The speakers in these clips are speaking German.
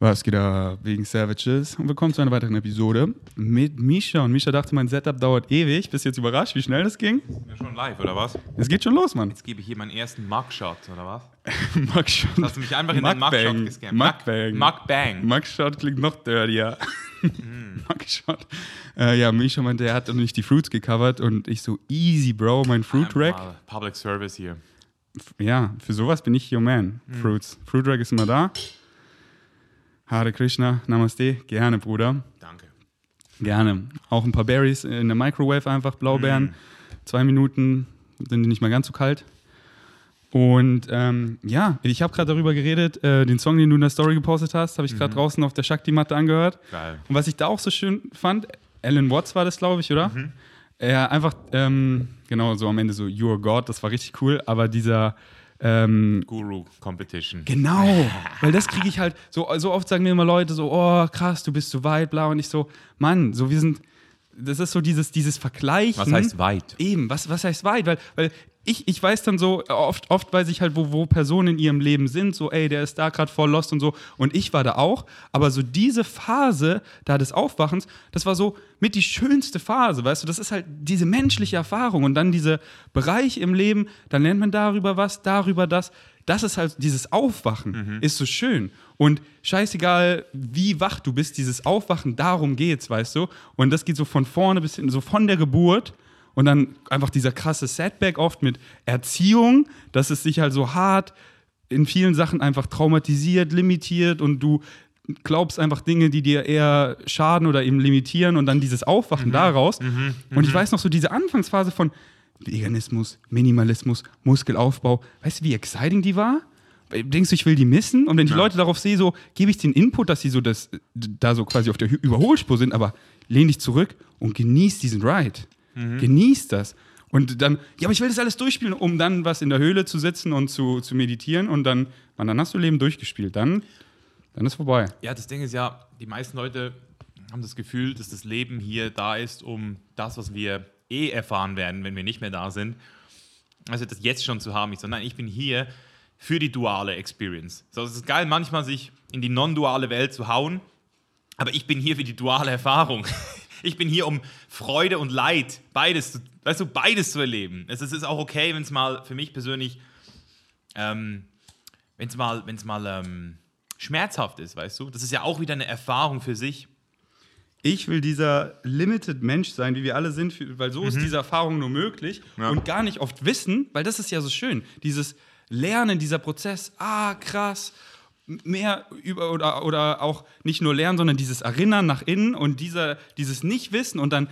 Was geht da wegen Savages? Und willkommen zu einer weiteren Episode mit Misha. Und Misha dachte, mein Setup dauert ewig. Bist du jetzt überrascht, wie schnell das ging? Ja, schon live, oder was? Es geht schon los, Mann. Jetzt gebe ich hier meinen ersten Mugshot, oder was? Mugshot. Hast du mich einfach in den Mugshot gescampt? Mukbang. Mukbang. Mugshot klingt noch dirtier. Mugshot. Äh, ja, Misha meinte, er hat noch nicht die Fruits gecovert und ich so, easy, Bro, mein Fruit Rack. Mal Public Service hier. Ja, für sowas bin ich your man. Fruits. Fruit Rack ist immer da. Hare Krishna, Namaste. Gerne, Bruder. Danke. Gerne. Auch ein paar Berries in der Microwave einfach, Blaubeeren. Zwei Minuten sind die nicht mehr ganz so kalt. Und ähm, ja, ich habe gerade darüber geredet, äh, den Song, den du in der Story gepostet hast, habe ich gerade draußen auf der Shakti-Matte angehört. Geil. Und was ich da auch so schön fand, Alan Watts war das, glaube ich, oder? Er einfach, ähm, genau, so am Ende so, You're God, das war richtig cool, aber dieser, ähm, Guru Competition. Genau, weil das kriege ich halt, so, so oft sagen mir immer Leute so, oh krass, du bist so weit, bla, und ich so, Mann, so wir sind, das ist so dieses, dieses Vergleichen. Was heißt weit? Eben, was, was heißt weit? Weil, weil ich, ich weiß dann so, oft, oft weiß ich halt, wo, wo Personen in ihrem Leben sind, so, ey, der ist da gerade voll lost und so. Und ich war da auch. Aber so diese Phase da des Aufwachens, das war so mit die schönste Phase, weißt du? Das ist halt diese menschliche Erfahrung und dann diese Bereich im Leben, dann lernt man darüber was, darüber das. Das ist halt dieses Aufwachen, ist so schön. Und scheißegal, wie wach du bist, dieses Aufwachen, darum geht's, weißt du? Und das geht so von vorne bis hinten, so von der Geburt und dann einfach dieser krasse Setback oft mit Erziehung, dass es sich halt so hart in vielen Sachen einfach traumatisiert, limitiert und du glaubst einfach Dinge, die dir eher schaden oder eben limitieren und dann dieses Aufwachen daraus. und ich weiß noch so diese Anfangsphase von Veganismus, Minimalismus, Muskelaufbau. Weißt du, wie exciting die war? Denkst du, ich will die missen? Und wenn ich Leute darauf sehe, so gebe ich den Input, dass sie so das, da so quasi auf der Überholspur sind, aber lehn dich zurück und genieß diesen Ride. Genieß das. Und dann, ja, aber ich will das alles durchspielen, um dann was in der Höhle zu sitzen und zu, zu meditieren und dann, man, dann hast du Leben durchgespielt. Dann, dann ist vorbei. Ja, das Ding ist ja, die meisten Leute haben das Gefühl, dass das Leben hier da ist, um das, was wir eh erfahren werden, wenn wir nicht mehr da sind, also das jetzt schon zu haben. Ich so, nein, ich bin hier für die duale Experience. So, es ist geil, manchmal sich in die non-duale Welt zu hauen, aber ich bin hier für die duale Erfahrung. Ich bin hier, um Freude und Leid, beides, zu- weißt du, beides zu erleben. Es ist, es ist auch okay, wenn es mal für mich persönlich, ähm, wenn es mal, wenn's mal ähm, schmerzhaft ist, weißt du. Das ist ja auch wieder eine Erfahrung für sich. ich will dieser limited Mensch sein, wie wir alle sind, weil so ist diese Erfahrung nur möglich Ja. und gar nicht oft wissen, weil das ist ja so schön, dieses Lernen, dieser Prozess, ah krass, mehr über oder, oder auch nicht nur lernen, sondern dieses Erinnern nach innen und dieser, dieses Nicht-Wissen und dann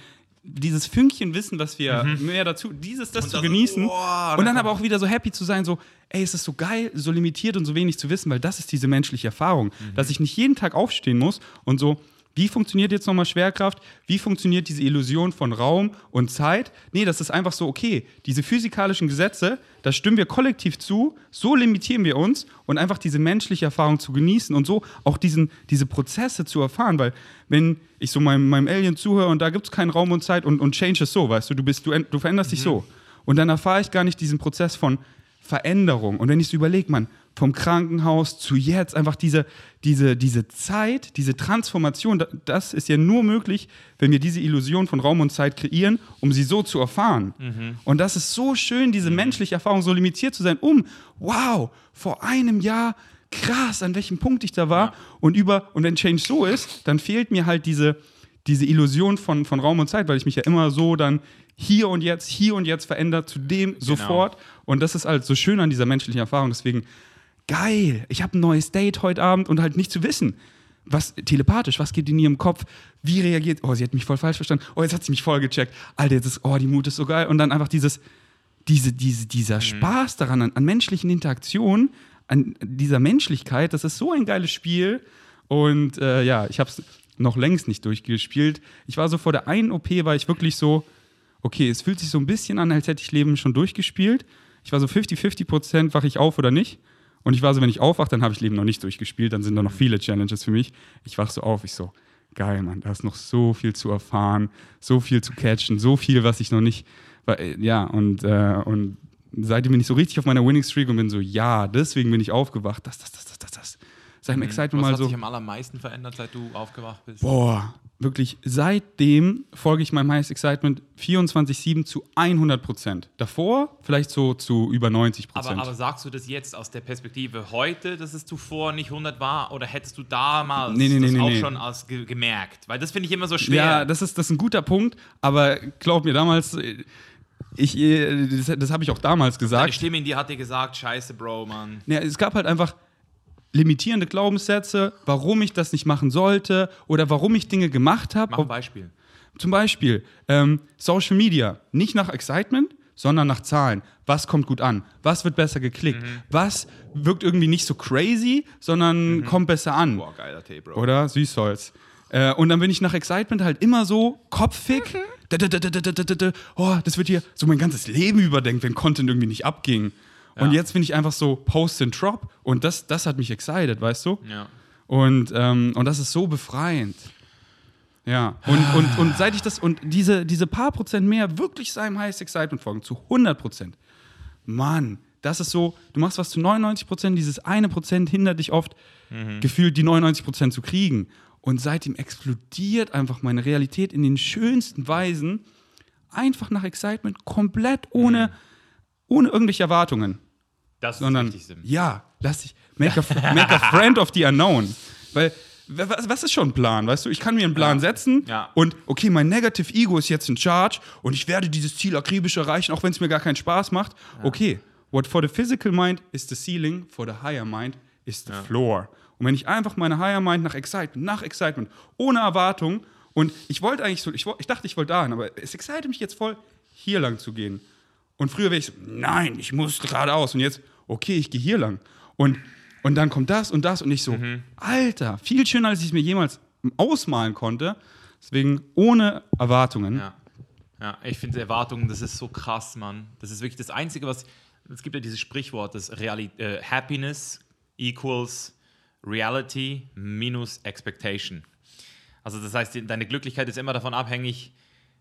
dieses Fünkchen Wissen, was wir mehr dazu, dieses, das Und zu das- genießen Boah, und dann dann- aber auch wieder so happy zu sein, so, ey, es ist so geil, so limitiert und so wenig zu wissen, weil das ist diese menschliche Erfahrung, dass ich nicht jeden Tag aufstehen muss und so, wie funktioniert jetzt nochmal Schwerkraft? Wie funktioniert diese Illusion von Raum und Zeit? Nee, das ist einfach so, okay, diese physikalischen Gesetze, da stimmen wir kollektiv zu, so limitieren wir uns und einfach diese menschliche Erfahrung zu genießen und so auch diesen, diese Prozesse zu erfahren, weil wenn ich so meinem, meinem Alien zuhöre und da gibt es keinen Raum und Zeit und, und Change ist so, weißt du, du, bist, du, du veränderst dich so. Und dann erfahre ich gar nicht diesen Prozess von Veränderung. Und wenn ich so überlege, man, vom Krankenhaus zu jetzt, einfach diese, diese, diese Zeit, diese Transformation, da- das ist ja nur möglich, wenn wir diese Illusion von Raum und Zeit kreieren, um sie so zu erfahren. Und das ist so schön, diese menschliche Erfahrung so limitiert zu sein, um, wow, vor einem Jahr, krass, an welchem Punkt ich da war. Und über, und wenn Change so ist, dann fehlt mir halt diese, diese Illusion von, von Raum und Zeit, weil ich mich ja immer so dann hier und jetzt, hier und jetzt verändert, zu dem sofort. Und das ist halt so schön an dieser menschlichen Erfahrung. Deswegen, geil, ich habe ein neues Date heute Abend und halt nicht zu wissen, was telepathisch, was geht in ihrem Kopf, wie reagiert, oh, sie hat mich voll falsch verstanden, oh, jetzt hat sie mich voll gecheckt, Alter, jetzt ist, oh, die Mut ist so geil. Und dann einfach dieses, diese, diese, dieser Spaß daran, an, an menschlichen Interaktionen, an dieser Menschlichkeit, das ist so ein geiles Spiel. Und äh, ja, ich habe es noch längst nicht durchgespielt. Ich war so vor der einen OP, war ich wirklich so, okay, es fühlt sich so ein bisschen an, als hätte ich Leben schon durchgespielt. Ich war so 50-50 Prozent, wache ich auf oder nicht. Und ich war so, wenn ich aufwache, dann habe ich Leben noch nicht durchgespielt, dann sind da noch viele Challenges für mich. Ich wache so auf, ich so, geil, Mann, da ist noch so viel zu erfahren, so viel zu catchen, so viel, was ich noch nicht, weil, ja, und, äh, und seitdem bin ich so richtig auf meiner Winning Streak und bin so, ja, deswegen bin ich aufgewacht, das, das, das, das, das, das. Seinem Excitement Was mal hat so. sich am allermeisten verändert, seit du aufgewacht bist? Boah, wirklich, seitdem folge ich meinem Highest Excitement 24-7 zu 100 Prozent. Davor vielleicht so zu über 90 Aber, Prozent. aber sagst du das jetzt aus der Perspektive heute, dass es zuvor nicht 100 war? Oder hättest du damals Nee, nee, nee, das auch schon als ge gemerkt? Weil das finde ich immer so schwer. Ja, das ist, das ist ein guter Punkt, aber glaub mir, damals, ich, äh, das, das habe ich auch damals Deine gesagt. Stimme in dir hat dir gesagt, scheiße, Bro, Mann. Ja, es gab halt einfach limitierende Glaubenssätze, warum ich das nicht machen sollte oder warum ich Dinge gemacht habe. Mach ein Beispiel. Zum Beispiel ähm, Social Media, nicht nach Excitement, sondern nach Zahlen. Was kommt gut an? Was wird besser geklickt? Mhm. Was wirkt irgendwie nicht so crazy, sondern kommt besser an? Boah, geiler Tee, Bro. Oder Süßholz. Äh, und dann bin ich nach Excitement halt immer so kopfig. Da, da, da. Oh, das wird hier so mein ganzes Leben überdenkt, wenn Content irgendwie nicht abging. Und jetzt bin ich einfach so Post and Drop und das, das hat mich excited, weißt du? Ja. Und, ähm, und das ist so befreiend. Ja, und, und, und seit ich das, und diese, diese paar Prozent mehr wirklich seinem Highest Excitement folgen, zu 100 Prozent. Mann, das ist so, du machst was zu 99 Prozent, dieses eine Prozent hindert dich oft, gefühlt die 99 Prozent zu kriegen. Und seitdem explodiert einfach meine Realität in den schönsten Weisen, einfach nach Excitement, komplett ohne, ohne irgendwelche Erwartungen Das ist sondern das Wichtigste. ja, lass dich make a, make a friend of the unknown, weil wa- was, was ist schon ein Plan, weißt du? Ich kann mir einen Plan setzen Ja. und okay, mein Negative Ego ist jetzt in Charge und ich werde dieses Ziel akribisch erreichen, auch wenn es mir gar keinen Spaß macht. Okay, what for the physical mind is the ceiling, for the higher mind is the floor. Und wenn ich einfach meine higher mind nach Excitement, nach Excitement, ohne Erwartung und ich wollte eigentlich so, ich, ich dachte, ich wollte dahin, aber es excite mich jetzt voll, hier lang zu gehen. Und früher wäre ich so, nein, ich muss geradeaus. Und jetzt, okay, ich gehe hier lang. Und, und dann kommt das und das. Und ich so, Mhm. Alter, viel schöner, als ich es mir jemals ausmalen konnte. Deswegen ohne Erwartungen. Ja. Ja, ich finde Erwartungen, das ist so krass, Mann. Das ist wirklich das Einzige, was. Es gibt ja dieses Sprichwort, das Reali äh, Happiness equals Reality minus Expectation. Also, das heißt, deine Glücklichkeit ist immer davon abhängig,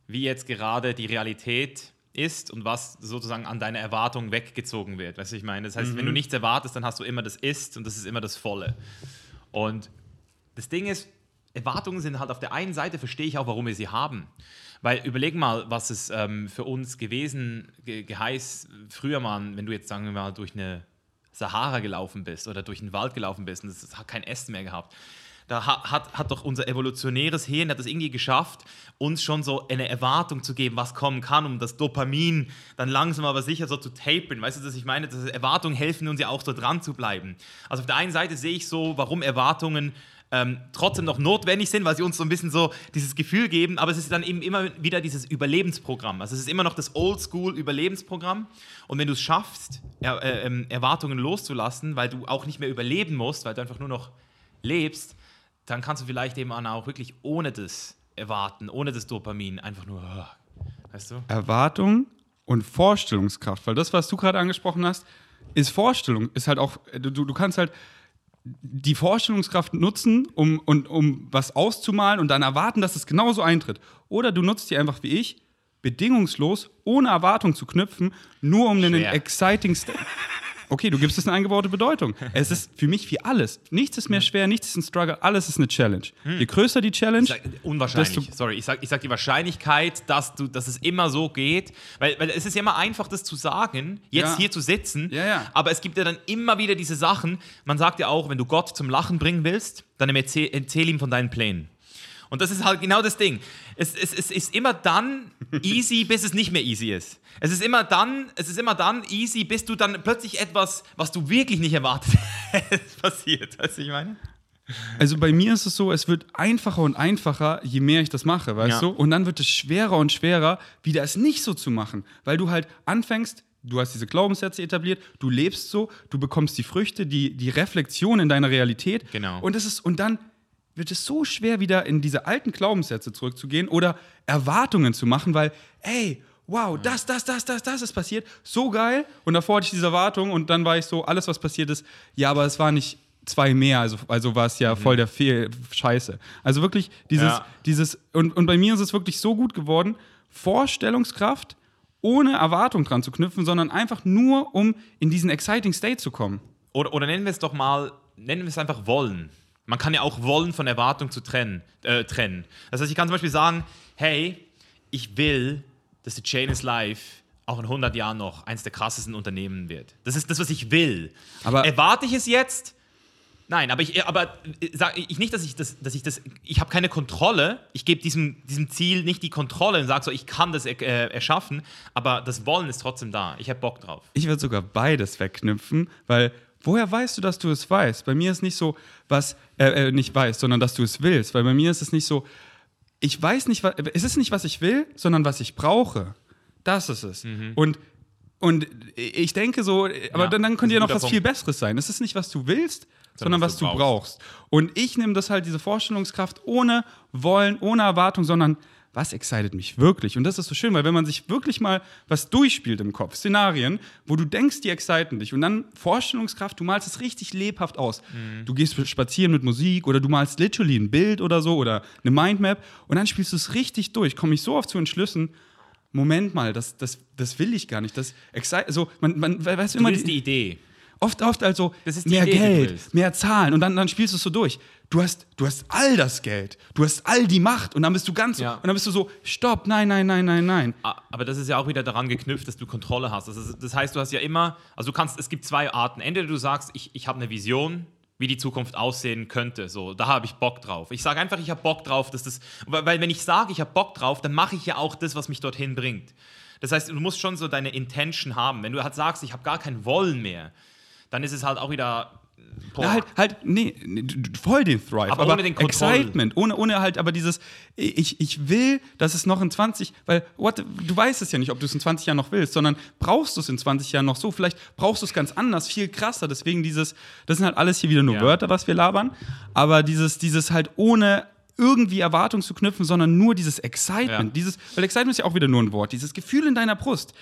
wie jetzt gerade die Realität ist und was sozusagen an deiner Erwartung weggezogen wird. Weißt du, ich meine? Das heißt, wenn du nichts erwartest, dann hast du immer das Ist und das ist immer das Volle. Und das Ding ist, Erwartungen sind halt auf der einen Seite, verstehe ich auch, warum wir sie haben. Weil überleg mal, was es ähm, für uns gewesen ge geheiß früher mal, wenn du jetzt, sagen wir mal, durch eine Sahara gelaufen bist oder durch einen Wald gelaufen bist und es hat kein Essen mehr gehabt. Da ha- hat, hat doch unser evolutionäres Hirn hat es irgendwie geschafft, uns schon so eine Erwartung zu geben, was kommen kann, um das Dopamin dann langsam aber sicher so zu tapern. Weißt du, was ich meine? Dass Erwartungen helfen uns ja auch so dran zu bleiben. Also auf der einen Seite sehe ich so, warum Erwartungen ähm, trotzdem noch notwendig sind, weil sie uns so ein bisschen so dieses Gefühl geben, aber es ist dann eben immer wieder dieses Überlebensprogramm. Also es ist immer noch das Oldschool-Überlebensprogramm. Und wenn du es schaffst, er, äh, ähm, Erwartungen loszulassen, weil du auch nicht mehr überleben musst, weil du einfach nur noch lebst, dann kannst du vielleicht eben auch wirklich ohne das Erwarten, ohne das Dopamin einfach nur, oh, weißt du? Erwartung und Vorstellungskraft. Weil das, was du gerade angesprochen hast, ist Vorstellung. Ist halt auch, du, du kannst halt die Vorstellungskraft nutzen, um, um, um was auszumalen und dann erwarten, dass es genauso eintritt. Oder du nutzt die einfach wie ich, bedingungslos, ohne Erwartung zu knüpfen, nur um einen Schwer. exciting Step. Okay, du gibst es eine eingebaute Bedeutung. Es ist für mich wie alles. Nichts ist mehr schwer, nichts ist ein Struggle, alles ist eine Challenge. Je größer die Challenge, Sag- Unwahrscheinlich. Desto- Sorry, ich sag, ich sag die Wahrscheinlichkeit, dass, du, dass es immer so geht, weil, weil es ist ja immer einfach, das zu sagen, jetzt Ja. hier zu sitzen, Ja, ja. aber es gibt ja dann immer wieder diese Sachen. Man sagt ja auch, wenn du Gott zum Lachen bringen willst, dann erzähl, erzähl ihm von deinen Plänen. Und das ist halt genau das Ding. Es, es, es ist immer dann easy, bis es nicht mehr easy ist. Es ist immer dann, es ist immer dann easy, bis du dann plötzlich etwas, was du wirklich nicht erwartet hättest, passiert. Weißt du, ich meine? Also bei mir ist es so, es wird einfacher und einfacher, je mehr ich das mache, weißt Ja. du? Und dann wird es schwerer und schwerer, wieder es nicht so zu machen, weil du halt anfängst, du hast diese Glaubenssätze etabliert, du lebst so, du bekommst die Früchte, die, die Reflexion in deiner Realität. Genau. Und, das ist, und dann wird es so schwer, wieder in diese alten Glaubenssätze zurückzugehen oder Erwartungen zu machen, weil, ey, wow, das, das, das, das, das ist passiert, so geil. Und davor hatte ich diese Erwartung und dann war ich so, alles, was passiert ist, ja, aber es war nicht zwei mehr, also, also war es ja voll der Fehl, Scheiße. Also wirklich dieses, Ja. dieses, und, und bei mir ist es wirklich so gut geworden, Vorstellungskraft, ohne Erwartung dran zu knüpfen, sondern einfach nur, um in diesen exciting State zu kommen. Oder, oder nennen wir es doch mal nennen wir es einfach wollen. Man kann ja auch wollen von Erwartung zu trennen. Äh, trennen. Das heißt, ich kann zum Beispiel sagen, hey, ich will, dass die Chain is Life auch in 100 Jahren noch eins der krassesten Unternehmen wird. Das ist das, was ich will. Aber- Erwarte ich es jetzt? Nein, aber ich, aber sage ich nicht, dass ich das, dass ich das, ich habe keine Kontrolle. Ich gebe diesem, diesem Ziel nicht die Kontrolle und sage so, ich kann das äh, erschaffen, aber das Wollen ist trotzdem da. Ich habe Bock drauf. Ich würde sogar beides wegknüpfen, weil woher weißt du, dass du es weißt? Bei mir ist nicht so, was, äh, äh, nicht weißt, sondern dass du es willst. Weil bei mir ist es nicht so, ich weiß nicht, was, es ist nicht, was ich will, sondern was ich brauche. Das ist es. Und, und ich denke so, aber Ja, dann, dann könnte ja noch was viel Besseres sein. Es ist nicht, was du willst, sondern, Sondern was, was du du brauchst. Und ich nehme das halt, diese Vorstellungskraft ohne Wollen, ohne Erwartung, sondern was excited mich wirklich? Und das ist so schön, weil wenn man sich wirklich mal was durchspielt im Kopf, Szenarien, wo du denkst, die exciten dich und dann Vorstellungskraft, du malst es richtig lebhaft aus. Du gehst spazieren mit Musik oder du malst literally ein Bild oder so oder eine Mindmap und dann spielst du es richtig durch. Komme ich so oft zu Entschlüssen, Moment mal, das, das, das will ich gar nicht. Das excite, so, man, man weiß Du immer willst die Idee. Oft, oft also Das ist mehr Idee, Geld, mehr Zahlen und dann, dann spielst du es so durch. Du hast, du hast all das Geld, du hast all die Macht und dann bist du ganz Ja. und dann bist du so, stopp, nein, nein, nein, nein, nein. Ah, Aber das ist ja auch wieder daran geknüpft, dass du Kontrolle hast. Das, ist, das heißt, du hast ja immer, also du kannst, es gibt zwei Arten. Entweder du sagst, ich, ich habe eine Vision, wie die Zukunft aussehen könnte. So, da habe ich Bock drauf. Ich sage einfach, ich habe Bock drauf, dass das, weil, weil wenn ich sage, ich habe Bock drauf, dann mache ich ja auch das, was mich dorthin bringt. Das heißt, du musst schon so deine Intention haben. Wenn du halt sagst, ich habe gar kein Wollen mehr, dann ist es halt auch wieder. Boah. Halt, halt, nee, voll den Thrive. Aber ohne den Kontroll. Excitement, ohne, ohne halt, aber dieses, ich, ich will, dass es noch in 20, weil, what, du weißt es ja nicht, ob du es in 20 Jahren noch willst, sondern brauchst du es in 20 Jahren noch so, vielleicht brauchst du es ganz anders, viel krasser, deswegen dieses, das sind halt alles hier wieder nur Ja. Wörter, was wir labern, aber dieses, dieses halt ohne irgendwie Erwartung zu knüpfen, sondern nur dieses Excitement, Ja. dieses, weil Excitement ist ja auch wieder nur ein Wort, dieses Gefühl in deiner Brust.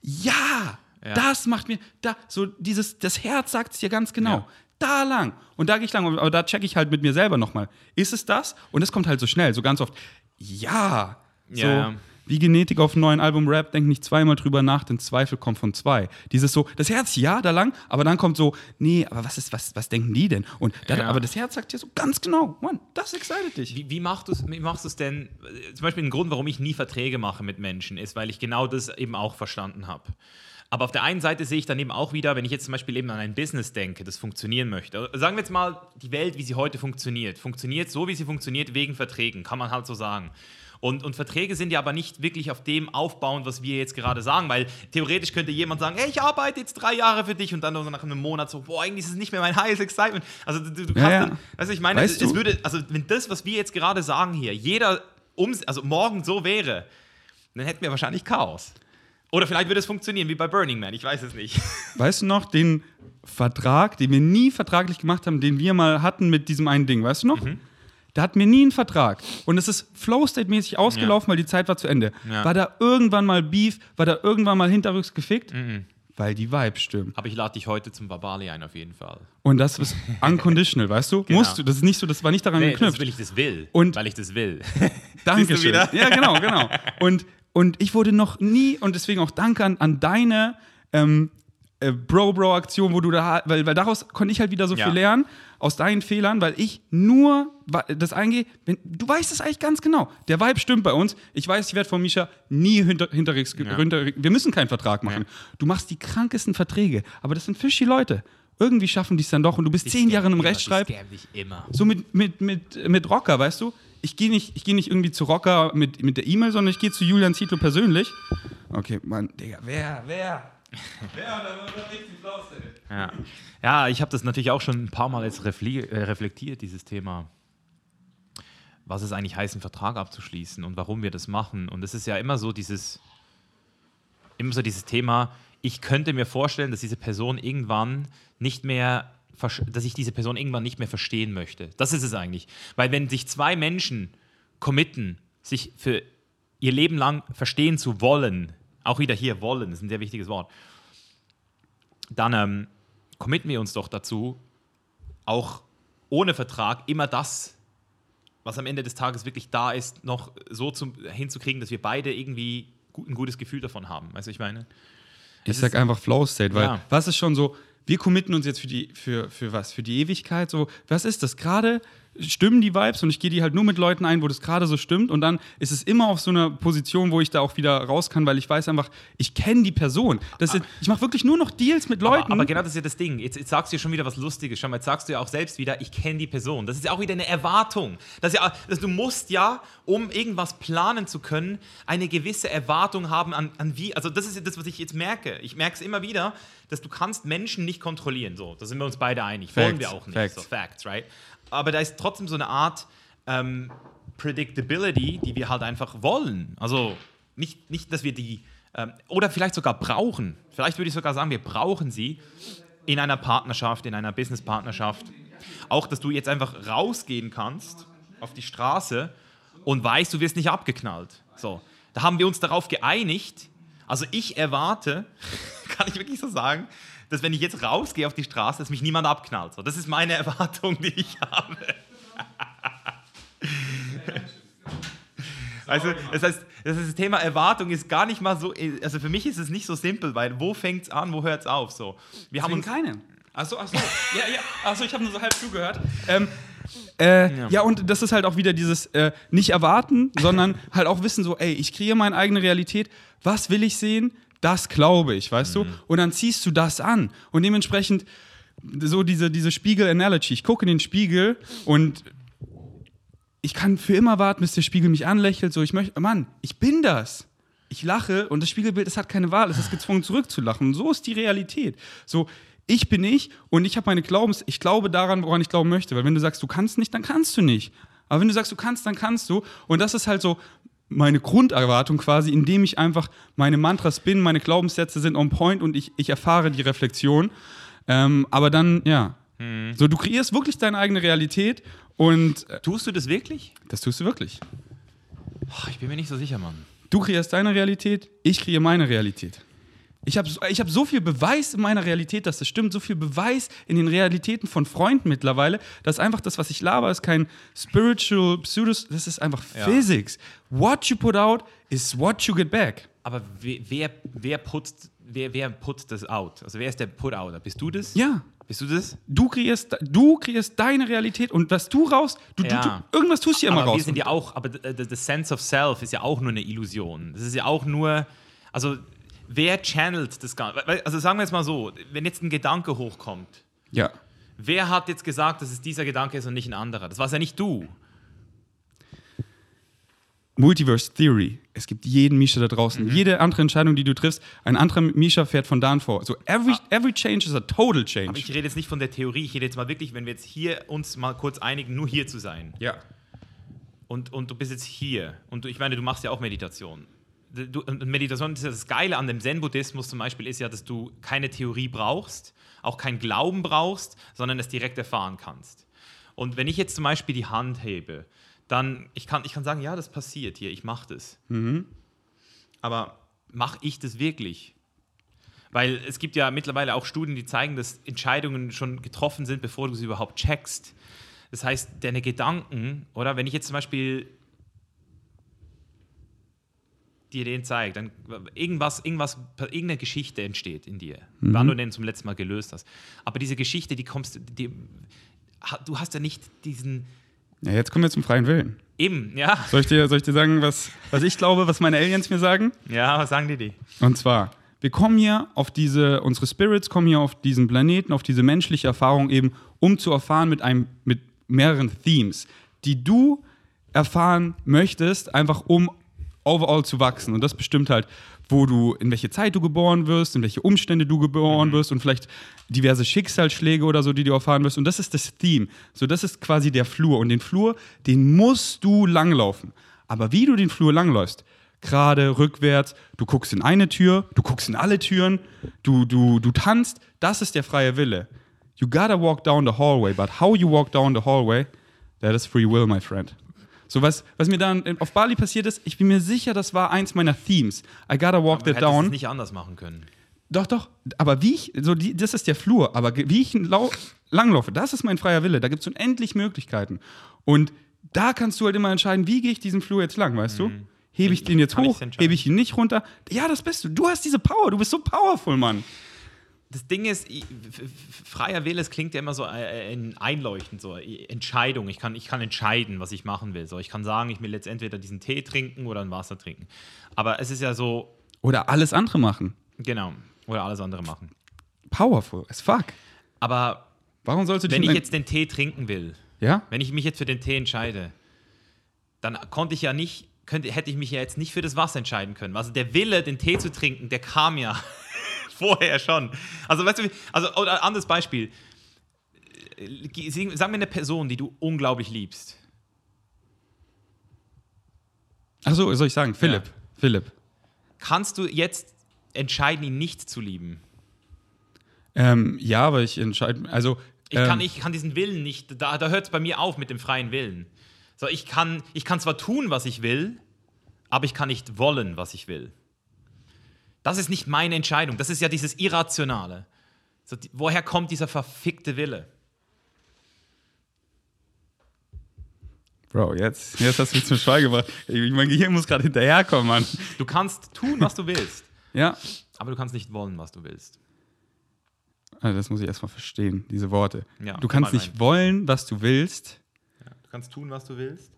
Ja, Ja. das macht mir, da, so dieses, das Herz sagt es dir ganz genau. Ja. Da lang. Und da gehe ich lang. Aber da checke ich halt mit mir selber nochmal. Ist es das? Und das kommt halt so schnell, so ganz oft. Ja. So, Ja. Wie Genetik auf einem neuen Album Rap, denk nicht zweimal drüber nach, denn Zweifel kommt von zwei. Dieses so, das Herz ja, da lang, aber dann kommt so, nee, aber was ist, was, was denken die denn? Und da, Ja. aber das Herz sagt dir so ganz genau, Mann, das excited dich. Wie, wie, machst du's- wie machst du es denn? äh, Zum Beispiel ein Grund, warum ich nie Verträge mache mit Menschen, ist, weil ich genau das eben auch verstanden habe. Aber auf der einen Seite sehe ich dann eben auch wieder, wenn ich jetzt zum Beispiel eben an ein Business denke, das funktionieren möchte. Sagen wir jetzt mal, die Welt, wie sie heute funktioniert, funktioniert so, wie sie funktioniert, wegen Verträgen, kann man halt so sagen. Und, und Verträge sind ja aber nicht wirklich auf dem aufbauend, was wir jetzt gerade sagen, weil theoretisch könnte jemand sagen, hey, ich arbeite jetzt drei Jahre für dich und dann nach einem Monat so, boah, eigentlich ist es nicht mehr mein highest excitement. Also du, du kannst, Ja, ja. du, ich meine, Weißt es du- würde, also wenn das, was wir jetzt gerade sagen hier, jeder ums, also morgen so wäre, dann hätten wir wahrscheinlich Chaos. Oder vielleicht würde es funktionieren wie bei Burning Man, ich weiß es nicht. Weißt du noch, den Vertrag, den wir nie vertraglich gemacht haben, den wir mal hatten mit diesem einen Ding, weißt du noch? Mhm. Da hatten wir nie einen Vertrag. Und es ist Flow-State-mäßig ausgelaufen, weil die Zeit war zu Ende. Ja. War da irgendwann mal Beef? War da irgendwann mal hinterrücks gefickt? Mhm. Weil die Vibes stimmen. Aber ich lade dich heute zum Babali ein, auf jeden Fall. Und das ist unconditional, weißt du? Genau. Musst du. Das ist nicht so, das war nicht daran Nee, das geknüpft. will ich das will. Und- weil ich das will. Dankeschön. Ja, genau, genau. Und, und ich wurde noch nie, und deswegen auch danke an, an deine ähm, äh, Bro-Bro-Aktion, wo du da, weil, weil daraus konnte ich halt wieder so Ja. viel lernen, aus deinen Fehlern, weil ich nur das eingehe, wenn, du weißt es eigentlich ganz genau. Der Vibe stimmt bei uns. Ich weiß, ich werde von Misha nie hinter, hinterrücks, Ja. hinter, wir müssen keinen Vertrag machen. Du machst die krankesten Verträge, aber das sind fishy Leute. Irgendwie schaffen die es dann doch und du bist zehn Jahre. Ich dich immer. So mit, mit, mit, mit Rocker, weißt du? Ich gehe nicht, ich geh nicht irgendwie zu Rocker mit, mit der E-Mail, sondern ich gehe zu Julian Zietlow persönlich. Okay, Mann, Digga, wer, wer? wer? Wird richtig los, ey. Ja, ja ich habe das natürlich auch schon ein paar Mal jetzt äh, reflektiert, dieses Thema. Was es eigentlich heißt, einen Vertrag abzuschließen und warum wir das machen. Und es ist ja immer so dieses, immer so dieses Thema, ich könnte mir vorstellen, dass diese Person irgendwann nicht mehr, dass ich diese Person irgendwann nicht mehr verstehen möchte. Das ist es eigentlich. Weil wenn sich zwei Menschen committen, sich für ihr Leben lang verstehen zu wollen, auch wieder hier wollen, ist ein sehr wichtiges Wort, dann ähm, committen wir uns doch dazu, auch ohne Vertrag immer das, was am Ende des Tages wirklich da ist, noch so zum, hinzukriegen, dass wir beide irgendwie gu- ein gutes Gefühl davon haben. Weißt du, ich meine? Ich sag ist- einfach Flow State, weil Ja. was ist schon so, wir committen uns jetzt für die, für, für was? Für die Ewigkeit? So, was ist das? Gerade stimmen die Vibes und ich gehe die halt nur mit Leuten ein, wo das gerade so stimmt und dann ist es immer auf so einer Position, wo ich da auch wieder raus kann, weil ich weiß einfach, ich kenne die Person. Das ist, ich mache wirklich nur noch Deals mit Leuten. Aber, aber, genau das ist ja das Ding. Jetzt, jetzt sagst du ja schon wieder was Lustiges. Schau mal, jetzt sagst du ja auch selbst wieder, ich kenne die Person. Das ist ja auch wieder eine Erwartung. Das ja, das, du musst ja, um irgendwas planen zu können, eine gewisse Erwartung haben an, an wie. Also das ist ja das, was ich jetzt merke. Ich merke es immer wieder, dass du kannst Menschen nicht kontrollieren. So, da sind wir uns beide einig. Facts, Wollen wir auch nicht. Facts. So, Facts, right? Aber da ist trotzdem so eine Art ähm, Predictability, die wir halt einfach wollen. Also nicht, nicht dass wir die, ähm, oder vielleicht sogar brauchen. Vielleicht würde ich sogar sagen, wir brauchen sie in einer Partnerschaft, in einer Business-Partnerschaft. Auch, dass du jetzt einfach rausgehen kannst auf die Straße und weißt, du wirst nicht abgeknallt. So, da haben wir uns darauf geeinigt. Also ich erwarte, kann ich wirklich so sagen, dass wenn ich jetzt rausgehe auf die Straße, dass mich niemand abknallt. So, das ist meine Erwartung, die ich habe. Also, das heißt, das, Thema Erwartung ist gar nicht mal so, also für mich ist es nicht so simpel, weil wo fängt es an, wo hört es auf? So, wir haben uns keine. Achso, achso. ja, ja. Achso, ich habe nur so halb zugehört. Ähm, äh, ja. ja. und das ist halt auch wieder dieses äh, nicht erwarten, sondern halt auch wissen, so, ey, ich kreiere meine eigene Realität. Was will ich sehen? Das glaube ich, weißt mhm. du? Und dann ziehst du das an. Und dementsprechend, so diese, diese Spiegel-Analogy, ich gucke in den Spiegel und ich kann für immer warten, bis der Spiegel mich anlächelt. So, ich möchte, Mann, ich bin das. Ich lache und das Spiegelbild, es hat keine Wahl, es ist gezwungen zurückzulachen. Und so ist die Realität. So, ich bin ich und ich habe meine Glaubens, ich glaube daran, woran ich glauben möchte. Weil wenn du sagst, du kannst nicht, dann kannst du nicht. Aber wenn du sagst, du kannst, dann kannst du. Und das ist halt so, meine Grunderwartung quasi, indem ich einfach meine Mantras bin, meine Glaubenssätze sind on point und ich, ich erfahre die Reflexion. Ähm, aber dann, ja. Hm. So, du kreierst wirklich deine eigene Realität und. Äh, tust du das wirklich? Das tust du wirklich. ich bin mir nicht so sicher, Mann. Du kreierst deine Realität, ich kreiere meine Realität. Ich habe ich hab so viel Beweis in meiner Realität, dass das stimmt, so viel Beweis in den Realitäten von Freunden mittlerweile, dass einfach das, was ich laber, ist kein Spiritual Pseudos, das ist einfach ja. Physics. What you put out is what you get back. Aber wer, wer, putzt, wer, wer putzt das out? Also wer ist der Put-Outer? Bist du das? Ja. Bist du das? Du kreierst, du kreierst deine Realität und was du raus, du, ja. du, du irgendwas tust du ja immer aber raus. Wir sind ja auch, aber das Sense of Self ist ja auch nur eine Illusion. Das ist ja auch nur, also wer channelt das Ganze? Also sagen wir jetzt mal so, wenn jetzt ein Gedanke hochkommt, ja. wer hat jetzt gesagt, dass es dieser Gedanke ist und nicht ein anderer? Das war ja nicht du. Multiverse Theory. Es gibt jeden Misha da draußen. Mhm. Jede andere Entscheidung, die du triffst, ein anderer Misha fährt von da an vor. So every, ah. every change is a total change. Aber ich rede jetzt nicht von der Theorie, ich rede jetzt mal wirklich, wenn wir jetzt hier uns mal kurz einigen, nur hier zu sein. Ja. Und, und du bist jetzt hier. Und du, ich meine, du machst ja auch Meditation du, und Meditation ist ja das Geile an dem Zen-Buddhismus zum Beispiel ist ja, dass du keine Theorie brauchst, auch kein Glauben brauchst, sondern es direkt erfahren kannst. Und wenn ich jetzt zum Beispiel die Hand hebe, dann ich kann ich kann sagen, ja, das passiert hier, ich mache das. Mhm. Aber mache ich das wirklich? Weil es gibt ja mittlerweile auch Studien, die zeigen, dass Entscheidungen schon getroffen sind, bevor du sie überhaupt checkst. Das heißt, deine Gedanken, oder wenn ich jetzt zum Beispiel dir den zeigt, dann irgendwas, irgendwas, irgendeine Geschichte entsteht in dir, mhm. wann du den zum letzten Mal gelöst hast. Aber diese Geschichte, die kommst, die, du hast ja nicht diesen. Ja, jetzt kommen wir zum freien Willen. Eben, ja. Soll ich dir, soll ich dir sagen, was, was ich glaube, was meine Aliens mir sagen? Ja, was sagen die die? Und zwar, wir kommen hier auf diese, unsere Spirits kommen hier auf diesen Planeten, auf diese menschliche Erfahrung eben, um zu erfahren mit einem, mit mehreren Themes, die du erfahren möchtest, einfach um overall zu wachsen. Und das bestimmt halt, wo du, in welche Zeit du geboren wirst, in welche Umstände du geboren mhm. wirst und vielleicht diverse Schicksalsschläge oder so, die du erfahren wirst. Und das ist das Theme. So, das ist quasi der Flur. Und den Flur, den musst du langlaufen. Aber wie du den Flur langläufst, gerade, rückwärts, du guckst in eine Tür, du guckst in alle Türen, du, du, du tanzt, das ist der freie Wille. You gotta walk down the hallway, but how you walk down the hallway, that is free will, my friend. So was, was mir dann auf Bali passiert ist, ich bin mir sicher, das war eins meiner Themes. I gotta walk aber that down. Es nicht anders machen können. Doch, doch. Aber wie ich, so die, das ist der Flur, aber wie ich langlaufe, das ist mein freier Wille. Da gibt es unendlich Möglichkeiten. Und da kannst du halt immer entscheiden, wie gehe ich diesen Flur jetzt lang, weißt mhm. du? Hebe ich den jetzt hoch? Hebe ich ihn nicht runter? Ja, das bist du. Du hast diese Power. Du bist so powerful, Mann. Das Ding ist, ich, freier Wille, es klingt ja immer so äh, einleuchtend, so Entscheidung. Ich kann, ich kann entscheiden, was ich machen will. So, ich kann sagen, ich will jetzt entweder diesen Tee trinken oder ein Wasser trinken. Aber es ist ja so. Oder alles andere machen. Genau. Oder alles andere machen. Powerful as fuck. Aber warum sollst du Wenn ich jetzt den Tee trinken will, ja? wenn ich mich jetzt für den Tee entscheide, dann konnte ich ja nicht, könnte, hätte ich mich ja jetzt nicht für das Wasser entscheiden können. Also der Wille, den Tee zu trinken, der kam ja vorher schon. Also, weißt du, also, oder anderes Beispiel. Sag mir eine Person, die du unglaublich liebst. Achso, soll ich sagen? Philipp. Ja. Philipp. Kannst du jetzt entscheiden, ihn nicht zu lieben? Ähm, ja, aber ich entscheide. Also. Ich, ähm, kann, ich kann diesen Willen nicht. Da, da hört es bei mir auf mit dem freien Willen. So, ich, kann, ich kann zwar tun, was ich will, aber ich kann nicht wollen, was ich will. Das ist nicht meine Entscheidung. Das ist ja dieses Irrationale. So, die, woher kommt dieser verfickte Wille? Bro, jetzt, jetzt hast du mich zum Schweigen gebracht. Mein Gehirn muss gerade hinterherkommen, Mann. Du kannst tun, was du willst. ja. Aber du kannst nicht wollen, was du willst. Also das muss ich erstmal verstehen, diese Worte. Ja, du kannst nicht wollen, was du willst. Ja, du kannst tun, was du willst.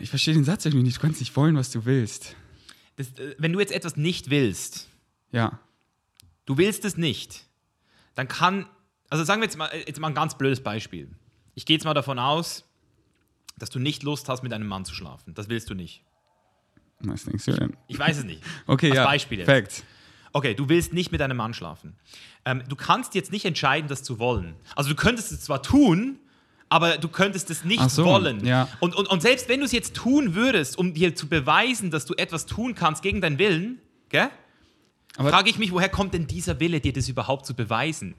Ich verstehe den Satz irgendwie nicht. Du kannst nicht wollen, was du willst das, äh, wenn du jetzt etwas nicht willst, ja. du willst es nicht, dann kann, also sagen wir jetzt mal, jetzt mal ein ganz blödes Beispiel. Ich gehe jetzt mal davon aus, dass du nicht Lust hast, mit einem Mann zu schlafen. Das willst du nicht. Was denkst du denn? Ich weiß es nicht. Okay, Als ja. Beispiel jetzt. Fact. Okay, du willst nicht mit einem Mann schlafen. Ähm, du kannst jetzt nicht entscheiden, das zu wollen. Also du könntest es zwar tun, aber du könntest es nicht so, wollen. Ja. Und, und, und selbst wenn du es jetzt tun würdest, um dir zu beweisen, dass du etwas tun kannst gegen deinen Willen, frage ich mich, woher kommt denn dieser Wille, dir das überhaupt zu beweisen?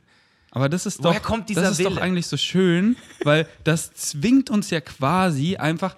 Aber das ist doch, das ist doch eigentlich so schön, weil das zwingt uns ja quasi einfach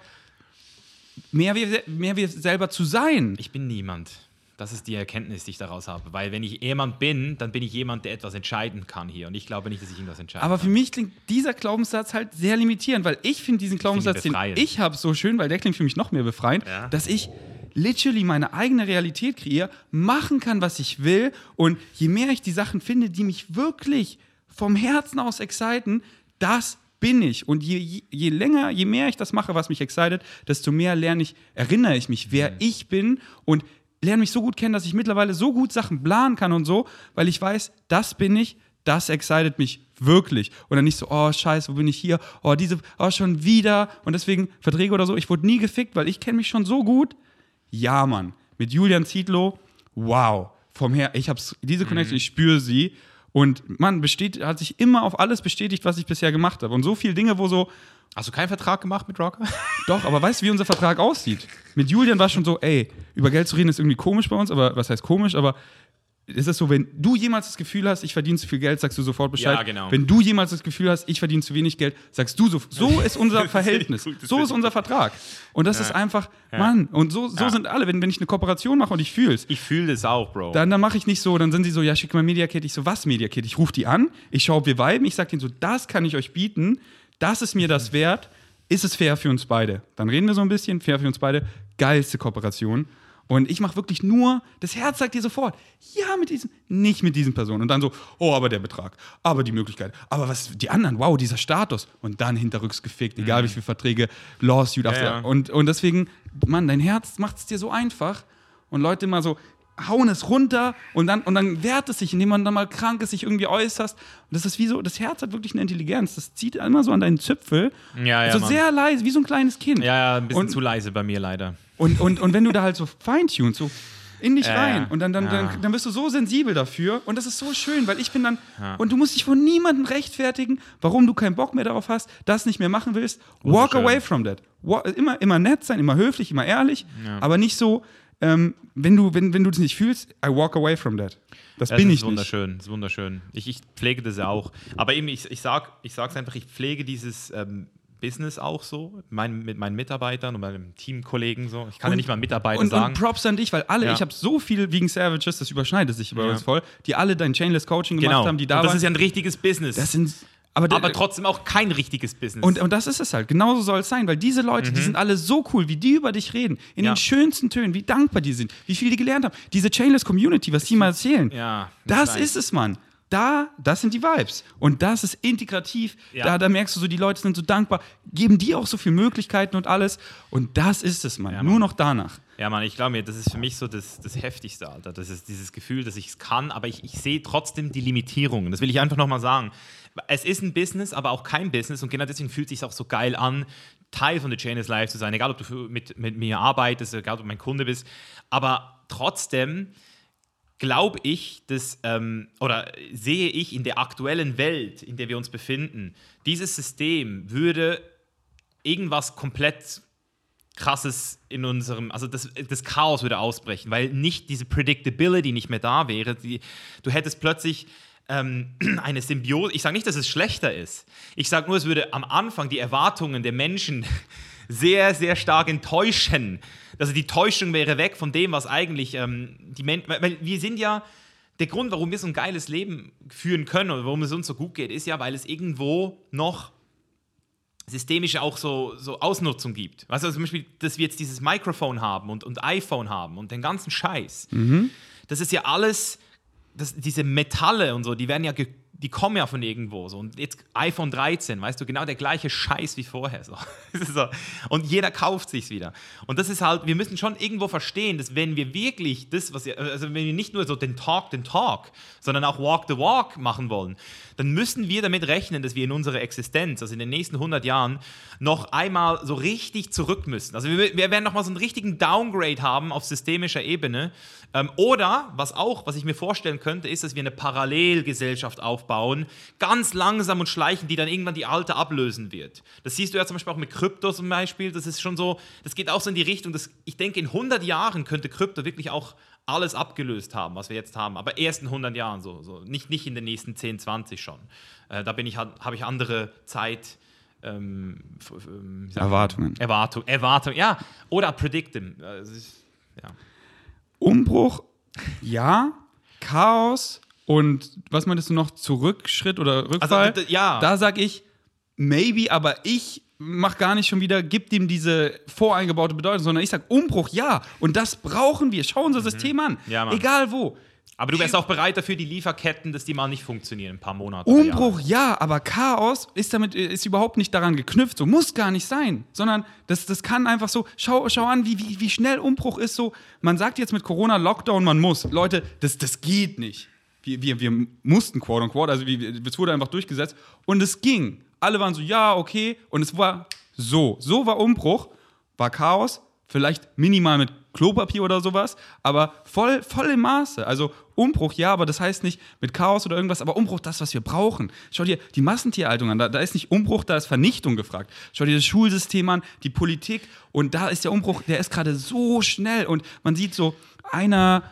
mehr wir, mehr wir selber zu sein. Ich bin niemand. Das ist die Erkenntnis, die ich daraus habe. Weil wenn ich jemand bin, dann bin ich jemand, der etwas entscheiden kann hier. Und ich glaube nicht, dass ich irgendwas entscheiden Aber kann. für mich klingt dieser Glaubenssatz halt sehr limitierend, weil ich finde diesen Glaubenssatz, den ich habe, so schön, weil der klingt für mich noch mehr befreiend, ja. dass ich literally meine eigene Realität kreiere, machen kann, was ich will. Und je mehr ich die Sachen finde, die mich wirklich vom Herzen aus exciten, das bin ich. Und je, je, je, länger, je mehr ich das mache, was mich excited, desto mehr lerne ich, erinnere ich mich, wer mhm. ich bin und lerne mich so gut kennen, dass ich mittlerweile so gut Sachen planen kann und so, weil ich weiß, das bin ich, das excited mich wirklich. Und dann nicht so, oh scheiße, wo bin ich hier? Oh, diese, oh, schon wieder. Und deswegen Verträge oder so. Ich wurde nie gefickt, weil ich kenne mich schon so gut. Ja, Mann. Mit Julian Zietlow, wow. Vom her, ich hab's, diese Connection, mhm. ich spüre sie. Und man besteht, hat sich immer auf alles bestätigt, was ich bisher gemacht habe. Und so viele Dinge, wo so, Hast du keinen Vertrag gemacht mit Rocker? Doch, aber weißt du, wie unser Vertrag aussieht? Mit Julian war schon so, ey, über Geld zu reden ist irgendwie komisch bei uns, aber was heißt komisch? Aber ist es so, wenn du jemals das Gefühl hast, ich verdiene zu viel Geld, sagst du sofort Bescheid. Ja, genau. Wenn du jemals das Gefühl hast, ich verdiene zu wenig Geld, sagst du so. So ist unser Verhältnis. so ist unser Vertrag. Und das ja. ist einfach, ja. Mann, und so, so ja. sind alle. Wenn, wenn ich eine Kooperation mache und ich fühle es. Ich fühle das auch, Bro. Dann, dann mache ich nicht so, dann sind sie so, ja, schick mal Mediakit. Ich so, was Mediakit? Ich rufe die an, ich schaue, ob wir viben, ich sage denen so, das kann ich euch bieten, das ist mir das wert ist es fair für uns beide? Dann reden wir so ein bisschen, fair für uns beide, geilste Kooperation. Und ich mache wirklich nur, das Herz sagt dir sofort, ja, mit diesem, nicht mit diesen Personen. Und dann so, oh, aber der Betrag, aber die Möglichkeit, aber was, die anderen, wow, dieser Status. Und dann hinterrücks gefickt, egal mhm. wie viele Verträge, Lawsuit, ja, ja. Und, und deswegen, Mann, dein Herz macht es dir so einfach. Und Leute immer so, hauen es runter und dann, und dann wehrt es sich, indem man dann mal krank ist, sich irgendwie äußerst. Und das ist wie so, das Herz hat wirklich eine Intelligenz. Das zieht immer so an deinen Züpfel. Ja, ja. So Mann. sehr leise, wie so ein kleines Kind. Ja, ja, ein bisschen und, zu leise bei mir leider. Und, und, und wenn du da halt so feintunst, so in dich ja, rein. Und dann, dann, ja. dann, dann bist du so sensibel dafür. Und das ist so schön, weil ich bin dann. Ja. Und du musst dich von niemandem rechtfertigen, warum du keinen Bock mehr darauf hast, das nicht mehr machen willst. Walk away from that. Immer, immer nett sein, immer höflich, immer ehrlich, aber nicht so, ähm, wenn du wenn, wenn du das nicht fühlst, I walk away from that. Das ja, bin das ich wunderschön, nicht. Das ist wunderschön. Ich, ich pflege das ja auch. Aber eben, ich, ich sage ich sag's einfach, ich pflege dieses ähm, Business auch so, mein, mit meinen Mitarbeitern und meinen Teamkollegen so. Ich kann und, ja nicht mal Mitarbeiter und, sagen. Und Props an dich, weil alle, ja. ich habe so viel wegen Savages, das überschneidet sich bei ja. uns voll, die alle dein Chainless Coaching gemacht genau. haben, die da und das waren. ist ja ein richtiges Business. Das sind Aber, aber trotzdem auch kein richtiges Business. Und, und das ist es halt. Genauso soll es sein, weil diese Leute, die sind alle so cool, wie die über dich reden, in Mhm. Ja. den schönsten Tönen, wie dankbar die sind, wie viel die gelernt haben. Diese Chainless Community, was die mal erzählen. Ja, das ist es, Mann. Da, das sind die Vibes. Und das ist integrativ. Ja. Da, da merkst du so, die Leute sind so dankbar, geben dir auch so viele Möglichkeiten und alles. Und das ist es, Mann. Ja, Nur Mann. noch danach. Ja, Mann, ich glaube mir, das ist für mich so das, das Heftigste, Alter. Das ist dieses Gefühl, dass ich es kann, aber ich, ich sehe trotzdem die Limitierungen. Das will ich einfach nochmal sagen. Es ist ein Business, aber auch kein Business und genau deswegen fühlt es sich auch so geil an, Teil von The Chain is Life zu sein. Egal, ob du mit, mit mir arbeitest, egal, ob du mein Kunde bist. Aber trotzdem glaube ich, dass, ähm, oder sehe ich in der aktuellen Welt, in der wir uns befinden, dieses System würde irgendwas komplett krasses in unserem, also das, das Chaos würde ausbrechen, weil nicht diese Predictability nicht mehr da wäre. Die, du hättest plötzlich ähm, eine Symbiose. Ich sage nicht, dass es schlechter ist. Ich sage nur, es würde am Anfang die Erwartungen der Menschen sehr, sehr stark enttäuschen. Also die Täuschung wäre weg von dem, was eigentlich ähm, die Menschen, weil, wir sind ja, der Grund, warum wir so ein geiles Leben führen können oder warum es uns so gut geht, ist ja, weil es irgendwo noch systemische auch so, so Ausnutzung gibt. Weißt du, also zum Beispiel, dass wir jetzt dieses Mikrofon haben und, und iPhone haben und den ganzen Scheiß. Das ist ja alles, das, diese Metalle und so, die werden ja, ge- die kommen ja von irgendwo. So. Und jetzt iPhone 13, weißt du, genau der gleiche Scheiß wie vorher. So. So. Und jeder kauft sich's wieder. Und das ist halt, wir müssen schon irgendwo verstehen, dass wenn wir wirklich das, was wir, also wenn wir nicht nur so den Talk, den Talk, sondern auch Walk the Walk machen wollen, dann müssen wir damit rechnen, dass wir in unserer Existenz, also in den nächsten 100 Jahren, noch einmal so richtig zurück müssen. Also wir, wir werden nochmal so einen richtigen Downgrade haben auf systemischer Ebene. Ähm, oder, was auch, was ich mir vorstellen könnte, ist, dass wir eine Parallelgesellschaft aufbauen, ganz langsam und schleichend, die dann irgendwann die alte ablösen wird. Das siehst du ja zum Beispiel auch mit Krypto zum Beispiel. Das ist schon so, das geht auch so in die Richtung, dass ich denke, in 100 Jahren könnte Krypto wirklich auch alles abgelöst haben, was wir jetzt haben. Aber erst in 100 Jahren so. so. Nicht, nicht in den nächsten 10, 20 schon. Äh, da bin ich, habe ich andere Zeit. Ähm? Erwartungen. Erwartung, Erwartung, ja. Oder predicten. Ist- ja. Umbruch, ja. Chaos und was meintest du noch? Zurückschritt oder Rückfall? Also, d- d- ja. Da sag ich, maybe, aber ich mach gar nicht schon wieder, gib ihm diese voreingebaute Bedeutung, sondern ich sag Umbruch, ja. Und das brauchen wir. Schau unser System an. Mhm. Ja. Egal wo. Aber du wärst auch bereit dafür, die Lieferketten, dass die mal nicht funktionieren, in ein paar Monate. oder Umbruch, ja, aber Chaos ist damit ist überhaupt nicht daran geknüpft. So muss gar nicht sein, sondern das, das kann einfach so. Schau, schau an, wie, wie, wie schnell Umbruch ist. So, man sagt jetzt mit Corona Lockdown, man muss. Leute, das, das geht nicht. Wir, wir, wir mussten quote unquote, also es wurde einfach durchgesetzt und es ging. Alle waren so, ja, okay, und es war so. So war Umbruch, war Chaos, vielleicht minimal mit Klopapier oder sowas, aber voll, voll im Maße. Also Umbruch, ja, aber das heißt nicht mit Chaos oder irgendwas, aber Umbruch, das, was wir brauchen. Schau dir die Massentierhaltung an, da, da ist nicht Umbruch, da ist Vernichtung gefragt. Schau dir das Schulsystem an, die Politik und da ist der Umbruch, der ist gerade so schnell und man sieht so, einer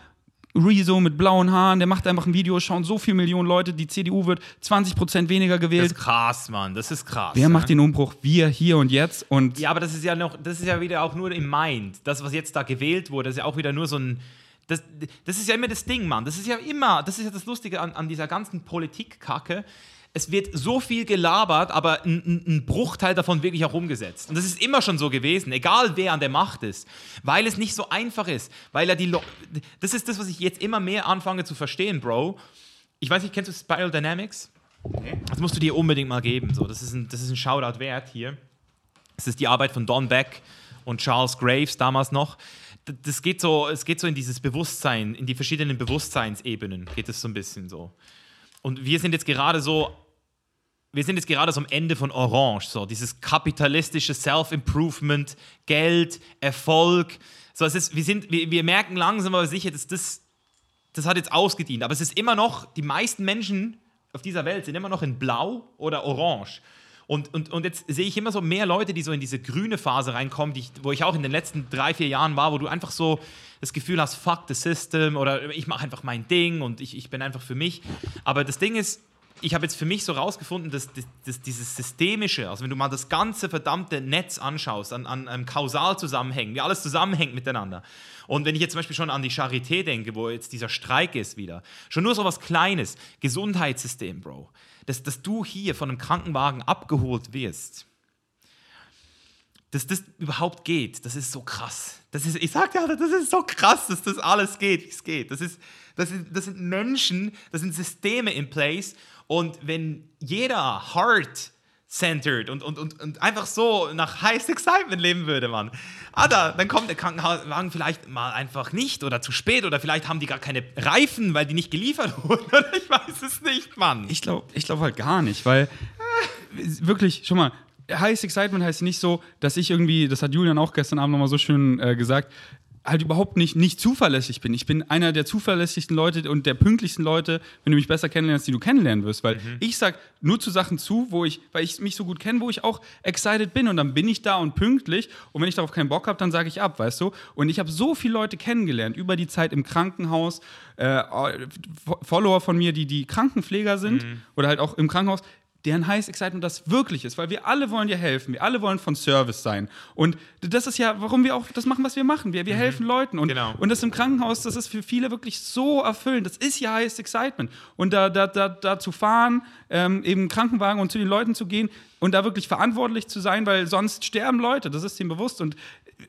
Rezo mit blauen Haaren, der macht einfach ein Video, schauen so viele Millionen Leute, die CDU wird 20% weniger Das gewählt. ist krass, Mann. Das ist krass. Wer ne? macht den Umbruch? Wir, hier und jetzt und Ja, aber das ist ja noch, das ist ja wieder auch nur im Mind. Das, was jetzt da gewählt wurde, ist ja auch wieder nur so ein. Das, das ist ja immer das Ding, Mann. Das ist ja immer, das ist ja das Lustige an, an dieser ganzen Politikkacke. Es wird so viel gelabert, aber ein, ein- Bruchteil davon wirklich auch umgesetzt. Und das ist immer schon so gewesen, egal wer an der Macht ist, weil es nicht so einfach ist. Weil ja die Lo Das ist das, was ich jetzt immer mehr anfange zu verstehen, Bro. Ich weiß nicht, kennst du Spiral Dynamics? Das musst du dir unbedingt mal geben. So. Das, ist ein, das ist ein Shoutout wert hier. Es ist die Arbeit von Don Beck und Charles Graves damals noch. Das geht so, es geht so in dieses Bewusstsein, in die verschiedenen Bewusstseinsebenen geht es so ein bisschen so. Und wir sind jetzt gerade so, wir sind jetzt gerade so am Ende von Orange, so dieses kapitalistische Self-Improvement, Geld, Erfolg. So, es ist, wir, sind, wir, wir merken langsam aber sicher, dass das, das hat jetzt ausgedient. Aber es ist immer noch, die meisten Menschen auf dieser Welt sind immer noch in Blau oder Orange. Und, und, und jetzt sehe ich immer so mehr Leute, die so in diese grüne Phase reinkommen, ich, wo ich auch in den letzten drei, vier Jahren war, wo du einfach so das Gefühl hast, fuck the system oder ich mache einfach mein Ding und ich, ich bin einfach für mich. Aber das Ding ist, ich habe jetzt für mich so rausgefunden, dass, dass, dass, dieses Systemische, also wenn du mal das ganze verdammte Netz anschaust, an, an, an Kausalzusammenhängen, wie alles zusammenhängt miteinander. Und wenn ich jetzt zum Beispiel schon an die Charité denke, wo jetzt dieser Streik ist wieder, schon nur so was Kleines, Gesundheitssystem, Bro, dass, dass du hier von einem Krankenwagen abgeholt wirst dass das überhaupt geht, das ist so krass. Das ist, ich sag ja, das ist so krass, dass das alles geht, wie es geht. Das, ist, das, ist, das sind Menschen, das sind Systeme in place. Und wenn jeder hard centered und, und, und, und einfach so nach Highest Excitement leben würde, man. Alter, dann kommt der Krankenwagen vielleicht mal einfach nicht oder zu spät oder vielleicht haben die gar keine Reifen, weil die nicht geliefert wurden. ich weiß es nicht, Mann. Ich glaube ich glaub halt gar nicht, weil wirklich, schon mal, Highest Excitement heißt nicht so, dass ich irgendwie, das hat Julian auch gestern Abend nochmal so schön äh, gesagt, halt überhaupt nicht, nicht zuverlässig bin. Ich bin einer der zuverlässigsten Leute und der pünktlichsten Leute, wenn du mich besser kennenlernst, die du kennenlernen wirst. Weil mhm. ich sag nur zu Sachen zu, wo ich, weil ich mich so gut kenne, wo ich auch excited bin und dann bin ich da und pünktlich und wenn ich darauf keinen Bock habe, dann sage ich ab, weißt du? Und ich habe so viele Leute kennengelernt über die Zeit im Krankenhaus, äh, Follower von mir, die die Krankenpfleger sind mhm. oder halt auch im Krankenhaus, deren Highest Excitement das wirklich ist, weil wir alle wollen dir helfen, wir alle wollen von Service sein. Und das ist ja, warum wir auch das machen, was wir machen. Wir, wir mhm. helfen Leuten. Und, genau. und das im Krankenhaus, das ist für viele wirklich so erfüllend. Das ist ja Highest Excitement. Und da, da, da, da zu fahren, ähm, eben Krankenwagen und zu den Leuten zu gehen und da wirklich verantwortlich zu sein, weil sonst sterben Leute, das ist dem bewusst. Und,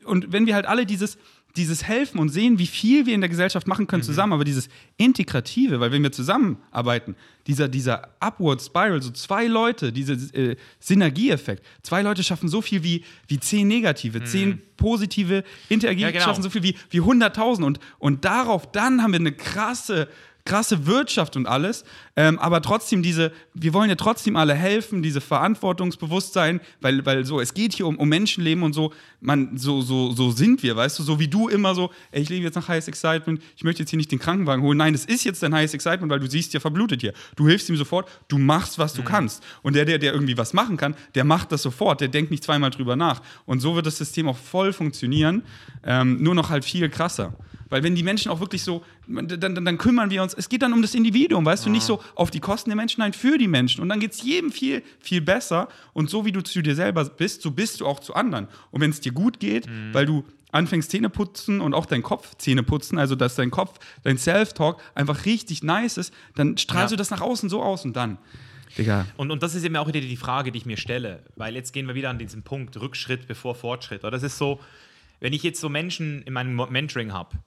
und wenn wir halt alle dieses, dieses Helfen und sehen, wie viel wir in der Gesellschaft machen können mhm. zusammen, aber dieses Integrative, weil wenn wir zusammenarbeiten, dieser, dieser Upward Spiral, so zwei Leute, dieser äh, Synergieeffekt, zwei Leute schaffen so viel wie, wie zehn negative, mhm. zehn positive Interagieren ja, genau. schaffen so viel wie, wie 100.000 und, und darauf, dann haben wir eine krasse krasse Wirtschaft und alles, ähm, aber trotzdem diese, wir wollen ja trotzdem alle helfen, diese Verantwortungsbewusstsein, weil, weil so, es geht hier um, um Menschenleben und so, man, so, so, so sind wir, weißt du, so wie du immer so, ey, ich lebe jetzt nach Highest Excitement, ich möchte jetzt hier nicht den Krankenwagen holen, nein, es ist jetzt dein Highest Excitement, weil du siehst ja verblutet hier, du hilfst ihm sofort, du machst, was du mhm. kannst und der, der, der irgendwie was machen kann, der macht das sofort, der denkt nicht zweimal drüber nach und so wird das System auch voll funktionieren, ähm, nur noch halt viel krasser. Weil wenn die Menschen auch wirklich so, dann, dann, dann kümmern wir uns, es geht dann um das Individuum, weißt ja. du, nicht so auf die Kosten der Menschen, nein, für die Menschen. Und dann geht es jedem viel, viel besser. Und so wie du zu dir selber bist, so bist du auch zu anderen. Und wenn es dir gut geht, mhm. weil du anfängst Zähne putzen und auch dein Kopf Zähne putzen, also dass dein Kopf, dein Self-Talk einfach richtig nice ist, dann strahlst ja. du das nach außen so aus und dann. Digga. Und, und das ist eben auch wieder die Frage, die ich mir stelle, weil jetzt gehen wir wieder an diesen Punkt, Rückschritt bevor Fortschritt. Oder das ist so, wenn ich jetzt so Menschen in meinem Mentoring habe,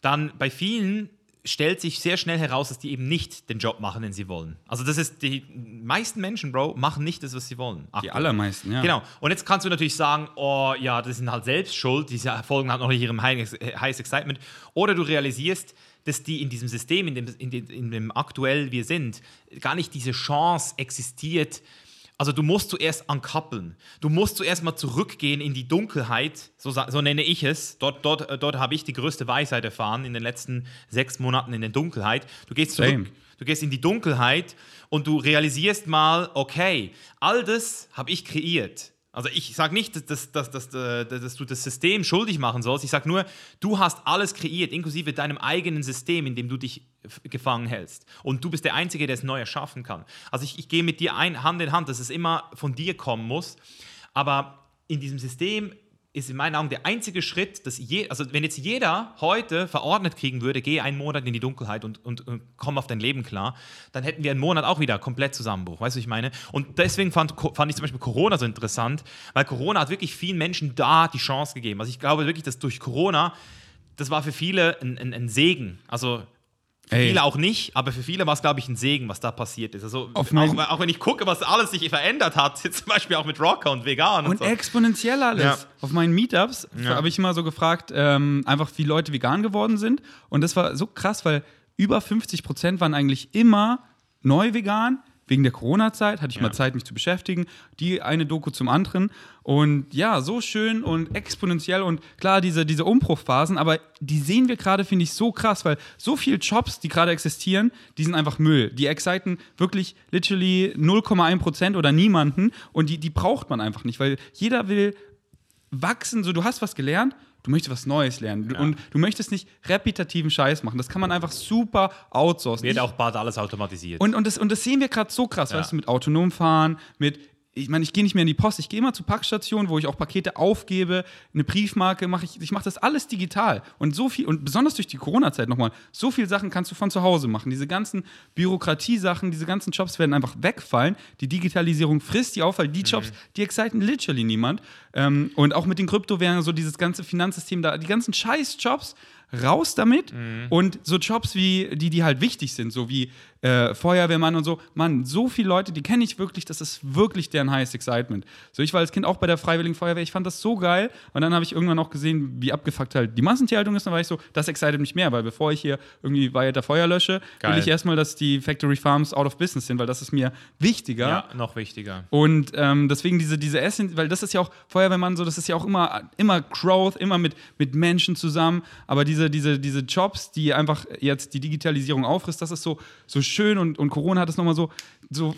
dann bei vielen stellt sich sehr schnell heraus, dass die eben nicht den Job machen, den sie wollen. Also das ist, die meisten Menschen, Bro, machen nicht das, was sie wollen. Aktuell. Die allermeisten, ja. Genau. Und jetzt kannst du natürlich sagen, oh ja, das sind halt selbst schuld, diese folgen halt noch nicht ihrem Highest Excitement. Oder du realisierst, dass die in diesem System, in dem, in dem, in dem aktuell wir sind, gar nicht diese Chance existiert, also du musst zuerst ankappeln. Du musst zuerst mal zurückgehen in die Dunkelheit, so, so nenne ich es. Dort, dort, äh, dort habe ich die größte Weisheit erfahren in den letzten sechs Monaten in der Dunkelheit. Du gehst zurück, Same. du gehst in die Dunkelheit und du realisierst mal, okay, all das habe ich kreiert. Also ich sage nicht, dass, dass, dass, dass, du das System schuldig machen sollst. Ich sage nur, du hast alles kreiert, inklusive deinem eigenen System, in dem du dich gefangen hältst. Und du bist der Einzige, der es neu erschaffen kann. Also ich, ich gehe mit dir ein, Hand in Hand, dass es immer von dir kommen muss. Aber in diesem System ist in meinen Augen der einzige Schritt, dass je, also wenn jetzt jeder heute verordnet kriegen würde, geh einen Monat in die Dunkelheit und, und, und komm auf dein Leben klar, dann hätten wir einen Monat auch wieder komplett Zusammenbruch. Weißt du, was ich meine? Und deswegen fand, fand ich zum Beispiel Corona so interessant, weil Corona hat wirklich vielen Menschen da die Chance gegeben. Also ich glaube wirklich, dass durch Corona, das war für viele ein, ein, ein Segen. Also für Ey. viele auch nicht, aber für viele war es, glaube ich, ein Segen, was da passiert ist. Also auch, auch, wenn ich gucke, was alles sich verändert hat, jetzt zum Beispiel auch mit Rocker und Vegan und, und so. exponentiell alles. Ja. Auf meinen Meetups ja. habe ich immer so gefragt, ähm, einfach wie Leute vegan geworden sind. Und das war so krass, weil über 50 Prozent waren eigentlich immer neu vegan, wegen der Corona-Zeit hatte ich ja. mal Zeit, mich zu beschäftigen. Die eine Doku zum anderen. Und ja, so schön und exponentiell und klar, diese, diese Umbruchphasen, aber die sehen wir gerade, finde ich, so krass, weil so viele Jobs, die gerade existieren, die sind einfach Müll. Die exciten wirklich literally 0,1 Prozent oder niemanden und die, die braucht man einfach nicht, weil jeder will wachsen, so du hast was gelernt, du möchtest was Neues lernen. Ja. Und du möchtest nicht repetitiven Scheiß machen. Das kann man einfach super outsourcen. Wird auch bald alles automatisiert. und, und, das, und das sehen wir gerade so krass, Ja. weißt du, mit autonom fahren, mit, ich meine, ich gehe nicht mehr in die Post, ich gehe immer zu Packstationen, wo ich auch Pakete aufgebe, eine Briefmarke, mache ich, ich mache das alles digital. Und so viel, und besonders durch die Corona-Zeit nochmal, so viel Sachen kannst du von zu Hause machen. Diese ganzen Bürokratiesachen, diese ganzen Jobs werden einfach wegfallen. Die Digitalisierung frisst die auf, weil die Jobs, die exciten literally niemand. Ähm, und auch mit den Kryptowährungen, so dieses ganze Finanzsystem da, die ganzen Scheiß-Jobs, raus damit. Und so Jobs wie die, die halt wichtig sind, so wie äh, Feuerwehrmann und so. Mann, so viele Leute, die kenne ich wirklich, das ist wirklich deren highest excitement. So, ich war als Kind auch bei der Freiwilligen Feuerwehr, ich fand das so geil. Und dann habe ich irgendwann auch gesehen, wie abgefuckt halt die Massentierhaltung ist. Dann war ich so, das excited mich mehr, weil bevor ich hier irgendwie weiter Feuer lösche, Geil. will ich erstmal, dass die Factory Farms out of business sind, weil das ist mir wichtiger. ja, noch wichtiger. Und ähm, deswegen diese, diese Essen, weil das ist ja auch Feuerwehrmann so, das ist ja auch immer, immer Growth, immer mit, mit Menschen zusammen. Aber diese, diese, diese Jobs, die einfach jetzt die Digitalisierung auffrisst, das ist so, so schön und, und Corona hat das nochmal so, so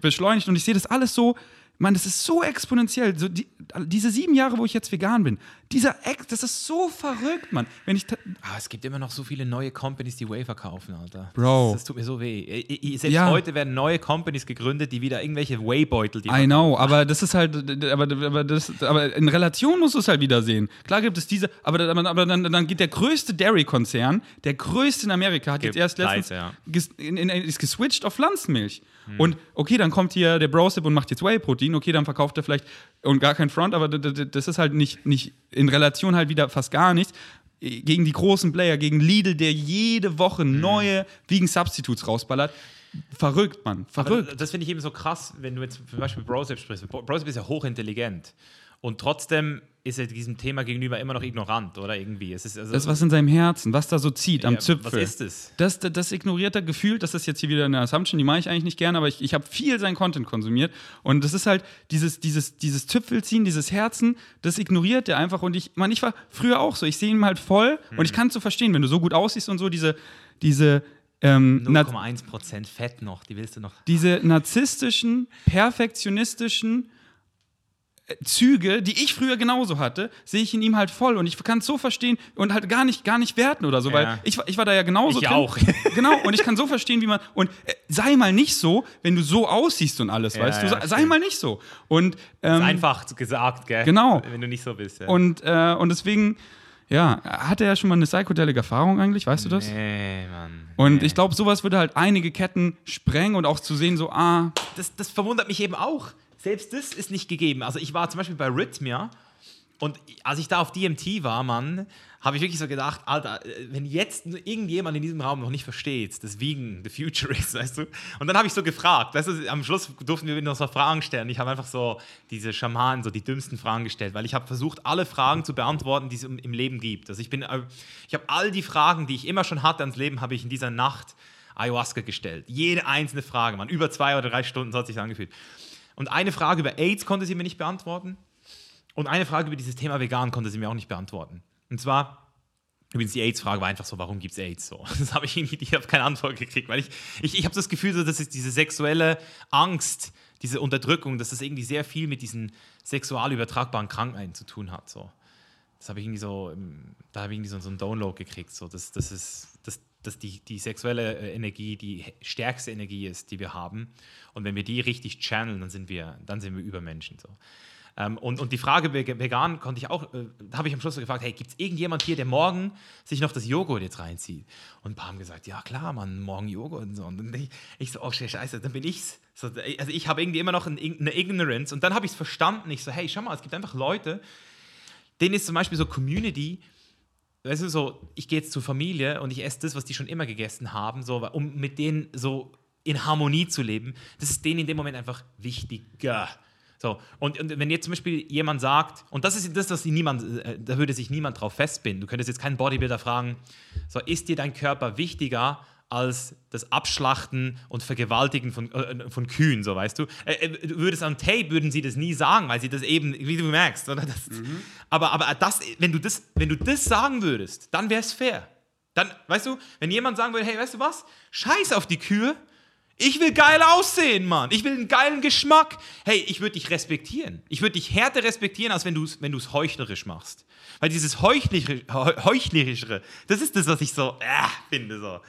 beschleunigt. Und ich sehe das alles so, Mann, das ist so exponentiell. So die, diese sieben Jahre, wo ich jetzt vegan bin, dieser Ex, das ist so verrückt, Mann. Wenn ich Ah, es gibt immer noch so viele neue Companies, die Whey verkaufen, Alter. Bro. Das, das tut mir so weh. Selbst Ja. heute werden neue Companies gegründet, die wieder irgendwelche Whey-Beutel, die I know, aber das ist halt, aber, aber, das, aber in Relation musst du es halt wieder sehen. Klar gibt es diese, aber, aber, aber dann, dann geht der größte Dairy-Konzern, der größte in Amerika, hat jetzt Gibt erst pleite, letztens ja. ges, in, in, ist geswitcht auf Pflanzenmilch. Und okay, dann kommt hier der Brosip und macht jetzt Whey-Protein, okay, dann verkauft er vielleicht und gar kein Front, aber das ist halt nicht, nicht in Relation halt wieder fast gar nichts. Gegen die großen Player, gegen Lidl, der jede Woche neue Vegan Substitutes rausballert. Verrückt, Mann. Verrückt. Aber das finde ich eben so krass, wenn du jetzt zum Beispiel Brosip sprichst. Bro- Brosip ist ja hochintelligent. Und trotzdem ist er diesem Thema gegenüber immer noch ignorant, oder irgendwie. Es ist also, Das, was in seinem Herzen, was da so zieht am Ja, Zipfel. Was ist es? Das, das, das ignoriert er gefühlt, das ist jetzt hier wieder eine Assumption, die mache ich eigentlich nicht gerne, aber ich, ich habe viel sein Content konsumiert. Und das ist halt dieses, dieses, dieses Zipfelziehen, dieses Herzen, das ignoriert er einfach. Und ich, man, ich war früher auch so, ich sehe ihn halt voll und ich kann es so verstehen, wenn du so gut aussiehst und so, diese, diese, ähm, na, 0,1% Fett noch, die willst du noch. diese narzisstischen, perfektionistischen Züge, die ich früher genauso hatte, sehe ich in ihm halt voll und ich kann es so verstehen und halt gar nicht, gar nicht werten oder so, Ja. weil ich, war- ich war da ja genauso Ich drin. auch. genau, und ich kann so verstehen, wie man, und äh, sei mal nicht so, wenn du so aussiehst und alles, Ja, weißt du, ja, sei, sei mal nicht so. Und, ähm, Ist einfach gesagt, gell? Genau. Wenn du nicht so bist. Ja. und, äh, und deswegen, ja, hatte er schon mal eine psychedelische Erfahrung eigentlich, weißt du das? Nee, Mann. Und nee. ich glaube, sowas würde halt einige Ketten sprengen und auch zu sehen, so, ah, das, das verwundert mich eben auch. Selbst das ist nicht gegeben. Also ich war zum Beispiel bei Rhythmia und als ich da auf DMT war, Mann, habe ich wirklich so gedacht, Alter, wenn jetzt irgendjemand in diesem Raum noch nicht versteht, das Vegan the future ist, weißt du? Und dann habe ich so gefragt, weißt du, am Schluss durften wir noch so Fragen stellen. Ich habe einfach so diese Schamanen, so die dümmsten Fragen gestellt, weil ich habe versucht, alle Fragen zu beantworten, die es im, im Leben gibt. Also ich bin, äh, ich habe all die Fragen, die ich immer schon hatte ans Leben, habe ich in dieser Nacht Ayahuasca gestellt. Jede einzelne Frage, man. Über zwei oder drei Stunden so hat sich angefühlt. Und eine Frage über AIDS konnte sie mir nicht beantworten. Und eine Frage über dieses Thema vegan konnte sie mir auch nicht beantworten. Und zwar, übrigens die AIDS-Frage war einfach so, warum gibt es AIDS so? Das habe ich irgendwie, ich habe keine Antwort gekriegt, weil ich, ich, ich habe das Gefühl, so, dass es diese sexuelle Angst, diese Unterdrückung, dass das irgendwie sehr viel mit diesen sexual übertragbaren Krankheiten zu tun hat. So. Das habe ich irgendwie so, da habe ich irgendwie so, so einen Download gekriegt, so, dass, dass, es, dass, die, die sexuelle äh, Energie die stärkste Energie ist, die wir haben. Und wenn wir die richtig channeln, dann sind wir, dann sind wir Übermenschen. So. Ähm, und, und die Frage veg- vegan konnte ich auch, äh, da habe ich am Schluss so gefragt, hey, gibt es irgendjemand hier, der morgen sich noch das Joghurt jetzt reinzieht? Und ein paar haben gesagt, ja klar, Mann, morgen Joghurt und so. Und ich, ich so, oh scheiße, dann bin ich's. So, also ich habe irgendwie immer noch ein, eine Ignorance. Und dann habe ich es verstanden. Ich so, hey, schau mal, es gibt einfach Leute, denen ist zum Beispiel so Community, weißt du, so, ich gehe jetzt zur Familie und ich esse das, was die schon immer gegessen haben, so, um mit denen so in Harmonie zu leben. Das ist denen in dem Moment einfach wichtiger. So, und, und wenn jetzt zum Beispiel jemand sagt, und das ist das, was sie niemand, äh, da würde sich niemand drauf festbinden. Du könntest jetzt keinen Bodybuilder fragen, so, ist dir dein Körper wichtiger als das Abschlachten und Vergewaltigen von, äh, von Kühen, so weißt du. Äh, äh, du würdest am Tape würden sie das nie sagen, weil sie das eben, wie du merkst, oder? Das, Aber, aber das, wenn du das, wenn du das sagen würdest, dann wäre es fair. Dann, weißt du, wenn jemand sagen würde, hey, weißt du was, scheiß auf die Kühe, Ich will geil aussehen, Mann. Ich will einen geilen Geschmack. Hey, ich würde dich respektieren. Ich würde dich härter respektieren, als wenn du es wenn heuchlerisch machst. Weil dieses Heuchlerische, Heuchlerischere, das ist das, was ich so äh, finde. So.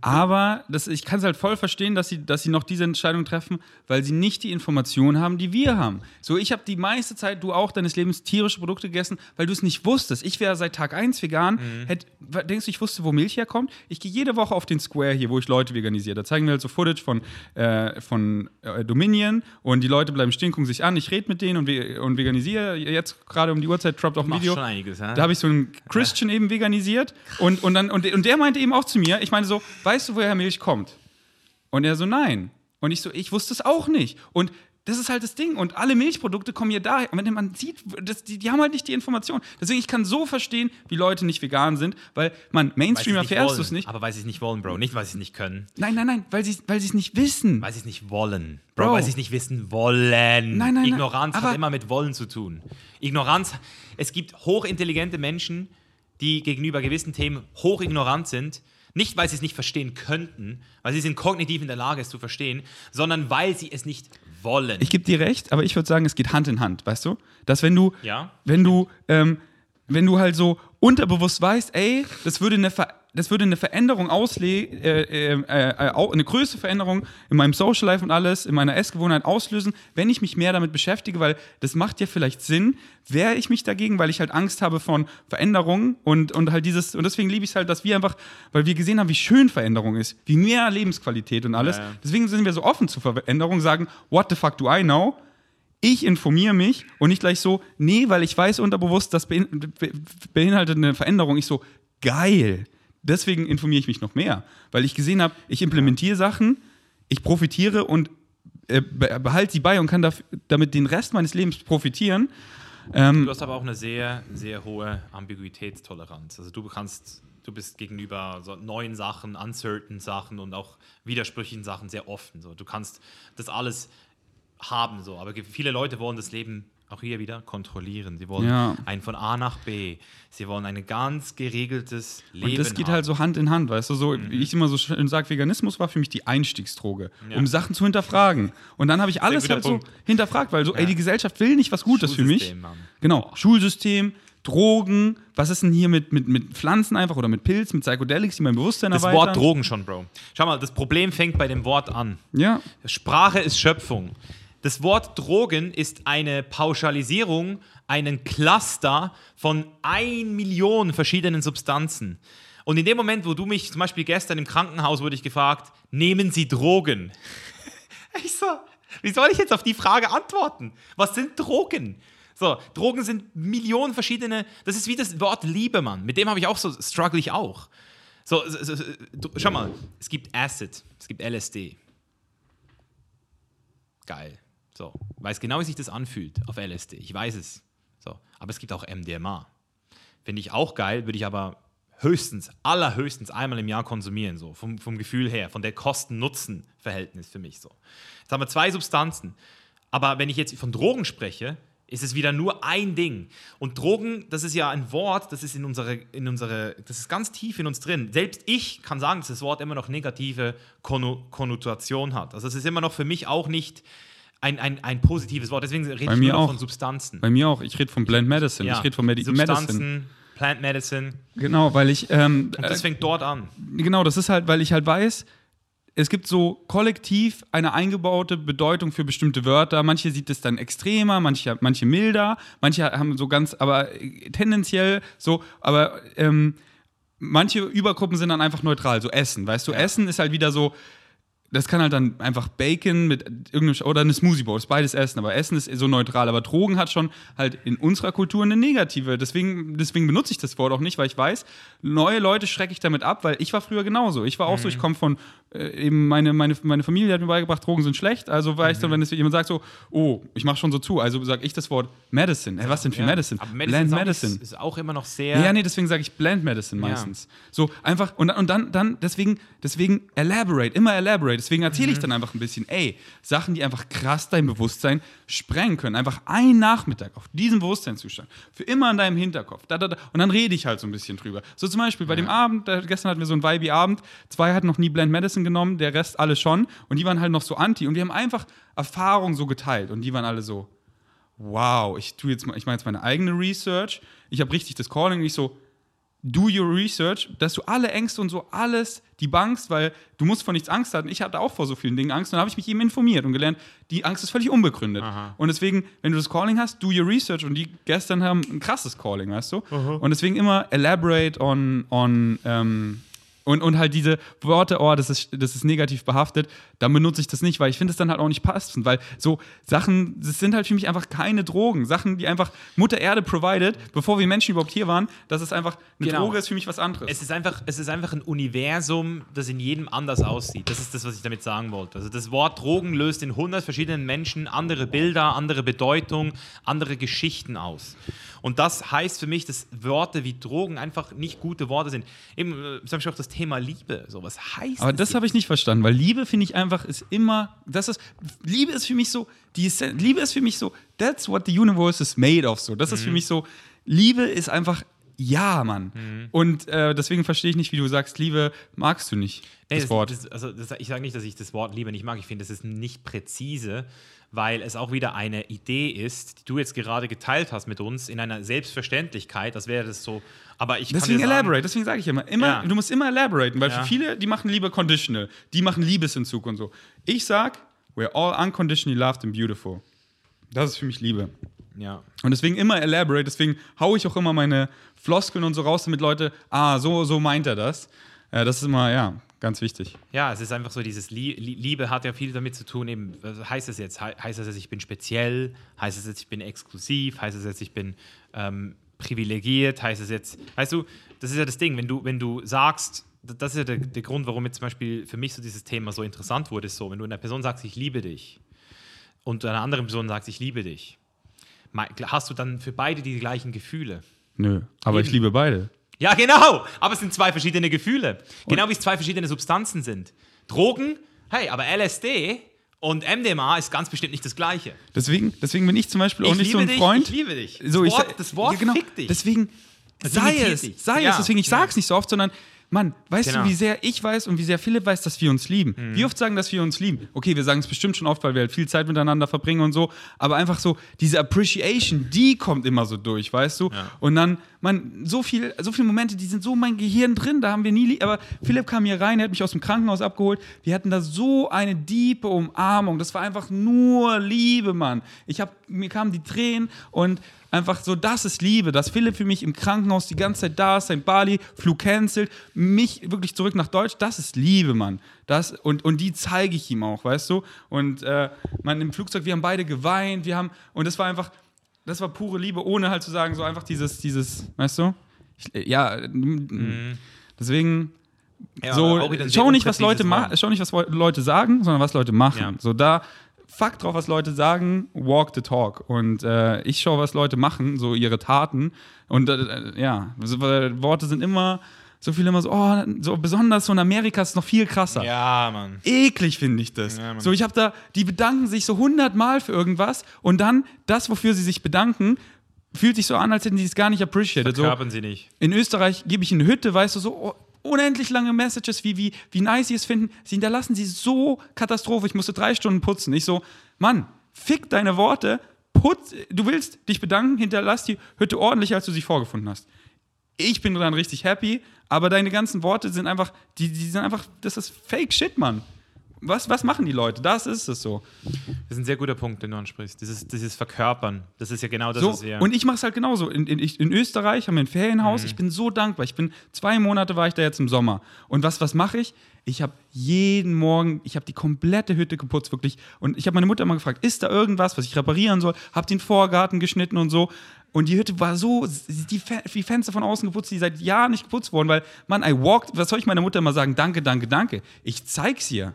Aber das, ich kann es halt voll verstehen, dass sie, dass sie noch diese Entscheidung treffen, weil sie nicht die Informationen haben, die wir haben. So, ich habe die meiste Zeit, du auch, deines Lebens tierische Produkte gegessen, weil du es nicht wusstest. Ich wäre seit Tag 1 vegan. Mhm. Hätt, denkst du, ich wusste, wo Milch herkommt? Ich gehe jede Woche auf den Square hier, wo ich Leute veganisiere. Da zeigen wir halt so Footage von, äh, von äh, Dominion und die Leute bleiben stehen, gucken sich an. Ich rede mit denen und, ve und veganisiere. Jetzt gerade um die Uhrzeit droppt auch ein Video. Einiges? Da habe ich so einen Christian eben veganisiert und, und, dann, und, und der meinte eben auch zu mir, ich meine so, weißt du, woher Milch kommt? Und er so, nein. Und ich so, ich wusste es auch nicht. Und das ist halt das Ding. Und alle Milchprodukte kommen hier daher. Und wenn man sieht, das, die, die, haben halt nicht die Information. Deswegen, ich kann so verstehen, wie Leute nicht vegan sind, weil man Mainstream erfährst du es nicht. Aber weil sie es nicht wollen, Bro. Nicht, weil sie es nicht können. Nein, nein, nein, weil sie weil es nicht wissen. Weil sie es nicht wollen. Bro, Bro. weil sie es nicht wissen wollen. Nein, nein, Ignoranz nein, hat immer mit wollen zu tun. Ignoranz, es gibt hochintelligente Menschen, die gegenüber gewissen Themen hochignorant sind nicht, weil sie es nicht verstehen könnten, weil sie sind kognitiv in der Lage, es zu verstehen, sondern weil sie es nicht wollen. Ich gebe dir recht, aber ich würde sagen, es geht Hand in Hand, weißt du? Dass wenn du, ja. wenn du, ähm, wenn du halt so unterbewusst weißt, ey, das würde eine Ver das würde eine Veränderung auslegen, äh, äh, äh, eine größere Veränderung in meinem Social Life und alles, in meiner Essgewohnheit auslösen, wenn ich mich mehr damit beschäftige, weil das macht ja vielleicht Sinn. Wehre ich mich dagegen, weil ich halt Angst habe von Veränderungen und, und halt dieses, und deswegen liebe ich es halt, dass wir einfach, weil wir gesehen haben, wie schön Veränderung ist, wie mehr Lebensqualität und alles. Ja, ja. Deswegen sind wir so offen zu Veränderung, sagen, what the fuck do I know? ich informiere mich und nicht gleich so, nee, weil ich weiß unterbewusst, das beinhaltet eine Veränderung. Ich so, geil deswegen informiere ich mich noch mehr, weil ich gesehen habe, ich implementiere Sachen, ich profitiere und äh, behalte sie bei und kann damit den Rest meines Lebens profitieren. Ähm, du hast aber auch eine sehr, sehr hohe Ambiguitätstoleranz. Also du kannst, du bist gegenüber so neuen Sachen, uncertain Sachen und auch widersprüchlichen Sachen sehr offen. So. Du kannst das alles haben, so. aber viele Leute wollen das Leben auch hier wieder kontrollieren. Sie wollen ja. ein von A nach B. Sie wollen ein ganz geregeltes Leben. Und das geht haben. halt so Hand in Hand, weißt du, so mhm. wie ich immer so schön sage, Veganismus war für mich die Einstiegsdroge, ja. um Sachen zu hinterfragen. Und dann habe ich alles halt Punkt. so hinterfragt, weil so, ja. ey, die Gesellschaft will nicht was Gutes für mich. Mann. Genau, oh. Schulsystem, Drogen, was ist denn hier mit, mit, mit Pflanzen einfach oder mit Pilz, mit Psychedelics, die mein Bewusstsein das erweitern? Das Wort Drogen schon, Bro. Schau mal, das Problem fängt bei dem Wort an. Ja. Sprache ist Schöpfung. Das Wort Drogen ist eine Pauschalisierung, einen Cluster von ein Million verschiedenen Substanzen. Und in dem Moment, wo du mich zum Beispiel gestern im Krankenhaus wurde ich gefragt, nehmen Sie Drogen? Ich so, wie soll ich jetzt auf die Frage antworten? Was sind Drogen? So, Drogen sind Millionen verschiedene, das ist wie das Wort Liebe, Mann. Mit dem habe ich auch so, struggle ich auch. So, so, so, schau mal, es gibt Acid, es gibt LSD. Geil. So, weiß genau, wie sich das anfühlt auf LSD. Ich weiß es. So, aber es gibt auch MDMA. Finde ich auch geil, würde ich aber höchstens, allerhöchstens einmal im Jahr konsumieren, so vom, vom Gefühl her, von der Kosten-Nutzen-Verhältnis für mich so. Jetzt haben wir zwei Substanzen. Aber wenn ich jetzt von Drogen spreche, ist es wieder nur ein Ding. Und Drogen, das ist ja ein Wort, das ist in unsere, in unsere, das ist ganz tief in uns drin. Selbst ich kann sagen, dass das Wort immer noch negative Konnotation hat. Also es ist immer noch für mich auch nicht ein, ein, ein positives Wort. Deswegen rede ich nur auch. von Substanzen. Bei mir auch. Ich rede von Blend Medicine. Ja. Ich rede von Medi Substanzen, Medicine. Plant Medicine. Genau, weil ich. Ähm, Und das fängt dort an. Genau, das ist halt, weil ich halt weiß, es gibt so kollektiv eine eingebaute Bedeutung für bestimmte Wörter. Manche sieht es dann extremer, manche, manche milder, manche haben so ganz, aber tendenziell so, aber ähm, manche Übergruppen sind dann einfach neutral, so Essen. Weißt du, ja. Essen ist halt wieder so, das kann halt dann einfach Bacon mit irgendeinem oder eine Smoothie Bowl, ist beides Essen, aber Essen ist so neutral. Aber Drogen hat schon halt in unserer Kultur eine negative. Deswegen, deswegen benutze ich das Wort auch nicht, weil ich weiß, neue Leute schrecke ich damit ab, weil ich war früher genauso. Ich war auch mhm. so, ich komme von äh, eben meine, meine, meine Familie hat mir beigebracht, Drogen sind schlecht. Also weiß mhm. dann, wenn es jemand sagt so, oh, ich mache schon so zu, also sage ich das Wort Medicine. Hey, was denn für ja. Medicine? Aber Medicine Blend Medicine. Ist, auch immer noch sehr. Ja, nee, deswegen sage ich Blend Medicine meistens. Ja. So einfach und, und dann, dann deswegen, deswegen elaborate, immer elaborate Deswegen erzähle Mhm. ich dann einfach ein bisschen, ey, Sachen, die einfach krass dein Bewusstsein sprengen können. Einfach ein Nachmittag auf diesem Bewusstseinszustand. Für immer in deinem Hinterkopf. Da, da, da. Und dann rede ich halt so ein bisschen drüber. So zum Beispiel bei dem Abend, da, gestern hatten wir so einen Vibe-Abend. Zwei hatten noch nie Blend Medicine genommen, der Rest alle schon. Und die waren halt noch so anti. Und wir haben einfach Erfahrungen so geteilt. Und die waren alle so, wow, ich tue jetzt mal, ich mache jetzt meine eigene Research. Ich habe richtig das Calling. Und ich so, do your research, dass du alle Ängste und so alles debunkst, weil du musst vor nichts Angst haben. Ich hatte auch vor so vielen Dingen Angst und dann habe ich mich eben informiert und gelernt, die Angst ist völlig unbegründet. Aha. Und deswegen, wenn du das Calling hast, do your research und die gestern haben ein krasses Calling, weißt du? Und deswegen immer elaborate on, on ähm, und, und halt diese Worte, oh, das ist, das ist negativ behaftet, dann benutze ich das nicht, weil ich finde es dann halt auch nicht passend, weil so Sachen, das sind halt für mich einfach keine Drogen. Sachen, die einfach Mutter Erde provided, bevor wir Menschen überhaupt hier waren, das ist einfach, eine Genau. Droge ist für mich was anderes. Es ist, einfach, es ist einfach ein Universum, das in jedem anders aussieht. Das ist das, was ich damit sagen wollte. Also das Wort Drogen löst in 100 verschiedenen Menschen andere Bilder, andere Bedeutung, andere Geschichten aus. Und das heißt für mich, dass Worte wie Drogen einfach nicht gute Worte sind. Eben äh, zum Beispiel auch das Thema Liebe. So, was heißt Aber das habe ich nicht verstanden, weil Liebe finde ich einfach ist immer, das ist, Liebe ist für mich so, die ist, Liebe ist für mich so, that's what the universe is made of, so. Das ist für Mhm. mich so, Liebe ist einfach, ja, Mann. Und äh, deswegen verstehe ich nicht, wie du sagst, Liebe magst du nicht, Nee, das, Wort. Das, also das, ich sage nicht, dass ich das Wort Liebe nicht mag. Ich finde, das ist nicht präzise, weil es auch wieder eine Idee ist, die du jetzt gerade geteilt hast mit uns in einer Selbstverständlichkeit. Das wäre das so. Aber ich Deswegen kann dir sagen, elaborate, deswegen sage ich immer, immer Ja. du musst immer elaboraten, weil Ja. für viele, die machen Liebe conditional, die machen Liebesentzug und so. Ich sag, we're all unconditionally loved and beautiful. Das ist für mich Liebe. Ja. Und deswegen immer elaborate, deswegen haue ich auch immer meine Floskeln und so raus, damit Leute, ah, so, so meint er das. Äh, das ist immer, ja, ganz wichtig. Ja, es ist einfach so, dieses Lie Lie- Liebe hat ja viel damit zu tun, eben, was heißt es jetzt? He heißt es jetzt, ich bin speziell? Heißt es jetzt, ich bin exklusiv? Heißt es jetzt, ich bin ähm, privilegiert? Heißt es jetzt, weißt du, das ist ja das Ding, wenn du, wenn du sagst, das ist ja der, der Grund, warum jetzt zum Beispiel für mich so dieses Thema so interessant wurde, ist so, wenn du einer Person sagst, ich liebe dich und einer anderen Person sagst, ich liebe dich, hast du dann für beide die gleichen Gefühle? Nö, aber ich Eben. liebe beide. Ja, genau. Aber es sind zwei verschiedene Gefühle. Genau wie es zwei verschiedene Substanzen sind. Drogen, hey, aber LSD und MDMA ist ganz bestimmt nicht das Gleiche. Deswegen, deswegen bin ich zum Beispiel auch Ich nicht so ein dich, Freund. ich liebe dich. So, Das ich Wort- sa- das Wort ja, genau, fickt dich. Deswegen sei es, sei Ja. es. Deswegen, ich Ja. sag's nicht so oft, sondern, Mann, weißt Genau. du, wie sehr ich weiß und wie sehr Philipp weiß, dass wir uns lieben? Mhm. Wie oft sagen, dass wir uns lieben? Okay, wir sagen es bestimmt schon oft, weil wir halt viel Zeit miteinander verbringen und so, aber einfach so, diese Appreciation, die kommt immer so durch, weißt du? Ja. Und dann, man, so viel, so viele Momente, die sind so in meinem Gehirn drin, da haben wir nie, lieb- aber Philipp kam hier rein, er hat mich aus dem Krankenhaus abgeholt, wir hatten da so eine diepe Umarmung, das war einfach nur Liebe, Mann. Ich hab, mir kamen die Tränen und einfach so, das ist Liebe, dass Philipp für mich im Krankenhaus die ganze Zeit da ist, sein Bali, Flug cancelt, mich wirklich zurück nach Deutsch, das ist Liebe, Mann. Das, und, und die zeige ich ihm auch, weißt du? Und äh, man im Flugzeug, wir haben beide geweint, wir haben, und das war einfach, das war pure Liebe, ohne halt zu sagen, so einfach dieses, dieses, weißt du? Ich, äh, ja, mm, deswegen Ja, so, schau nicht, was Leute machen, schau nicht, was Leute sagen, sondern was Leute machen. Ja. So da Fakt drauf, was Leute sagen, walk the talk. Und äh, ich schaue, was Leute machen, so ihre Taten. Und äh, ja, so, weil Worte sind immer so viele immer so, oh, so besonders so in Amerika ist es noch viel krasser. Ja, Mann. Eklig finde ich das. Ja, so, ich habe da, die bedanken sich so hundertmal für irgendwas und dann das, wofür sie sich bedanken, fühlt sich so an, als hätten sie es gar nicht appreciated. So, Verkörpern sie nicht. in Österreich gebe ich eine Hütte, weißt du, so oh, unendlich lange Messages, wie, wie, wie nice sie es finden. Sie hinterlassen sie so Katastrophe. Ich musste drei Stunden putzen. Ich so, Mann, fick deine Worte, putz, du willst dich bedanken, hinterlass die Hütte ordentlicher, als du sie vorgefunden hast. Ich bin dann richtig happy, aber deine ganzen Worte sind einfach, die, die sind einfach, das ist Fake Shit, Mann. Was, was machen die Leute? Das ist es so. Das ist ein sehr guter Punkt, den du ansprichst. Dieses, dieses Verkörpern. Das ist ja genau das, So, was wir. und ich mache es halt genauso. In, in, in Österreich haben wir ein Ferienhaus. Ich bin so dankbar. Ich bin zwei Monate war ich da jetzt im Sommer. Und was, was mache ich? Ich habe jeden Morgen, ich habe die komplette Hütte geputzt, wirklich. Und ich habe meine Mutter immer gefragt, ist da irgendwas, was ich reparieren soll? Habe den Vorgarten geschnitten und so. Und die Hütte war so, die, die Fenster von außen geputzt, die seit Jahren nicht geputzt wurden, weil, man, I walked, was soll ich meiner Mutter immer sagen? Danke, danke, danke. Ich zeig's ihr.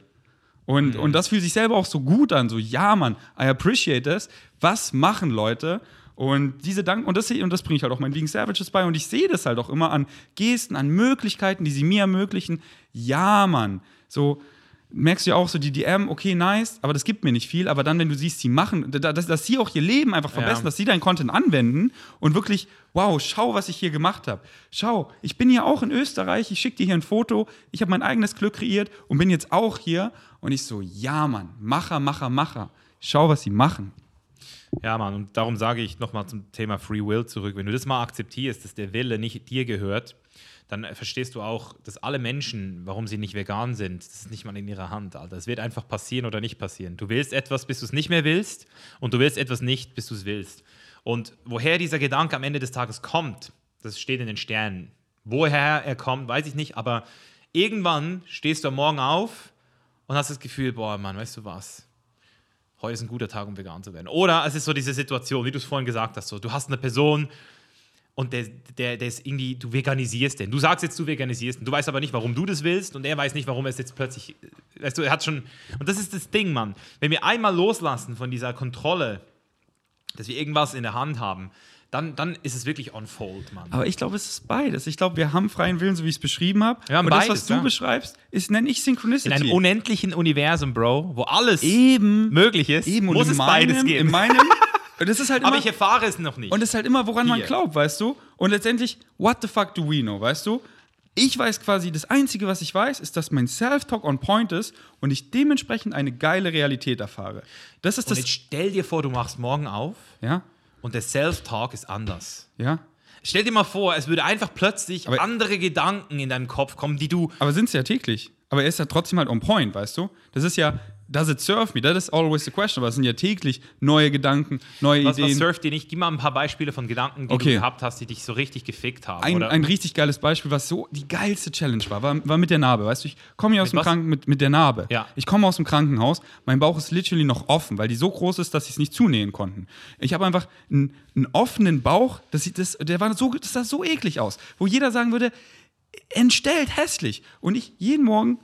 Und, und das fühlt sich selber auch so gut an. So, ja, Mann, I appreciate this. Was machen Leute? Und diese Dank, und das, und das bringe ich halt auch meinen Vegan Savages bei. Und ich sehe das halt auch immer an Gesten, an Möglichkeiten, die sie mir ermöglichen. Ja, Mann. So, merkst du ja auch so die DM, okay, nice, aber das gibt mir nicht viel. Aber dann, wenn du siehst, sie machen, da- dass, dass sie auch ihr Leben einfach verbessern, Ja. dass sie deinen Content anwenden und wirklich, wow, schau, was ich hier gemacht habe. Schau, ich bin hier auch in Österreich, ich schicke dir hier ein Foto, ich habe mein eigenes Glück kreiert und bin jetzt auch hier. Und ich so, ja, Mann, Macher, Macher, Macher. Schau, was sie machen. Ja, Mann, und darum sage ich nochmal zum Thema Free Will zurück. Wenn du das mal akzeptierst, dass der Wille nicht dir gehört, dann verstehst du auch, dass alle Menschen, warum sie nicht vegan sind, das ist nicht mal in ihrer Hand, Alter. Es wird einfach passieren oder nicht passieren. Du willst etwas, bis du es nicht mehr willst, und du willst etwas nicht, bis du es willst. Und woher dieser Gedanke am Ende des Tages kommt, das steht in den Sternen. Woher er kommt, weiß ich nicht, aber irgendwann stehst du am Morgen auf und hast das Gefühl, boah, Mann, weißt du was? heute ist ein guter Tag, um vegan zu werden. Oder es ist so diese Situation, wie du es vorhin gesagt hast, so, du hast eine Person und der, der, der ist irgendwie, du veganisierst den. Du sagst jetzt, du veganisierst den. Du weißt aber nicht, warum du das willst und er weiß nicht, warum er es jetzt plötzlich, weißt du, er hat schon, und das ist das Ding, Mann. Wenn wir einmal loslassen von dieser Kontrolle, dass wir irgendwas in der Hand haben, dann, dann ist es wirklich on fold, Mann. Aber ich glaube, es ist beides. Ich glaube, wir haben freien Willen, so wie ich es beschrieben habe. Und das, beides, was du ja. beschreibst, ist, nenne ich Synchronicity. in einem unendlichen Universum, Bro, wo alles Eben. möglich ist, Eben. Muss es meinem, beides geben. In meinem. Und das ist halt immer, aber ich erfahre es noch nicht. und das ist halt immer, woran man Hier. glaubt, weißt du? Und letztendlich, what the fuck do we know, weißt du? Ich weiß quasi, das Einzige, was ich weiß, ist, dass mein Self-Talk on point ist und ich dementsprechend eine geile Realität erfahre. Das ist und das. jetzt stell dir vor, du machst morgen auf Ja, und der Self-Talk ist anders. ja. Stell dir mal vor, es würde einfach plötzlich Aber- andere Gedanken in deinen Kopf kommen, die du. Aber sind es ja täglich. Aber er ist ja trotzdem halt on point, weißt du? Das ist ja, does it serve me? That is always the question. Aber es sind ja täglich neue Gedanken, neue Was, was Ideen. surft dir nicht? Gib mal ein paar Beispiele von Gedanken, die Okay. du gehabt hast, die dich so richtig gefickt haben. Ein, ein richtig geiles Beispiel, was so die geilste Challenge war, war, war mit der Narbe. Weißt du, ich komme hier aus Mit dem was? Kranken mit, mit der Narbe. Ja. Ich komme aus dem Krankenhaus, mein Bauch ist literally noch offen, weil die so groß ist, dass sie es nicht zunähen konnten. Ich habe einfach einen, einen offenen Bauch, das sieht das, der war so, das sah so eklig aus, wo jeder sagen würde, entstellt, hässlich. Und ich jeden Morgen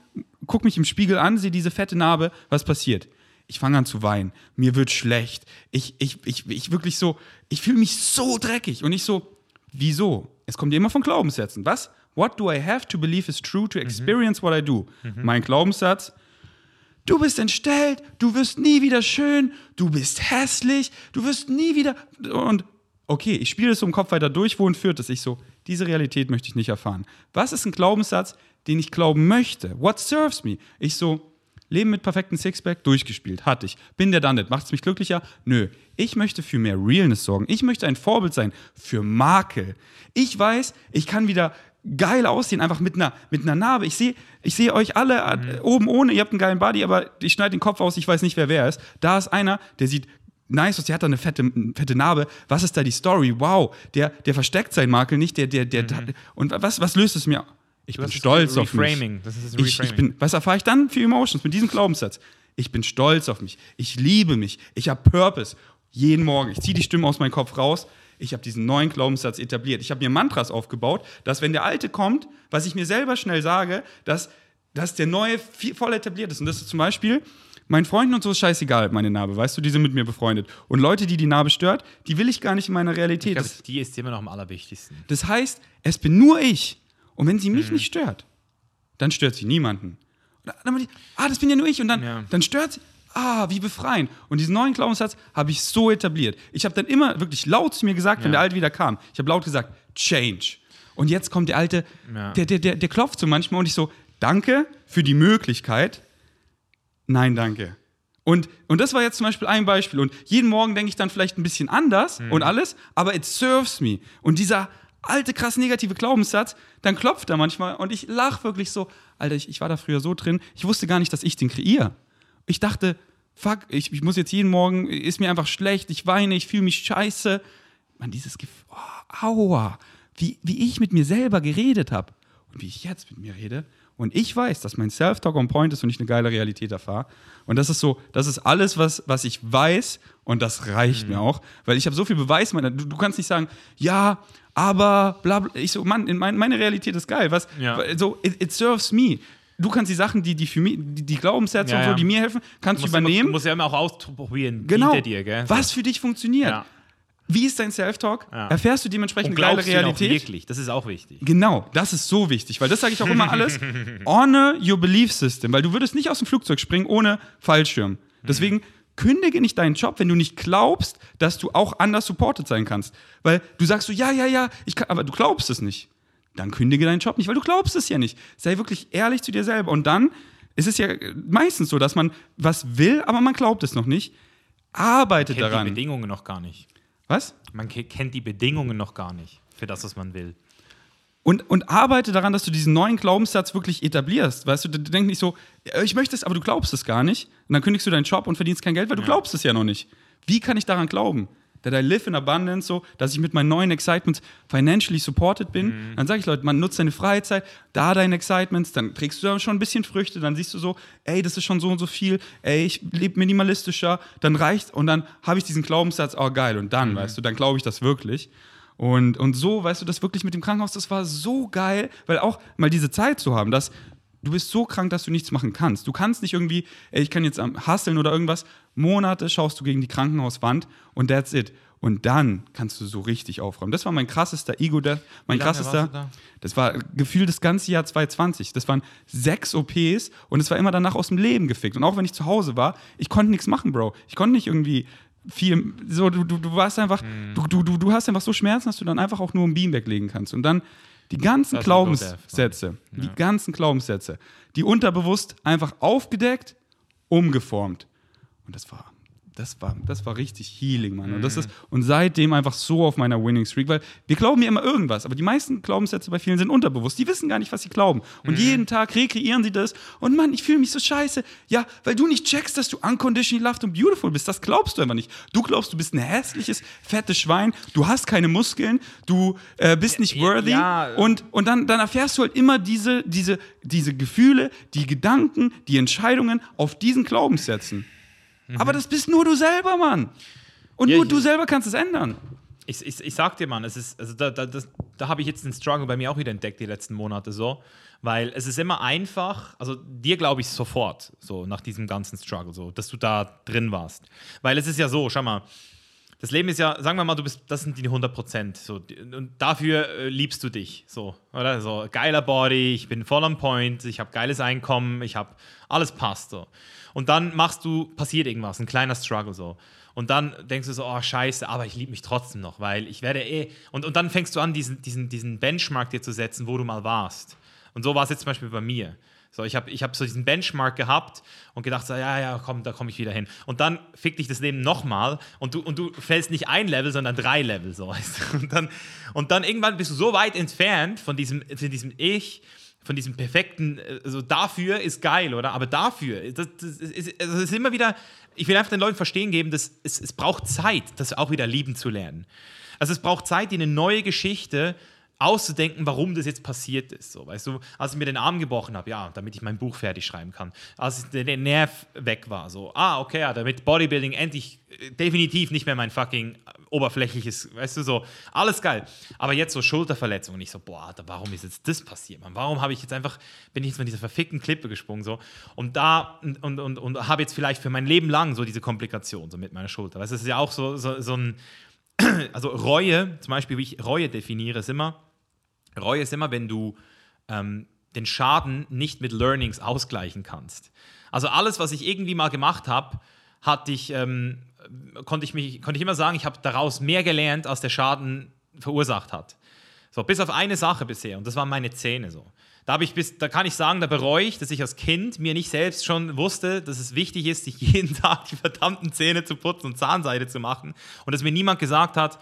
gucke mich im Spiegel an, sehe diese fette Narbe, was passiert? Ich fange an zu weinen, mir wird schlecht. Ich, ich, ich, ich wirklich so, ich fühle mich so dreckig. Und ich so, wieso? Es kommt ja immer von Glaubenssätzen. Was? What do I have to believe is true to experience what I do? Mein Glaubenssatz, du bist entstellt, du wirst nie wieder schön, du bist hässlich, du wirst nie wieder. Und okay, ich spiele es so im Kopf weiter durch, wohin führt es? Ich so, diese Realität möchte ich nicht erfahren. Was ist ein Glaubenssatz, den ich glauben möchte? What serves me? Ich so, Leben mit perfektem Sixpack, durchgespielt, hatte ich. Bin der it. Macht es mich glücklicher? Nö. Ich möchte für mehr Realness sorgen. Ich möchte ein Vorbild sein für Makel. Ich weiß, ich kann wieder geil aussehen, einfach mit einer, mit einer Narbe. Ich sehe ich seh euch alle äh, oben ohne, ihr habt einen geilen Body, aber ich schneide den Kopf aus, ich weiß nicht, wer wer ist. Da ist einer, der sieht nice aus, der hat da eine fette, eine fette Narbe. Was ist da die Story? Wow, der, der versteckt seinen Makel nicht, der, der, der, und was, was löst es mir? Ich bin stolz auf mich. Reframing. Das ist das Ich, ich Reframing. bin, was erfahre ich dann für Emotions mit diesem Glaubenssatz? Ich bin stolz auf mich. Ich liebe mich. Ich habe Purpose. Jeden Morgen. Ich ziehe die Stimme aus meinem Kopf raus. Ich habe diesen neuen Glaubenssatz etabliert. Ich habe mir Mantras aufgebaut, dass wenn der alte kommt, was ich mir selber schnell sage, dass, dass der neue viel, voll etabliert ist. Und das ist zum Beispiel, meinen Freunden und so ist scheißegal, meine Narbe. Weißt du, die sind mit mir befreundet. Und Leute, die die Narbe stört, die will ich gar nicht in meiner Ich Realität. glaube, Das, die ist immer noch am allerwichtigsten. das heißt, es bin nur ich. Und wenn sie mich nicht stört, dann stört sie niemanden. Dann, ah, das bin ja nur ich. Und dann, Ja. dann stört sie. Ah, wie befreien. Und diesen neuen Glaubenssatz habe ich so etabliert. Ich habe dann immer wirklich laut zu mir gesagt, wenn Ja. der Alte wieder kam. Ich habe laut gesagt, Change. Und jetzt kommt der Alte, Ja. der, der, der, der klopft so manchmal und ich so, danke für die Möglichkeit. Nein, danke. Und, und das war jetzt zum Beispiel ein Beispiel. Und jeden Morgen denke ich dann vielleicht ein bisschen anders Mhm. und alles, aber it serves me. Und dieser alte, krass negative Glaubenssatz, dann klopft er manchmal und ich lache wirklich so, Alter, ich, ich war da früher so drin, ich wusste gar nicht, dass ich den kreiere. Ich dachte, fuck, ich, ich muss jetzt jeden Morgen, ist mir einfach schlecht, ich weine, ich fühle mich scheiße. Man, dieses Gefühl, oh, aua, wie, wie ich mit mir selber geredet habe und wie ich jetzt mit mir rede. Und ich weiß, dass mein Self-Talk on point ist und ich eine geile Realität erfahre. Und das ist so, das ist alles, was, was ich weiß und das reicht mir auch, weil ich habe so viel Beweis. Meiner, du, du kannst nicht sagen, ja, aber bla bla. Ich so, Mann, in mein, meine Realität ist geil. Was, Ja. so, it, it serves me. Du kannst die Sachen, die, die für mich, die, die Glaubenssätze Ja, und so, die mir helfen, kannst du musst immer- übernehmen. Du musst ja immer auch ausprobieren, genau. dir, gell? Was für dich funktioniert. Ja. Wie ist dein Self-Talk? Ja. Erfährst du dementsprechend Und geile ihn auch Realität? wirklich? Das ist auch wichtig. Genau, das ist so wichtig, weil das sage ich auch immer alles. Honor your belief system, weil du würdest nicht aus dem Flugzeug springen ohne Fallschirm. Deswegen kündige nicht deinen Job, wenn du nicht glaubst, dass du auch anders supported sein kannst. Weil du sagst so, ja, ja, ja, ich kann, aber du glaubst es nicht. Dann kündige deinen Job nicht, weil du glaubst es ja nicht. Sei wirklich ehrlich zu dir selber. Und dann ist es ja meistens so, dass man was will, aber man glaubt es noch nicht. Arbeite Kennt die daran. Bedingungen noch gar nicht. Was? Man ke- kennt die Bedingungen noch gar nicht für das, was man will. Und, und arbeite daran, dass du diesen neuen Glaubenssatz wirklich etablierst. Weißt du, du denkst nicht so, äh, ich möchte es, aber du glaubst es gar nicht. Und dann kündigst du deinen Job und verdienst kein Geld, weil du glaubst es ja noch nicht. Wie kann ich daran glauben? That I live in abundance, so, dass ich mit meinen neuen Excitements financially supported bin. Dann sage ich Leute, man nutzt deine Freizeit, da deine Excitements, dann trägst du da schon ein bisschen Früchte, dann siehst du so, ey, das ist schon so und so viel, ey, ich lebe minimalistischer, dann reicht und dann habe ich diesen Glaubenssatz, oh geil, und dann, weißt du, dann glaube ich das wirklich. Und, und so, weißt du, das wirklich mit dem Krankenhaus, das war so geil, weil auch mal diese Zeit zu haben, dass du bist so krank, dass du nichts machen kannst. Du kannst nicht irgendwie, ey, ich kann jetzt am Hasseln oder irgendwas, Monate schaust du gegen die Krankenhauswand und that's it. Und dann kannst du so richtig aufräumen. Das war mein krassester Ego-Death. Mein krassester, da? das war gefühlt das ganze Jahr 2020. Das waren sechs OPs und es war immer danach aus dem Leben gefickt. Und auch wenn ich zu Hause war, ich konnte nichts machen, Bro. Ich konnte nicht irgendwie viel, so, du, du, du warst einfach, Hm. du, du, du, du hast einfach so Schmerzen, dass du dann einfach auch nur ein Beam weglegen kannst. Und dann die ganzen Das Glaubenssätze, die ganzen Glaubenssätze, die unterbewusst einfach aufgedeckt, umgeformt. Und das war, das war, das war richtig Healing, Mann. Und, das ist, und seitdem einfach so auf meiner Winning Streak, weil wir glauben ja immer irgendwas, aber die meisten Glaubenssätze bei vielen sind unterbewusst. Die wissen gar nicht, was sie glauben. Und jeden Tag rekreieren sie das. Und Mann, ich fühle mich so scheiße. Ja, weil du nicht checkst, dass du unconditionally loved und beautiful bist. Das glaubst du einfach nicht. Du glaubst, du bist ein hässliches, fettes Schwein. Du hast keine Muskeln. Du äh, bist nicht Ja, worthy. ja. Und, und dann, dann erfährst du halt immer diese, diese, diese Gefühle, die Gedanken, die Entscheidungen auf diesen Glaubenssätzen. Aber das bist nur du selber, Mann. Und Mhm. Ja, nur ich- du selber kannst es ändern. Ich, ich, ich sag dir, Mann, es ist, also da, da, das, da habe ich jetzt den Struggle bei mir auch wieder entdeckt, die letzten Monate so. Weil es ist immer einfach, also dir glaube ich sofort, so nach diesem ganzen Struggle, so, dass du da drin warst. Weil es ist ja so, schau mal, das Leben ist ja, sagen wir mal, du bist, das sind die 100 Prozent. So, und dafür äh, liebst du dich. So, oder? So, geiler Body, ich bin voll on point, ich habe geiles Einkommen, ich habe, alles passt so. Und dann machst du, passiert irgendwas, ein kleiner Struggle so. Und dann denkst du so, oh scheiße, aber ich liebe mich trotzdem noch, weil ich werde eh. Und, und dann fängst du an, diesen, diesen, diesen Benchmark dir zu setzen, wo du mal warst. Und so war es jetzt zum Beispiel bei mir. So, ich habe ich hab so diesen Benchmark gehabt und gedacht, so, ja, ja, komm, da komme ich wieder hin. Und dann fickt dich das Leben nochmal und du, und du fällst nicht ein Level, sondern drei Level. So, und, dann, und dann irgendwann bist du so weit entfernt von diesem, von diesem Ich, von diesem perfekten, also dafür ist geil, oder? Aber dafür, das, das, ist, also es ist immer wieder, ich will einfach den Leuten verstehen geben, dass es, es braucht Zeit, das auch wieder lieben zu lernen. Also es braucht Zeit, die eine neue Geschichte auszudenken, warum das jetzt passiert ist. So, weißt du, als ich mir den Arm gebrochen habe, ja, damit ich mein Buch fertig schreiben kann. Als der, der Nerv weg war, so, ah, okay, ja, damit Bodybuilding endlich äh, definitiv nicht mehr mein fucking oberflächliches, weißt du, so, alles geil. Aber jetzt so Schulterverletzung und ich so, boah, Alter, warum ist jetzt das passiert, Mann? Warum habe ich jetzt einfach, bin ich jetzt von dieser verfickten Klippe gesprungen, so, und da, und, und, und, und habe jetzt vielleicht für mein Leben lang so diese Komplikation, so mit meiner Schulter. Weißt du, das ist ja auch so, so, so ein, also Reue, zum Beispiel, wie ich Reue definiere, ist immer, Reue ist immer, wenn du ähm, den Schaden nicht mit Learnings ausgleichen kannst. Also alles, was ich irgendwie mal gemacht habe, hatte ich, ähm, konnte ich mich, konnte ich immer sagen, ich habe daraus mehr gelernt, als der Schaden verursacht hat. So, bis auf eine Sache bisher, und das waren meine Zähne so. Da, ich bis, da kann ich sagen, da bereue ich, dass ich als Kind mir nicht selbst schon wusste, dass es wichtig ist, sich jeden Tag die verdammten Zähne zu putzen und Zahnseide zu machen. Und dass mir niemand gesagt hat,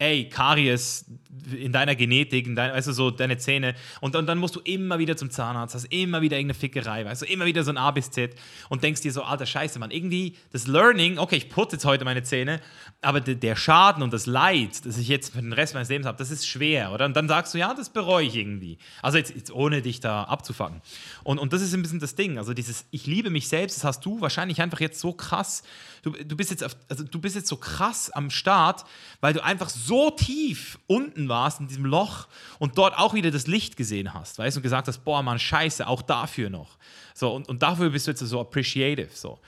ey, Karies in deiner Genetik, in dein, weißt du, so deine Zähne. Und, und dann musst du immer wieder zum Zahnarzt, hast immer wieder irgendeine Fickerei, weißt du, immer wieder so ein A bis Z und denkst dir so, alter Scheiße, Mann, irgendwie das Learning, okay, ich putze jetzt heute meine Zähne, aber de, der Schaden und das Leid, das ich jetzt für den Rest meines Lebens habe, das ist schwer, oder? Und dann sagst du, ja, das bereue ich irgendwie. Also jetzt, jetzt ohne dich da abzufangen. Und, und das ist ein bisschen das Ding, also dieses, ich liebe mich selbst, das hast du wahrscheinlich einfach jetzt so krass, du, du bist jetzt, auf, also du bist jetzt so krass am Start, weil du einfach so tief unten warst, in diesem Loch und dort auch wieder das Licht gesehen hast, weißt du, und gesagt hast, boah, Mann, scheiße, auch dafür noch. So, und, und dafür bist du jetzt so appreciative. So.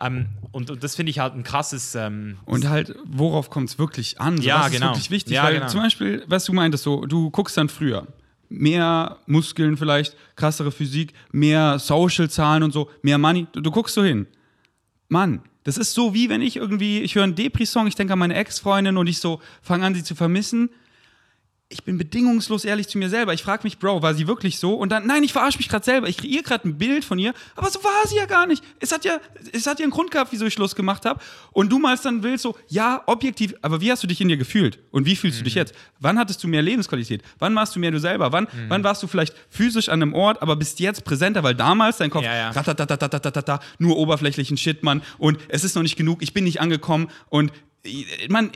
Ähm, und, und, das finde ich halt ein krasses. Ähm, und halt, worauf kommt es wirklich an? So, ja, das genau. ist wirklich wichtig, ja, weil genau. zum Beispiel, was du meintest, so, du guckst dann früher. Mehr Muskeln vielleicht, krassere Physik, mehr Social-Zahlen und so, mehr Money. Du, du guckst so hin. Mann, das ist so wie wenn ich irgendwie, ich höre einen Depri-Song, ich denke an meine Ex-Freundin und ich so fange an, sie zu vermissen. Ich bin bedingungslos ehrlich zu mir selber. Ich frage mich, Bro, war sie wirklich so? Und dann, nein, ich verarsche mich gerade selber. Ich kreiere gerade ein Bild von ihr, aber so war sie ja gar nicht. Es hat ja, es hat ja einen Grund gehabt, wieso ich Schluss gemacht habe. Und du malst dann willst so, ja, objektiv, aber wie hast du dich in dir gefühlt? Und wie fühlst du dich jetzt? Wann hattest du mehr Lebensqualität? Wann warst du mehr du selber? Wann, wann warst du vielleicht physisch an einem Ort, aber bist jetzt präsenter, weil damals dein Kopf Ja, ja. ratatatatatatatata, nur oberflächlichen Shit, Mann. Und es ist noch nicht genug, ich bin nicht angekommen. Und man,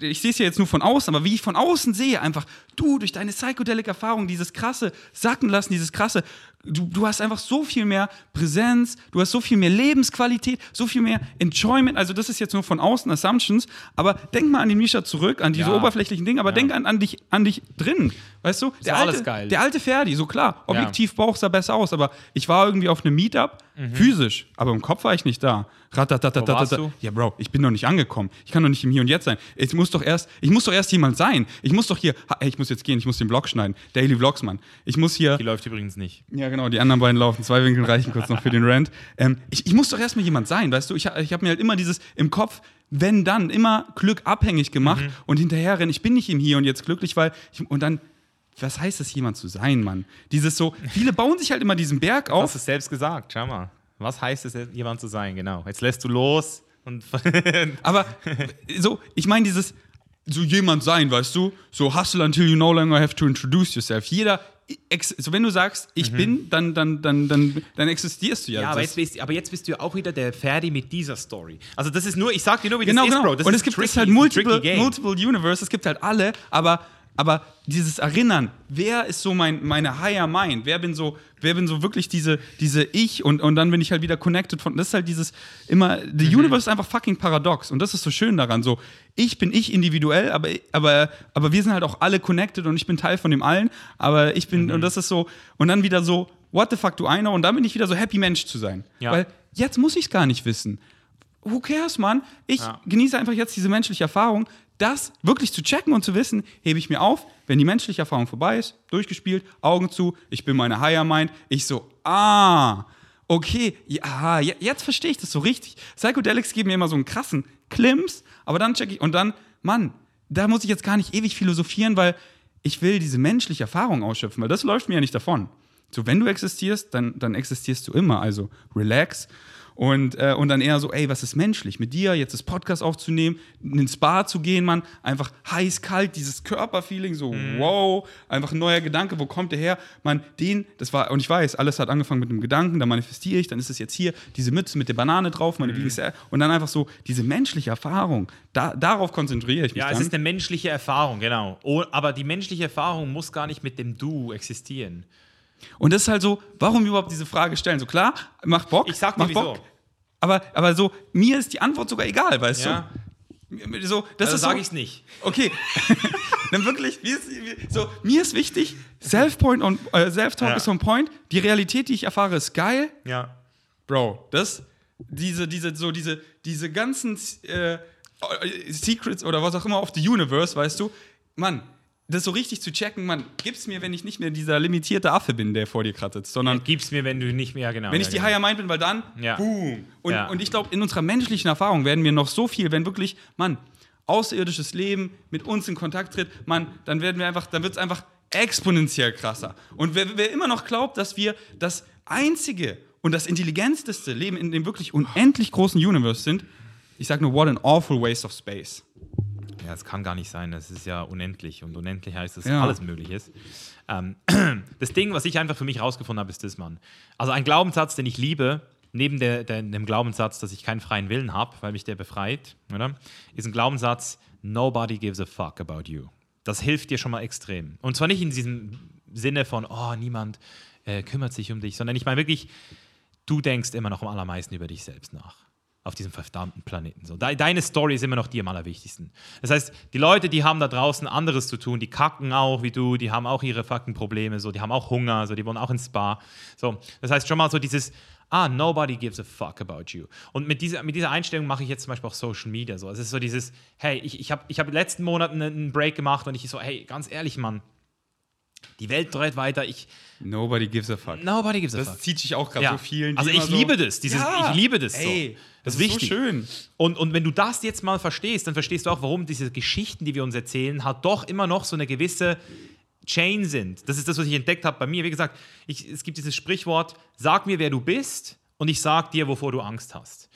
ich sehe es ja jetzt nur von außen, aber wie ich von außen sehe, einfach, du, durch deine Psychedelic-Erfahrung, dieses krasse Sacken lassen, dieses krasse, du, du hast einfach so viel mehr Präsenz, du hast so viel mehr Lebensqualität, so viel mehr Enjoyment. Also, das ist jetzt nur von außen Assumptions, aber denk mal an den Misha zurück, an diese Ja. oberflächlichen Dinge, aber denk an, an, dich, an dich drin. Weißt du? Der alte, geil. der alte Ferdi, so klar, objektiv Bauch sah besser aus, aber ich war irgendwie auf einem Meetup, physisch, aber im Kopf war ich nicht da. Ratatatatata. Ja, Bro, ich bin noch nicht angekommen. Ich kann doch nicht im Hier und Jetzt sein. Ich muss doch erst, ich muss doch erst jemand sein. Ich muss doch hier, ha, ey, ich muss jetzt gehen, ich muss den Vlog schneiden. Daily Vlogs, Mann. Ich muss hier, die läuft übrigens nicht. ja genau, die anderen beiden laufen. Zwei Winkel reichen kurz noch für den Rant. Ähm, ich, ich muss doch erstmal jemand sein, weißt du? Ich, ich habe mir halt immer dieses im Kopf, wenn dann, immer Glück abhängig gemacht Mhm. und hinterher rennen. Ich bin nicht im Hier und Jetzt glücklich, weil ich, und dann, was heißt es, jemand zu sein, Mann? Dieses so, viele bauen sich halt immer diesen Berg Du auf. hast es selbst gesagt, schau mal. Was heißt es, jemand zu sein? Genau. Jetzt lässt du los und. Aber so, ich meine dieses, so jemand sein, weißt du? So hustle until you no longer have to introduce yourself. Jeder, so wenn du sagst, ich bin, dann, dann, dann, dann, dann existierst du ja. Mhm. Ja, aber jetzt, bist, aber jetzt bist du ja auch wieder der Ferdi mit dieser Story. Also das ist nur, ich sag dir nur, wie genau, das ist, genau. Bro. Das Und es gibt halt multiple, multiple Universe, es gibt halt alle, aber, aber dieses Erinnern, wer ist so mein, meine Higher Mind, wer bin so, wer bin so wirklich diese, diese Ich und, und dann bin ich halt wieder connected von, das ist halt dieses immer, the Mhm. Universe ist einfach fucking paradox und das ist so schön daran, so, ich bin ich individuell, aber, aber, aber wir sind halt auch alle connected und ich bin Teil von dem allen, aber ich Mhm. bin, und das ist so, und dann wieder so, what the fuck do I know, und dann bin ich wieder so happy Mensch zu sein, Ja. weil jetzt muss ich es gar nicht wissen who cares, Mann? Ich Ja. genieße einfach jetzt diese menschliche Erfahrung. Das wirklich zu checken und zu wissen, hebe ich mir auf, wenn die menschliche Erfahrung vorbei ist, durchgespielt, Augen zu, ich bin meine Higher Mind, ich so, ah, okay, ja, je- jetzt verstehe ich das so richtig. Psychedelics geben mir immer so einen krassen Klimps, aber dann check ich, und dann, Mann, da muss ich jetzt gar nicht ewig philosophieren, weil ich will diese menschliche Erfahrung ausschöpfen, weil das läuft mir ja nicht davon. So, wenn du existierst, dann, dann existierst du immer. Also relax. Und, äh, und dann eher so, ey, was ist menschlich? Mit dir jetzt das Podcast aufzunehmen, in den Spa zu gehen, Mann, einfach heiß, kalt, dieses Körperfeeling, so wow, einfach ein neuer Gedanke, wo kommt der her? Man, den, das war, und ich weiß, alles hat angefangen mit einem Gedanken, dann manifestiere ich, dann ist es jetzt hier, diese Mütze mit der Banane drauf, meine mhm. und dann einfach so diese menschliche Erfahrung, da, darauf konzentriere ich mich Ja, dann. es ist eine menschliche Erfahrung, genau. Oh, aber die menschliche Erfahrung muss gar nicht mit dem Du existieren. Und das ist halt so, warum überhaupt diese Frage stellen? So klar, macht Bock. Ich sag dir macht wieso. Bock. Aber, aber so, mir ist die Antwort sogar egal, weißt Ja. du? So, das Also sage so, ich es nicht. Okay. Dann wirklich, mir ist, so, mir ist wichtig, Self-Point on, äh, Self-Talk Ja. ist on point. Die Realität, die ich erfahre, ist geil. Ja. Bro, das, diese, diese, so diese, diese ganzen äh, Secrets oder was auch immer of the Universe, weißt du, Mann, das so richtig zu checken, man, gib's mir, wenn ich nicht mehr dieser limitierte Affe bin, der vor dir kratzt, sondern Gib's mir, wenn du nicht mehr, genau. wenn ja, ich die genau. Higher Mind bin, weil dann, Ja. boom. Und, Ja. und ich glaube, in unserer menschlichen Erfahrung werden wir noch so viel, wenn wirklich, Mann, außerirdisches Leben mit uns in Kontakt tritt, Mann, dann werden wir einfach, dann wird es einfach exponentiell krasser. Und wer, wer immer noch glaubt, dass wir das einzige und das intelligenteste Leben in dem wirklich unendlich großen Universe sind, ich sage nur, what an awful waste of space. Ja, es kann gar nicht sein. Das ist ja unendlich. Und unendlich heißt, dass Ja. alles möglich ist. Ähm, das Ding, was ich einfach für mich rausgefunden habe, ist das, Mann. Also ein Glaubenssatz, den ich liebe, neben der, der, dem Glaubenssatz, dass ich keinen freien Willen habe, weil mich der befreit, oder? ist ein Glaubenssatz, nobody gives a fuck about you. Das hilft dir schon mal extrem. Und zwar nicht in diesem Sinne von, oh, niemand äh, kümmert sich um dich, sondern ich meine wirklich, du denkst immer noch am allermeisten über dich selbst nach. Auf diesem verdammten Planeten. So, deine Story ist immer noch die am allerwichtigsten. Das heißt, die Leute, die haben da draußen anderes zu tun, die kacken auch wie du, die haben auch ihre fucking Probleme, so, die haben auch Hunger, so, die wollen auch ins Spa. So, das heißt schon mal so dieses, ah, nobody gives a fuck about you. Und mit dieser, mit dieser Einstellung mache ich jetzt zum Beispiel auch Social Media so. Es ist so dieses, hey, ich, ich habe ich hab letzten Monaten einen Break gemacht und ich so, hey, ganz ehrlich, Mann, die Welt dreht weiter. Ich, Nobody gives a fuck. Nobody gives a das fuck. zieht sich auch gerade Ja. so vielen. Also ich so, liebe das, dieses, Ja, ich liebe das so. Ey, das, das ist ist so wichtig. schön. Und, und wenn du das jetzt mal verstehst, dann verstehst du auch, warum diese Geschichten, die wir uns erzählen, halt doch immer noch so eine gewisse Chain sind. Das ist das, was ich entdeckt habe bei mir. Wie gesagt, ich, es gibt dieses Sprichwort, sag mir, wer du bist und ich sag dir, wovor du Angst hast.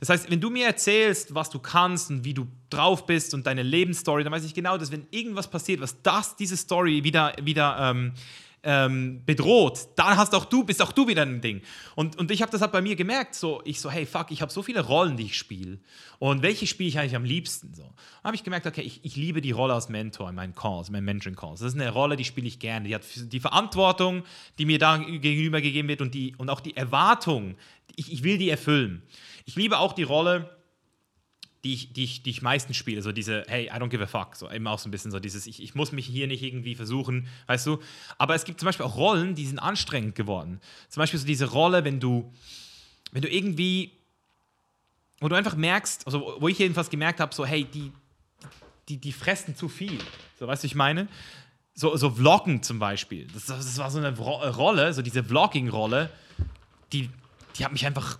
Das heißt, wenn du mir erzählst, was du kannst und wie du drauf bist und deine Lebensstory, dann weiß ich genau, dass wenn irgendwas passiert, was das, diese Story wieder, wieder ähm, ähm, bedroht, dann hast auch du, bist auch du wieder ein Ding. Und, und ich habe das halt bei mir gemerkt, so, ich so, hey, fuck, ich habe so viele Rollen, die ich spiele. Und welche spiele ich eigentlich am liebsten? So. Habe ich gemerkt, okay, ich, ich liebe die Rolle als Mentor in meinen Calls, in meinen Mentoring-Calls. Das ist eine Rolle, die spiele ich gerne. Die hat die Verantwortung, die mir da gegenüber gegeben wird und, die, und auch die Erwartung, ich, ich will die erfüllen. Ich liebe auch die Rolle, die ich, die, ich, die ich meistens spiele, so diese, hey, I don't give a fuck, so eben auch so ein bisschen so dieses, ich, ich muss mich hier nicht irgendwie versuchen, weißt du. Aber es gibt zum Beispiel auch Rollen, die sind anstrengend geworden. Zum Beispiel so diese Rolle, wenn du, wenn du irgendwie, wo du einfach merkst, also wo ich jedenfalls gemerkt habe, so, hey, die, die, die fressen zu viel. So, weißt du, ich meine? So, so Vloggen zum Beispiel. Das, das war so eine Ro- Rolle, so diese Vlogging-Rolle, die, die hat mich einfach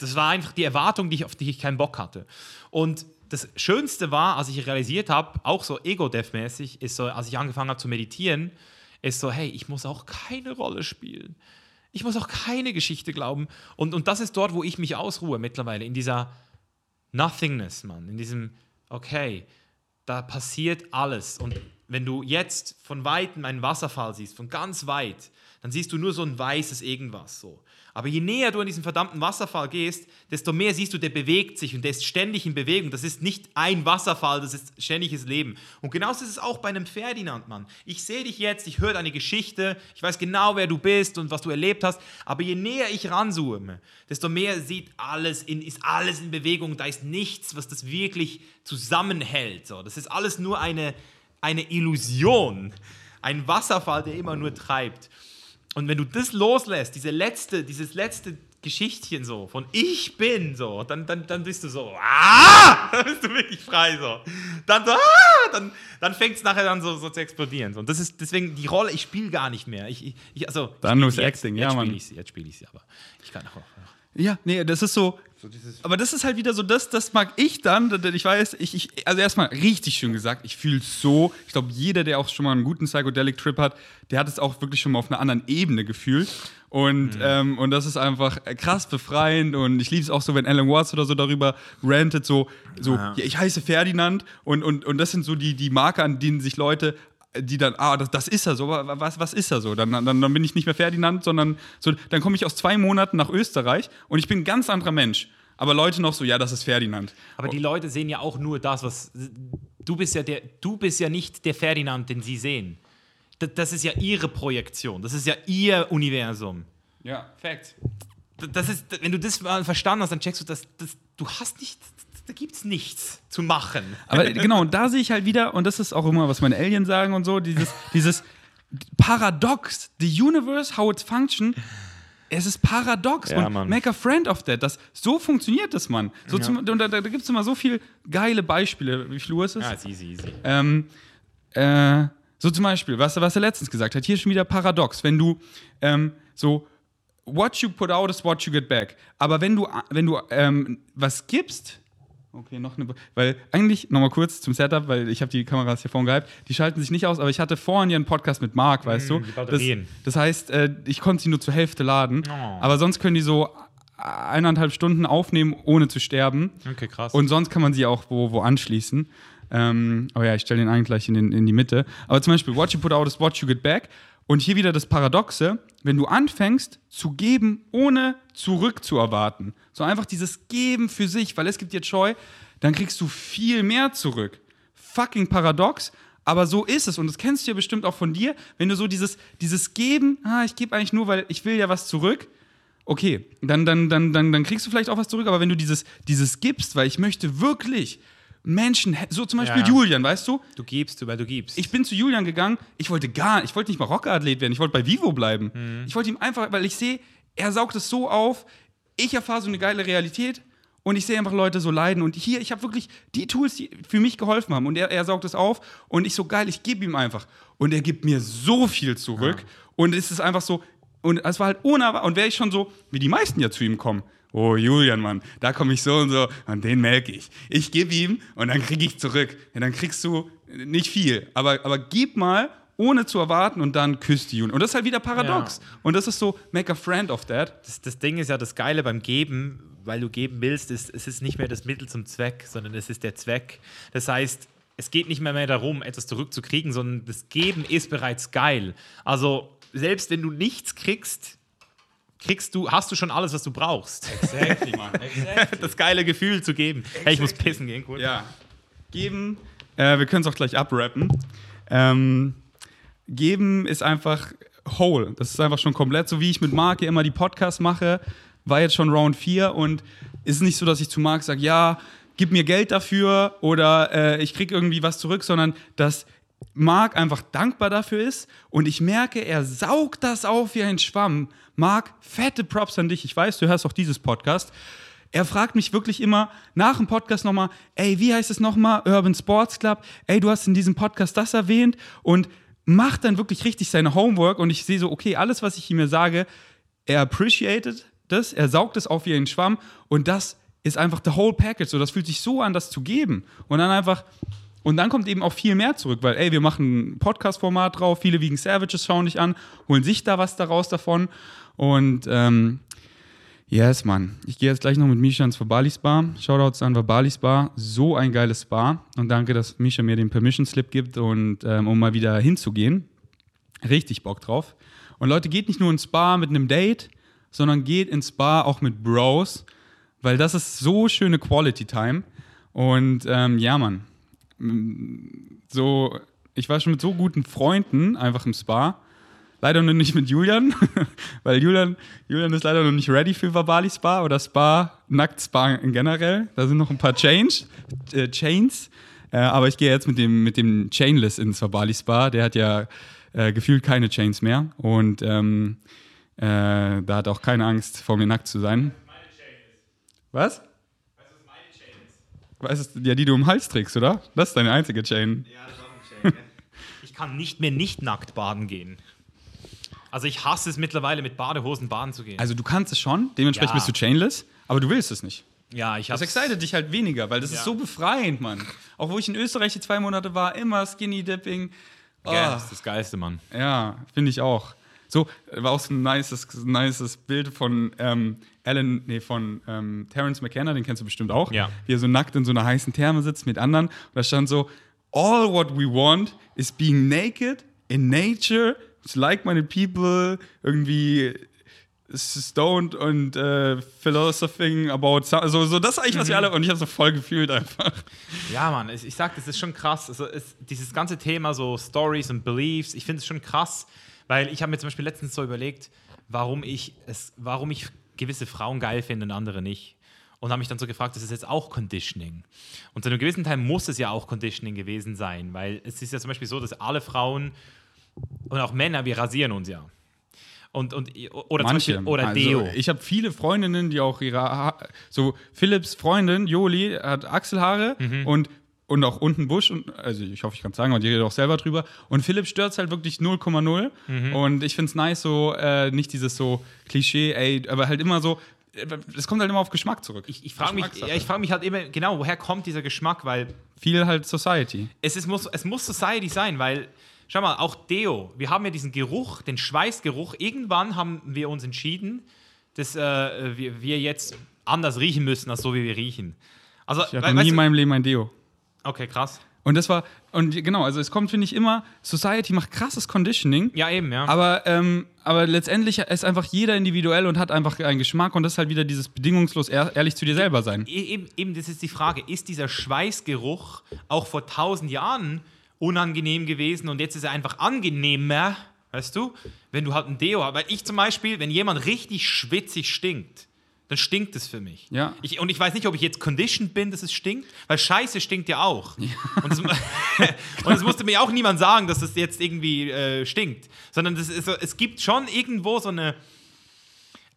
das war einfach die Erwartung, die ich, auf die ich keinen Bock hatte. Und das Schönste war, als ich realisiert habe, auch so ego-dev-mäßig, ist so, als ich angefangen habe zu meditieren, ist so, hey, ich muss auch keine Rolle spielen. Ich muss auch keine Geschichte glauben. Und, und das ist dort, wo ich mich ausruhe mittlerweile, in dieser Nothingness, Mann. In diesem, okay, da passiert alles. Und wenn du jetzt von Weitem einen Wasserfall siehst, von ganz weit, dann siehst du nur so ein weißes Irgendwas so. Aber je näher du an diesen verdammten Wasserfall gehst, desto mehr siehst du, der bewegt sich und der ist ständig in Bewegung. Das ist nicht ein Wasserfall, das ist ständiges Leben. Und genauso ist es auch bei einem Ferdinand, Mann. Ich sehe dich jetzt, ich höre deine Geschichte, ich weiß genau, wer du bist und was du erlebt hast. Aber je näher ich ranzoome, desto mehr sieht alles in, ist alles in Bewegung. Da ist nichts, was das wirklich zusammenhält. So. Das ist alles nur eine, eine Illusion. Ein Wasserfall, der immer nur treibt. Und wenn du das loslässt, diese letzte, dieses letzte Geschichtchen so von ich bin so, dann, dann, dann bist du so, ah, dann bist du wirklich frei so. Dann so, ah, dann, dann fängt es nachher dann so, so zu explodieren. So. Und das ist deswegen die Rolle, ich spiele gar nicht mehr. Ich, ich, ich, also, Dann nur jetzt, Acting, jetzt ja, Mann. Spiel ich sie, jetzt spiele ich sie, aber ich kann auch. Ja, nee, das ist so. aber das ist halt wieder so, das, das mag ich dann. denn Ich weiß, ich, ich also erstmal richtig schön gesagt, ich fühle es so. Ich glaube, jeder, der auch schon mal einen guten Psychedelic-Trip hat, der hat es auch wirklich schon mal auf einer anderen Ebene gefühlt. Und, ähm, und das ist einfach krass befreiend. Und ich liebe es auch so, wenn Alan Watts oder so darüber rantet, so, so ja. ich heiße Ferdinand. Und, und, und das sind so die, die Marker, an denen sich Leute die dann, ah, das, das ist er so, was, was ist er so? Dann, dann, dann bin ich nicht mehr Ferdinand, sondern so, dann komme ich aus zwei Monaten nach Österreich und ich bin ein ganz anderer Mensch. Aber Leute noch so, ja, das ist Ferdinand. Aber die Leute sehen ja auch nur das, was. Du bist ja, der, du bist ja nicht der Ferdinand, den sie sehen. Das, das ist ja ihre Projektion, das ist ja ihr Universum. Ja, Fact. Das ist, wenn du das mal verstanden hast, dann checkst du, dass, dass du hast nicht, da gibt es nichts zu machen. Aber genau, und da sehe ich halt wieder, und das ist auch immer, was meine Aliens sagen und so, dieses, dieses Paradox, the universe, how it function, es ist paradox Ja, und Mann. make a friend of that. Das, so funktioniert das, Mann. So zum, und da, da gibt es immer so viele geile Beispiele. Wie viel Uhr ist es? Ja, ist easy, easy. Ähm, äh, so zum Beispiel, was, was er letztens gesagt hat, hier schon wieder paradox, wenn du ähm, so what you put out is what you get back. Aber wenn du, wenn du ähm, was gibst, okay, noch eine, weil eigentlich nochmal kurz zum Setup, weil ich habe die Kameras hier vorne gehypt, die schalten sich nicht aus, aber ich hatte vorhin ja einen Podcast mit Marc, weißt du? die Das, Batterien. das heißt, äh, ich konnte sie nur zur Hälfte laden, Oh. aber sonst können die so eineinhalb Stunden aufnehmen, ohne zu sterben. Okay, krass. Und sonst kann man sie auch wo, wo anschließen. Ähm, aber ja, ich stelle den einen gleich in, den, in die Mitte. Aber zum Beispiel, what you put out is what you get back. Und hier wieder das Paradoxe, wenn du anfängst zu geben, ohne zurückzuerwarten, so einfach dieses Geben für sich, weil es gibt dir Joy, dann kriegst du viel mehr zurück. Fucking paradox, aber so ist es. Und das kennst du ja bestimmt auch von dir, wenn du so dieses, dieses Geben, ah, ich gebe eigentlich nur, weil ich will ja was zurück. okay, dann, dann, dann, dann, dann kriegst du vielleicht auch was zurück, aber wenn du dieses, dieses gibst, weil ich möchte wirklich Menschen, so zum Beispiel Ja. Julian, weißt du? Du gibst, weil du gibst. Ich bin zu Julian gegangen, ich wollte gar, ich wollte nicht mal Rockerathlet werden, ich wollte bei Vivo bleiben. Mhm. Ich wollte ihm einfach, weil ich sehe, er saugt es so auf, ich erfahre so eine geile Realität und ich sehe einfach Leute so leiden und hier, ich habe wirklich die Tools, die für mich geholfen haben und er, er saugt es auf und ich so geil, ich gebe ihm einfach und er gibt mir so viel zurück und es ist einfach so, und es war halt ohne, und wäre ich schon so, wie die meisten ja zu ihm kommen, Oh, Julian, Mann, da komme ich so und so und den melke ich. Ich gebe ihm und dann kriege ich zurück. Ja, dann kriegst du nicht viel, aber, aber gib mal, ohne zu erwarten und dann küsst die Julian. Und das ist halt wieder paradox. Ja. Und das ist so, make a friend of that. das, das Ding ist ja das Geile beim Geben, weil du geben willst, ist, es ist nicht mehr das Mittel zum Zweck, sondern es ist der Zweck. Das heißt, es geht nicht mehr, mehr darum, etwas zurückzukriegen, sondern das Geben ist bereits geil. Also selbst wenn du nichts kriegst, kriegst du, hast du schon alles, was du brauchst. Exactly, Mann. Exactly. Das geile Gefühl zu geben. Hey, ich muss pissen gehen, kurz. Ja. Geben, äh, wir können es auch gleich abrappen. Ähm, geben ist einfach whole. Das ist einfach schon komplett, so wie ich mit Marc immer die Podcasts mache, war jetzt schon Round 4 und ist nicht so, dass ich zu Marc sage, ja, gib mir Geld dafür oder äh, ich krieg irgendwie was zurück, sondern dass Marc einfach dankbar dafür ist und ich merke, er saugt das auf wie ein Schwamm. Marc, fette Props an dich. Ich weiß, du hörst auch dieses Podcast. Er fragt mich wirklich immer nach dem Podcast nochmal, ey, wie heißt es nochmal? Urban Sports Club. Ey, du hast in diesem Podcast das erwähnt und macht dann wirklich richtig seine Homework und ich sehe so, okay, alles, was ich ihm sage, er appreciated das, er saugt es auf wie ein Schwamm und das ist einfach the whole package. So, das fühlt sich so an, das zu geben. Und dann einfach, und dann kommt eben auch viel mehr zurück, weil, ey, wir machen ein Podcast-Format drauf, viele wiegen Savages schauen dich an, holen sich da was daraus davon. Und ähm, yes, Mann. Ich gehe jetzt gleich noch mit Misha ins Verbali Spa. Shoutouts an Verbali Spa. So ein geiles Spa. Und danke, dass Misha mir den Permission Slip gibt und ähm, um mal wieder hinzugehen. Richtig Bock drauf. Und Leute, geht nicht nur ins Spa mit einem Date, sondern geht ins Spa auch mit Bros, weil das ist so schöne Quality Time. Und ähm, ja, Mann. Mm, So, ich war schon mit so guten Freunden einfach im Spa. Leider noch nicht mit Julian, weil Julian, Julian ist leider noch nicht ready für Verbali Spa oder Spa, Nackt Spa in generell. Da sind noch ein paar Change, äh, Chains. Äh, aber ich gehe jetzt mit dem, mit dem Chainless ins Verbali Spa. Der hat ja äh, gefühlt keine Chains mehr. Und ähm, äh, da hat auch keine Angst, vor mir nackt zu sein. Was? Weißt du, ja, die du im Hals trägst, oder? Das ist deine einzige Chain. Ich kann nicht mehr nicht nackt baden gehen. Also ich hasse es mittlerweile, mit Badehosen baden zu gehen. Also du kannst es schon, dementsprechend Ja. bist du chainless, aber du willst es nicht. ja, ich Das hab's- excited dich halt weniger, weil das Ja. ist so befreiend, Mann. Auch wo ich in Österreich die zwei Monate war, immer Skinny Dipping. Oh, Ja, das ist das Geilste, Mann. ja, finde ich auch. So, war auch so ein nices, nices Bild von ähm, Alan, nee, von ähm, Terence McKenna, den kennst du bestimmt auch. Ja. Wie er so nackt in so einer heißen Therme sitzt mit anderen. Und da stand so, all what we want is being naked in nature, it's like-minded people, irgendwie stoned und äh, philosophing about so, so, das ist eigentlich was wir alle und ich habe so voll gefühlt einfach. Ja, Mann, ich, ich sag, das ist schon krass. Also, es, dieses ganze Thema so Stories und Beliefs, ich finde es schon krass, weil ich habe mir zum Beispiel letztens so überlegt, warum ich, es, warum ich gewisse Frauen geil finde und andere nicht. Und habe mich dann so gefragt, das ist jetzt auch Conditioning. Und zu einem gewissen Teil muss es ja auch Conditioning gewesen sein, weil es ist ja zum Beispiel so, dass alle Frauen und auch Männer, wir rasieren uns ja. Und, und, oder Manche. Beispiel, oder also, Deo. Ich habe viele Freundinnen, die auch ihre ha so Philips Freundin Joli hat Achselhaare Mhm. und und auch unten Busch und also ich hoffe, ich kann sagen, und die redet auch selber drüber. Und Philipp stört halt wirklich 0,0 Mhm. und ich finde es nice so äh, nicht dieses so Klischee, ey, aber halt immer so es kommt halt immer auf Geschmack zurück. ich ich frage mich, ja, ich frag mich halt immer, genau, woher kommt dieser Geschmack? Weil viel halt Society. es, ist, muss, es muss Society sein, weil, schau mal, auch Deo, wir haben ja diesen Geruch, den Schweißgeruch. Irgendwann haben wir uns entschieden, dass äh, wir, wir jetzt anders riechen müssen, als so wie wir riechen. Also, Ich hatte noch nie in meinem Leben ein Deo. Okay, krass. Und das war und genau, also es kommt finde ich immer Society macht krasses Conditioning. Ja, eben, ja. Aber, ähm, aber letztendlich ist einfach jeder individuell und hat einfach einen Geschmack und das ist halt wieder dieses bedingungslos ehr ehrlich zu dir selber sein. E- eben, eben, das ist die Frage, ist dieser Schweißgeruch auch vor tausend Jahren unangenehm gewesen und jetzt ist er einfach angenehmer? Weißt du? Wenn du halt ein Deo hast. Weil ich zum Beispiel, wenn jemand richtig schwitzig stinkt, dann stinkt es für mich. Ja. Ich, und ich weiß nicht, ob ich jetzt conditioned bin, dass es stinkt, weil Scheiße stinkt ja auch. Und, es, und es musste mir auch niemand sagen, dass es jetzt irgendwie äh, stinkt. Sondern ist, so- es gibt schon irgendwo so eine.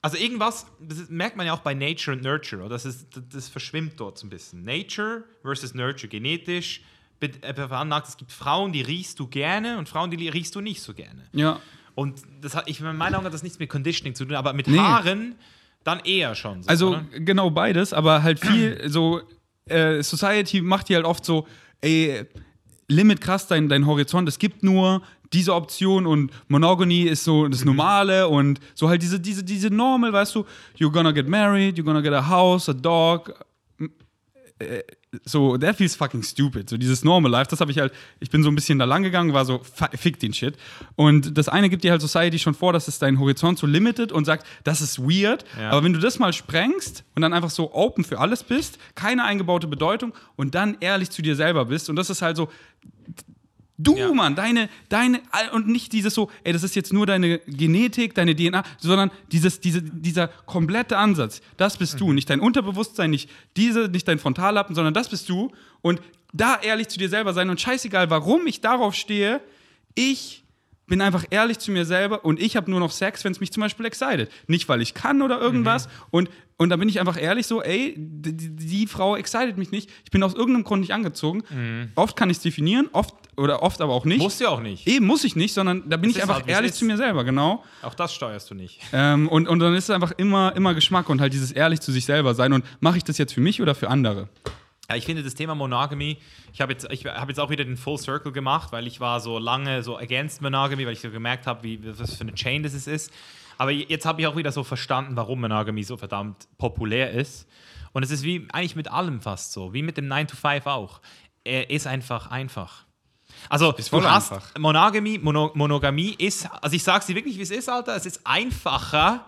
Also irgendwas, das merkt man ja auch bei Nature und Nurture, oder? Das, ist, das, das verschwimmt dort so ein bisschen. Nature versus Nurture, genetisch äh, veranlagt. Es gibt Frauen, die riechst du gerne und Frauen, die riechst du nicht so gerne. Ja. Und das hat, ich in meiner Augen hat das nichts mit Conditioning zu tun, aber mit Nee. Haaren dann eher schon. So, Also oder? genau beides, aber halt viel so, äh, Society macht die halt oft so, ey, limit krass dein, dein Horizont. Es gibt nur diese Option und Monogamy ist so das Normale und so halt diese, diese, diese Normal, weißt du, you're gonna get married, you're gonna get a house, a dog. Äh, So, that feels fucking stupid. So dieses Normal Life, das habe ich halt, ich bin so ein bisschen da lang gegangen, war so, fick den Shit. Und das eine gibt dir halt Society schon vor, dass es deinen Horizont so limited und sagt, das ist weird. Ja. Aber wenn du das mal sprengst und dann einfach so open für alles bist, keine eingebaute Bedeutung und dann ehrlich zu dir selber bist und das ist halt so, Du, Ja. Mann, deine, deine, und nicht dieses so, ey, das ist jetzt nur deine Genetik, deine DNA, sondern dieses, diese, dieser komplette Ansatz, das bist Mhm. du, nicht dein Unterbewusstsein, nicht diese, nicht dein Frontallappen, sondern das bist du und da ehrlich zu dir selber sein und scheißegal, warum ich darauf stehe, ich bin einfach ehrlich zu mir selber und ich habe nur noch Sex, wenn es mich zum Beispiel excited. Nicht, weil ich kann oder irgendwas. Mhm. Und, und da bin ich einfach ehrlich so, ey, die, die, Frau excited mich nicht. Ich bin aus irgendeinem Grund nicht angezogen. Oft kann ich es definieren, oft oder oft aber auch nicht. Musst du ja auch nicht. Eben muss ich nicht, sondern da bin Es ich einfach halt, ehrlich zu mir selber, genau. Auch das steuerst du nicht. Ähm, und, und dann ist es einfach immer, immer Geschmack und halt dieses ehrlich zu sich selber sein. Und mache ich das jetzt für mich oder für andere? Ja, ich finde das Thema Monogamy, ich habe jetzt, ich hab jetzt auch wieder den Full Circle gemacht, weil ich war so lange so against Monogamy, weil ich so gemerkt habe, wie, was für eine Chain das ist. Aber jetzt habe ich auch wieder so verstanden, warum Monogamy so verdammt populär ist. Und es ist wie eigentlich mit allem fast so, wie mit dem 9 to 5 auch. Er ist einfach einfach. Also, Ist du hast einfach. Monogamy, Mono, Monogamie ist, also ich sag's dir wirklich, wie es ist, Alter, es ist einfacher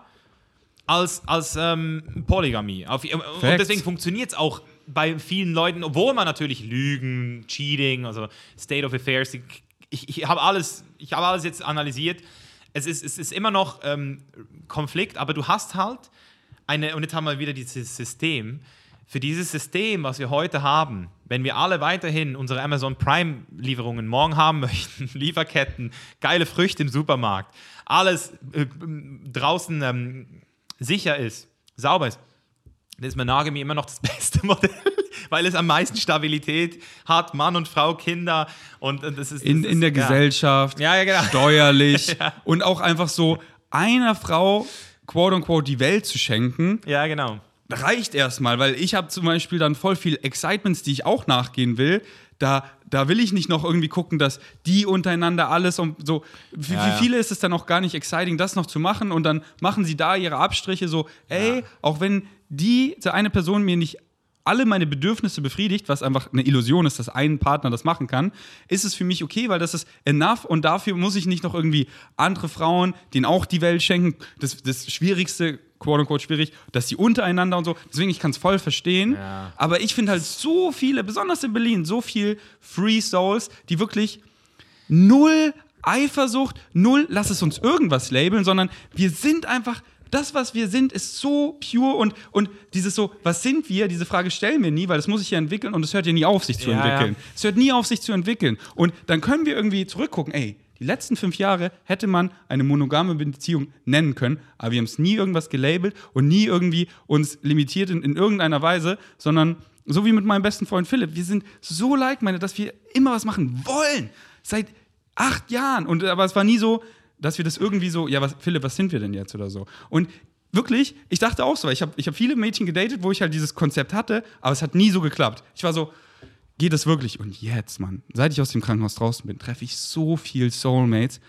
als, als ähm, Polygamie. Auf, und deswegen funktioniert es auch bei vielen Leuten, obwohl man natürlich Lügen, Cheating, also State of Affairs, ich, ich habe alles, habe alles jetzt analysiert. Es ist, es ist immer noch ähm, Konflikt, aber du hast halt eine, und jetzt haben wir wieder dieses System. Für dieses System, was wir heute haben, wenn wir alle weiterhin unsere Amazon Prime-Lieferungen morgen haben möchten, Lieferketten, geile Früchte im Supermarkt, alles äh, draußen ähm, sicher ist, sauber ist, dann ist Monogamy immer noch das beste Modell, weil es am meisten Stabilität hat, Mann und Frau, Kinder und, und das ist In, das in der ist, ja. Gesellschaft, Ja, ja, genau. steuerlich und auch einfach so einer Frau, quote unquote, die Welt zu schenken, Ja, genau. reicht erstmal, weil ich habe zum Beispiel dann voll viel Excitements, die ich auch nachgehen will. Da, da will ich nicht noch irgendwie gucken, dass die untereinander alles und so. Für, Ja, für ja. viele ist es dann auch gar nicht exciting, das noch zu machen und dann machen sie da ihre Abstriche so, ey, auch wenn diese eine Person mir nicht alle meine Bedürfnisse befriedigt, was einfach eine Illusion ist, dass ein Partner das machen kann, ist es für mich okay, weil das ist enough und dafür muss ich nicht noch irgendwie andere Frauen, denen auch die Welt schenken. Das, das Schwierigste, quote unquote schwierig, dass sie untereinander und so. Deswegen, ich kann es voll verstehen. Ja. Aber ich finde halt so viele, besonders in Berlin, so viel Free Souls, die wirklich null Eifersucht, null, lass es uns irgendwas labeln, sondern wir sind einfach, das, was wir sind, ist so pure und, und dieses so, was sind wir, diese Frage stellen wir nie, weil das muss sich ja entwickeln und es hört ja nie auf, sich zu Ja, entwickeln. ja. Es hört nie auf, sich zu entwickeln. Und dann können wir irgendwie zurückgucken, ey, die letzten fünf Jahre hätte man eine monogame Beziehung nennen können, aber wir haben es nie irgendwas gelabelt und nie irgendwie uns limitiert in, in irgendeiner Weise, sondern so wie mit meinem besten Freund Philipp, wir sind so like-minded, dass wir immer was machen wollen. Seit acht Jahren. Und aber es war nie so, dass wir das irgendwie so, ja, was, Philipp, was sind wir denn jetzt oder so? Und wirklich, ich dachte auch so, ich habe ich hab viele Mädchen gedatet, wo ich halt dieses Konzept hatte, aber es hat nie so geklappt. Ich war so, geht es wirklich? Und jetzt, Mann, seit ich aus dem Krankenhaus draußen bin, treffe ich so viel Soulmates,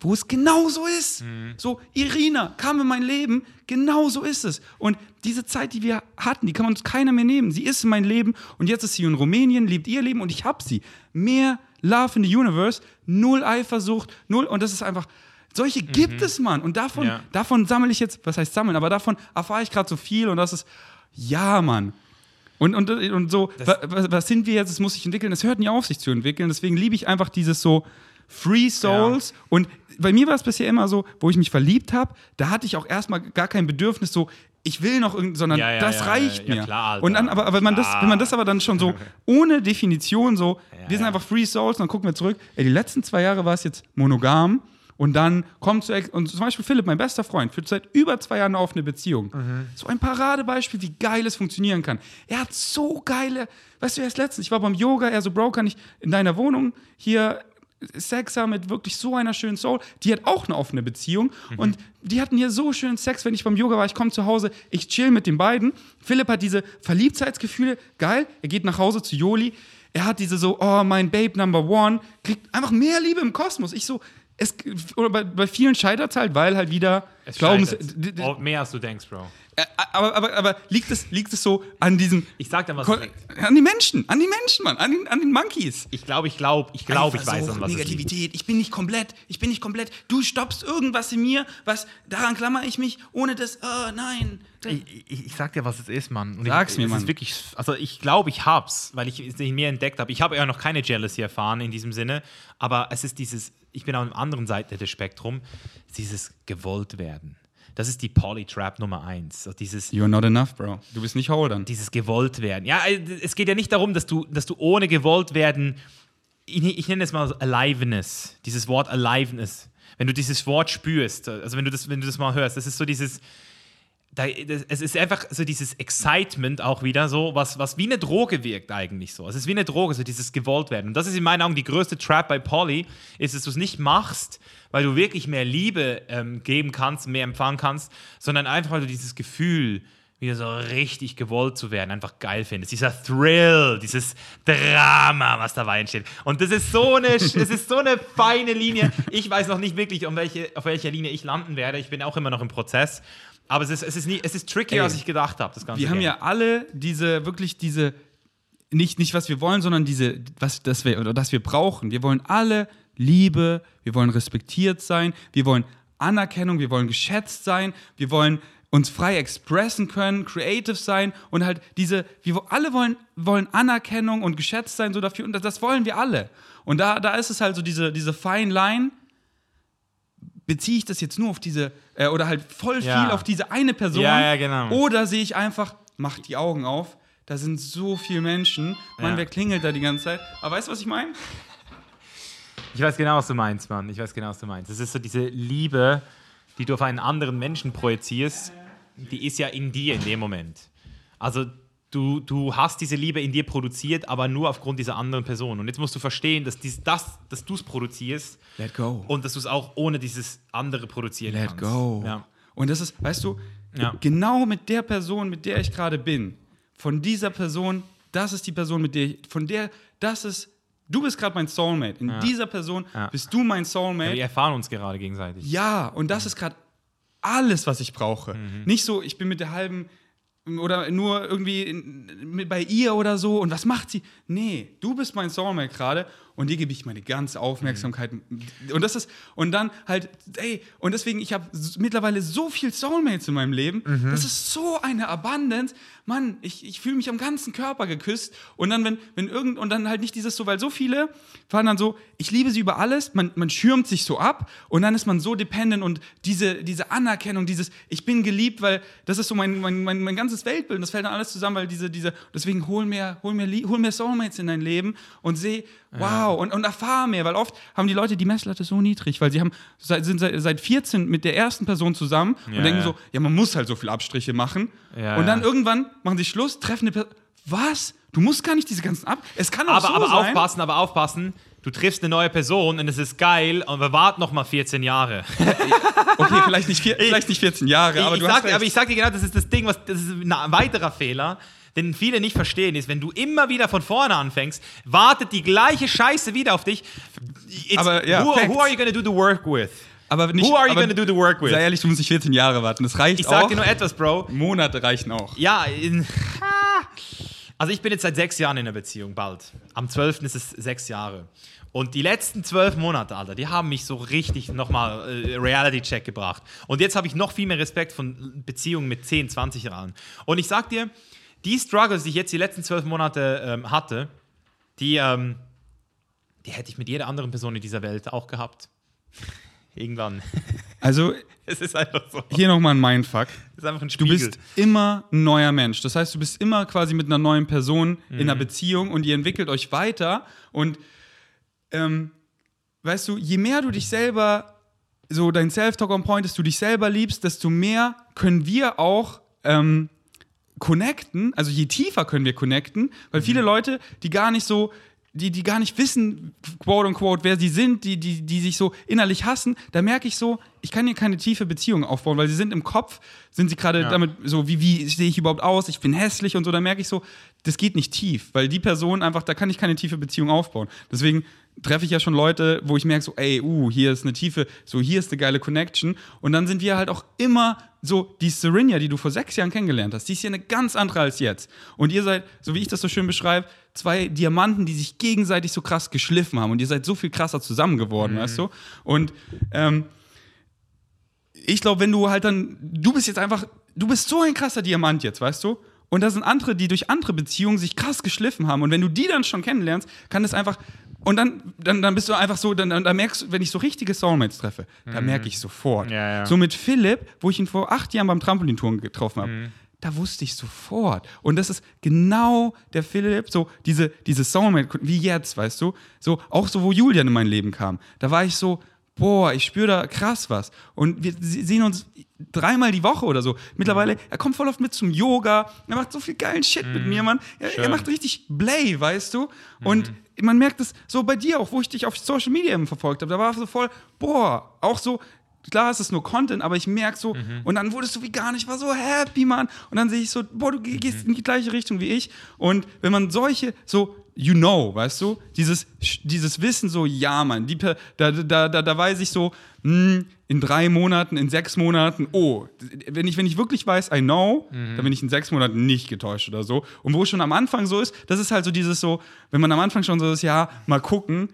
wo es genau so ist. So, Irina kam in mein Leben, genau so ist es. Und diese Zeit, die wir hatten, die kann uns keiner mehr nehmen. Sie ist in mein Leben und jetzt ist sie in Rumänien, lebt ihr Leben und ich hab sie. Mehr Love in the Universe, null Eifersucht, null. Und das ist einfach, solche gibt es, Mann. Und davon, Ja. davon sammle ich jetzt, was heißt sammeln, aber davon erfahre ich gerade so viel und das ist, ja, Mann. Und, und, und so, wa- was, was sind wir jetzt? Es muss sich entwickeln. Es hört nie auf, sich zu entwickeln. Deswegen liebe ich einfach dieses so Free Souls und bei mir war es bisher immer so, wo ich mich verliebt habe, da hatte ich auch erstmal gar kein Bedürfnis so, ich will noch irgend, sondern Ja, ja, das ja, reicht ja, mir. klar, Alter. und dann, aber, aber wenn man das, Klar. wenn man das aber dann schon so ohne Definition so, wir sind ja. einfach Free Souls, dann gucken wir zurück. Ey, die letzten zwei Jahre war es jetzt monogam und dann kommt zu und zum Beispiel Philipp, mein bester Freund, führt seit über zwei Jahren eine offene Beziehung. Mhm. So ein Paradebeispiel, wie geil es funktionieren kann. Er hat so geile, weißt du, erst letztens, ich war beim Yoga, er so, Bro, kann ich in deiner Wohnung hier Sex haben mit wirklich so einer schönen Soul. Die hat auch eine offene Beziehung und die hatten hier so schönen Sex, wenn ich beim Yoga war. Ich komme zu Hause, ich chill mit den beiden. Philipp hat diese Verliebtheitsgefühle, geil. Er geht nach Hause zu Joli. Er hat diese so, oh, mein Babe Number One, kriegt einfach mehr Liebe im Kosmos. Ich so, es, oder bei, bei vielen scheitert es halt, weil halt wieder Es Glaubens, scheitert. Oh, mehr als du denkst, Bro. Äh, aber, aber, aber liegt, es, liegt es so an diesem. Ich sag dir was. An die Menschen, an die Menschen, Mann, an den, an den Monkeys. Ich glaube, ich glaube, ich glaube, ich weiß, an was es liegt. Negativität, ich bin nicht komplett, ich bin nicht komplett. Du stoppst irgendwas in mir, was daran klammer ich mich, ohne das, oh nein. Ich, ich, ich sag dir, was es ist, Mann. Und Sag's ich, mir, es Mann. Ist wirklich, also ich glaube, ich hab's, weil ich es in mir entdeckt habe. Ich habe ja noch keine Jealousy erfahren in diesem Sinne, aber es ist dieses, ich bin auf der anderen Seite des Spektrums, dieses gewollt werden. Das ist die Polytrap Nummer eins. So dieses, You're not enough, Bro. Du bist nicht whole dann. dieses gewollt werden. Ja, äh, es geht ja nicht darum, dass du, dass du ohne gewollt werden, ich, ich nenne es mal Aliveness, dieses Wort Aliveness. Wenn du dieses Wort spürst, also wenn du das, wenn du das mal hörst, das ist so dieses, da, das, es ist einfach so dieses Excitement auch wieder so, was, was wie eine Droge wirkt eigentlich so. Es ist wie eine Droge, so dieses gewollt werden. Und das ist in meinen Augen die größte Trap bei Polly, ist, dass du es nicht machst, weil du wirklich mehr Liebe ähm, geben kannst, mehr empfangen kannst, sondern einfach, weil du dieses Gefühl wieder so richtig gewollt zu werden, einfach geil findest. Dieser Thrill, dieses Drama, was dabei entsteht. Und das ist so eine, es ist so eine feine Linie. Ich weiß noch nicht wirklich, um welche, auf welcher Linie ich landen werde. Ich bin auch immer noch im Prozess. Aber es ist, es ist, nie, es ist trickier, Ey, als ich gedacht habe. Das ganze Wir haben Game. ja alle diese, wirklich diese, nicht, nicht was wir wollen, sondern diese, was das wir, oder das wir brauchen. Wir wollen alle Liebe, wir wollen respektiert sein, wir wollen Anerkennung, wir wollen geschätzt sein, wir wollen uns frei expressen können, creative sein und halt diese, wir alle wollen, wollen Anerkennung und geschätzt sein so dafür und das, das wollen wir alle. Und da, da ist es halt so diese, diese fine line, beziehe ich das jetzt nur auf diese, äh, oder halt voll Ja. viel auf diese eine Person Ja, ja, genau. oder sehe ich einfach, mach die Augen auf, da sind so viele Menschen, Mann, Ja. wer klingelt da die ganze Zeit? Aber weißt du, was ich meine? Ich weiß genau, was du meinst, Mann. Ich weiß genau, was du meinst. Es ist so diese Liebe, die du auf einen anderen Menschen projizierst, die ist ja in dir in dem Moment. Also du, du hast diese Liebe in dir produziert, aber nur aufgrund dieser anderen Person. Und jetzt musst du verstehen, dass dies, das, dass du es produzierst Let go. und dass du es auch ohne dieses andere produzieren Let kannst. go. Ja. Und das ist, weißt du, Ja. genau mit der Person, mit der ich gerade bin, von dieser Person, das ist die Person, mit der ich, von der, das ist, du bist gerade mein Soulmate. In dieser Person Ja. bist du mein Ja, Soulmate. wir erfahren uns gerade gegenseitig. Ja, und das ist gerade alles, was ich brauche. Mhm. Nicht so, ich bin mit der halben oder nur irgendwie bei ihr oder so und was macht sie? Nee, du bist mein Soulmate gerade und dir gebe ich meine ganze Aufmerksamkeit. Und das ist, und dann halt, ey, und deswegen, ich habe mittlerweile so viel Soulmates in meinem Leben. Mhm. Das ist so eine Abundance. Mann, ich, ich fühle mich am ganzen Körper geküsst. Und dann, wenn, wenn irgend, und dann halt nicht dieses so, weil so viele waren dann so, ich liebe sie über alles, man, man schirmt sich so ab und dann ist man so dependent und diese, diese Anerkennung, dieses, ich bin geliebt, weil das ist so mein, mein, mein, mein ganzes Weltbild. Und das fällt dann alles zusammen, weil diese, diese, deswegen hol mehr, hol Lie- hol mehr Soulmates in dein Leben und seh, wow, und, und erfahr mehr, weil oft haben die Leute die Messlatte so niedrig, weil sie haben, seit, sind seit, seit 14 mit der ersten Person zusammen und Ja, denken ja. so, ja, man muss halt so viele Abstriche machen. Ja, und dann irgendwann machen sie Schluss, treffen eine Person. Was? Du musst gar nicht diese ganzen Ab. Es kann auch Aber, so aber sein. aufpassen, aber aufpassen. Du triffst eine neue Person und es ist geil und wir warten noch mal 14 Jahre. Okay, vielleicht nicht, vier, vielleicht nicht 14 Jahre, aber ich, du ich hast sag, dir- recht. aber ich sag dir genau, das ist das Ding, was, das ist ein weiterer Fehler, den viele nicht verstehen, ist, wenn du immer wieder von vorne anfängst, wartet die gleiche Scheiße wieder auf dich. It's, Aber, ja, who, who are you gonna do the work with? aber nicht, Who are you gonna do the work with? Sei ehrlich, du musst nicht 14 Jahre warten. Das reicht Ich sag auch. dir nur etwas, Bro. Monate reichen auch. Ja, in, also ich bin jetzt seit sechs Jahren in einer Beziehung, bald. Am 12. ist es sechs Jahre. Und die letzten zwölf Monate, Alter, die haben mich so richtig nochmal äh, Reality-Check gebracht. Und jetzt habe ich noch viel mehr Respekt von Beziehungen mit 10, 20 Jahren. Und ich sag dir, die Struggles, die ich jetzt die letzten zwölf Monate ähm, hatte, die, ähm, die hätte ich mit jeder anderen Person in dieser Welt auch gehabt. Irgendwann. Also, Es ist einfach so. hier nochmal ein Mindfuck. Ist einfach ein Du bist immer ein neuer Mensch. Das heißt, du bist immer quasi mit einer neuen Person in Mhm. einer Beziehung und ihr entwickelt euch weiter. Und ähm, weißt du, je mehr du dich selber, so dein Self-Talk on Point ist, du dich selber liebst, desto mehr können wir auch ähm, connecten. Also je tiefer können wir connecten, weil Mhm. viele Leute, die gar nicht so die, die gar nicht wissen, quote unquote, wer sie sind, die, die, die sich so innerlich hassen, da merke ich so, ich kann hier keine tiefe Beziehung aufbauen, weil sie sind im Kopf, sind sie gerade Ja. damit so, wie, wie sehe ich überhaupt aus, ich bin hässlich und so, da merke ich so, das geht nicht tief, weil die Person einfach, da kann ich keine tiefe Beziehung aufbauen. Deswegen treffe ich ja schon Leute, wo ich merke so, ey, uh, hier ist eine tiefe, so hier ist eine geile Connection und dann sind wir halt auch immer so, die Serenia, die du vor sechs Jahren kennengelernt hast, die ist hier eine ganz andere als jetzt. Und ihr seid, so wie ich das so schön beschreibe, zwei Diamanten, die sich gegenseitig so krass geschliffen haben und ihr seid so viel krasser zusammen geworden, weißt du? Und ähm, ich glaube, wenn du halt dann, du bist jetzt einfach, du bist so ein krasser Diamant jetzt, weißt du? Und da sind andere, die durch andere Beziehungen sich krass geschliffen haben. Und wenn du die dann schon kennenlernst, kann das einfach. Und dann, dann, dann bist du einfach so, dann, dann, merkst du, wenn ich so richtige Soulmates treffe, da merke ich sofort. Mhm. Ja, ja. So mit Philipp, wo ich ihn vor acht Jahren beim Trampolintouren getroffen habe, Mhm. da wusste ich sofort. Und das ist genau der Philipp, so diese, diese Soulmate, wie jetzt, weißt du? So, auch so, wo Julian in mein Leben kam. Da war ich so, boah, ich spüre da krass was. Und wir se- sehen uns dreimal die Woche oder so. Mittlerweile, er kommt voll oft mit zum Yoga. Er macht so viel geilen Shit mit mir, Mann. Er, er macht richtig Blay, weißt du? Und man merkt es so bei dir auch, wo ich dich auf Social Media eben verfolgt habe. Da war so voll, boah, auch so. Klar, es ist nur Content, aber ich merke so, und dann wurdest du wie gar nicht, war so happy, Mann. Und dann sehe ich so, boah, du geh- gehst in die gleiche Richtung wie ich. Und wenn man solche, so, you know, weißt du, dieses, dieses Wissen so, ja, Mann, die, da, da, da, da weiß ich so, hm, in drei Monaten, in sechs Monaten, oh, wenn ich, wenn ich wirklich weiß, I know, dann bin ich in sechs Monaten nicht getäuscht oder so. Und wo es schon am Anfang so ist, das ist halt so dieses so, wenn man am Anfang schon so ist, ja, mal gucken,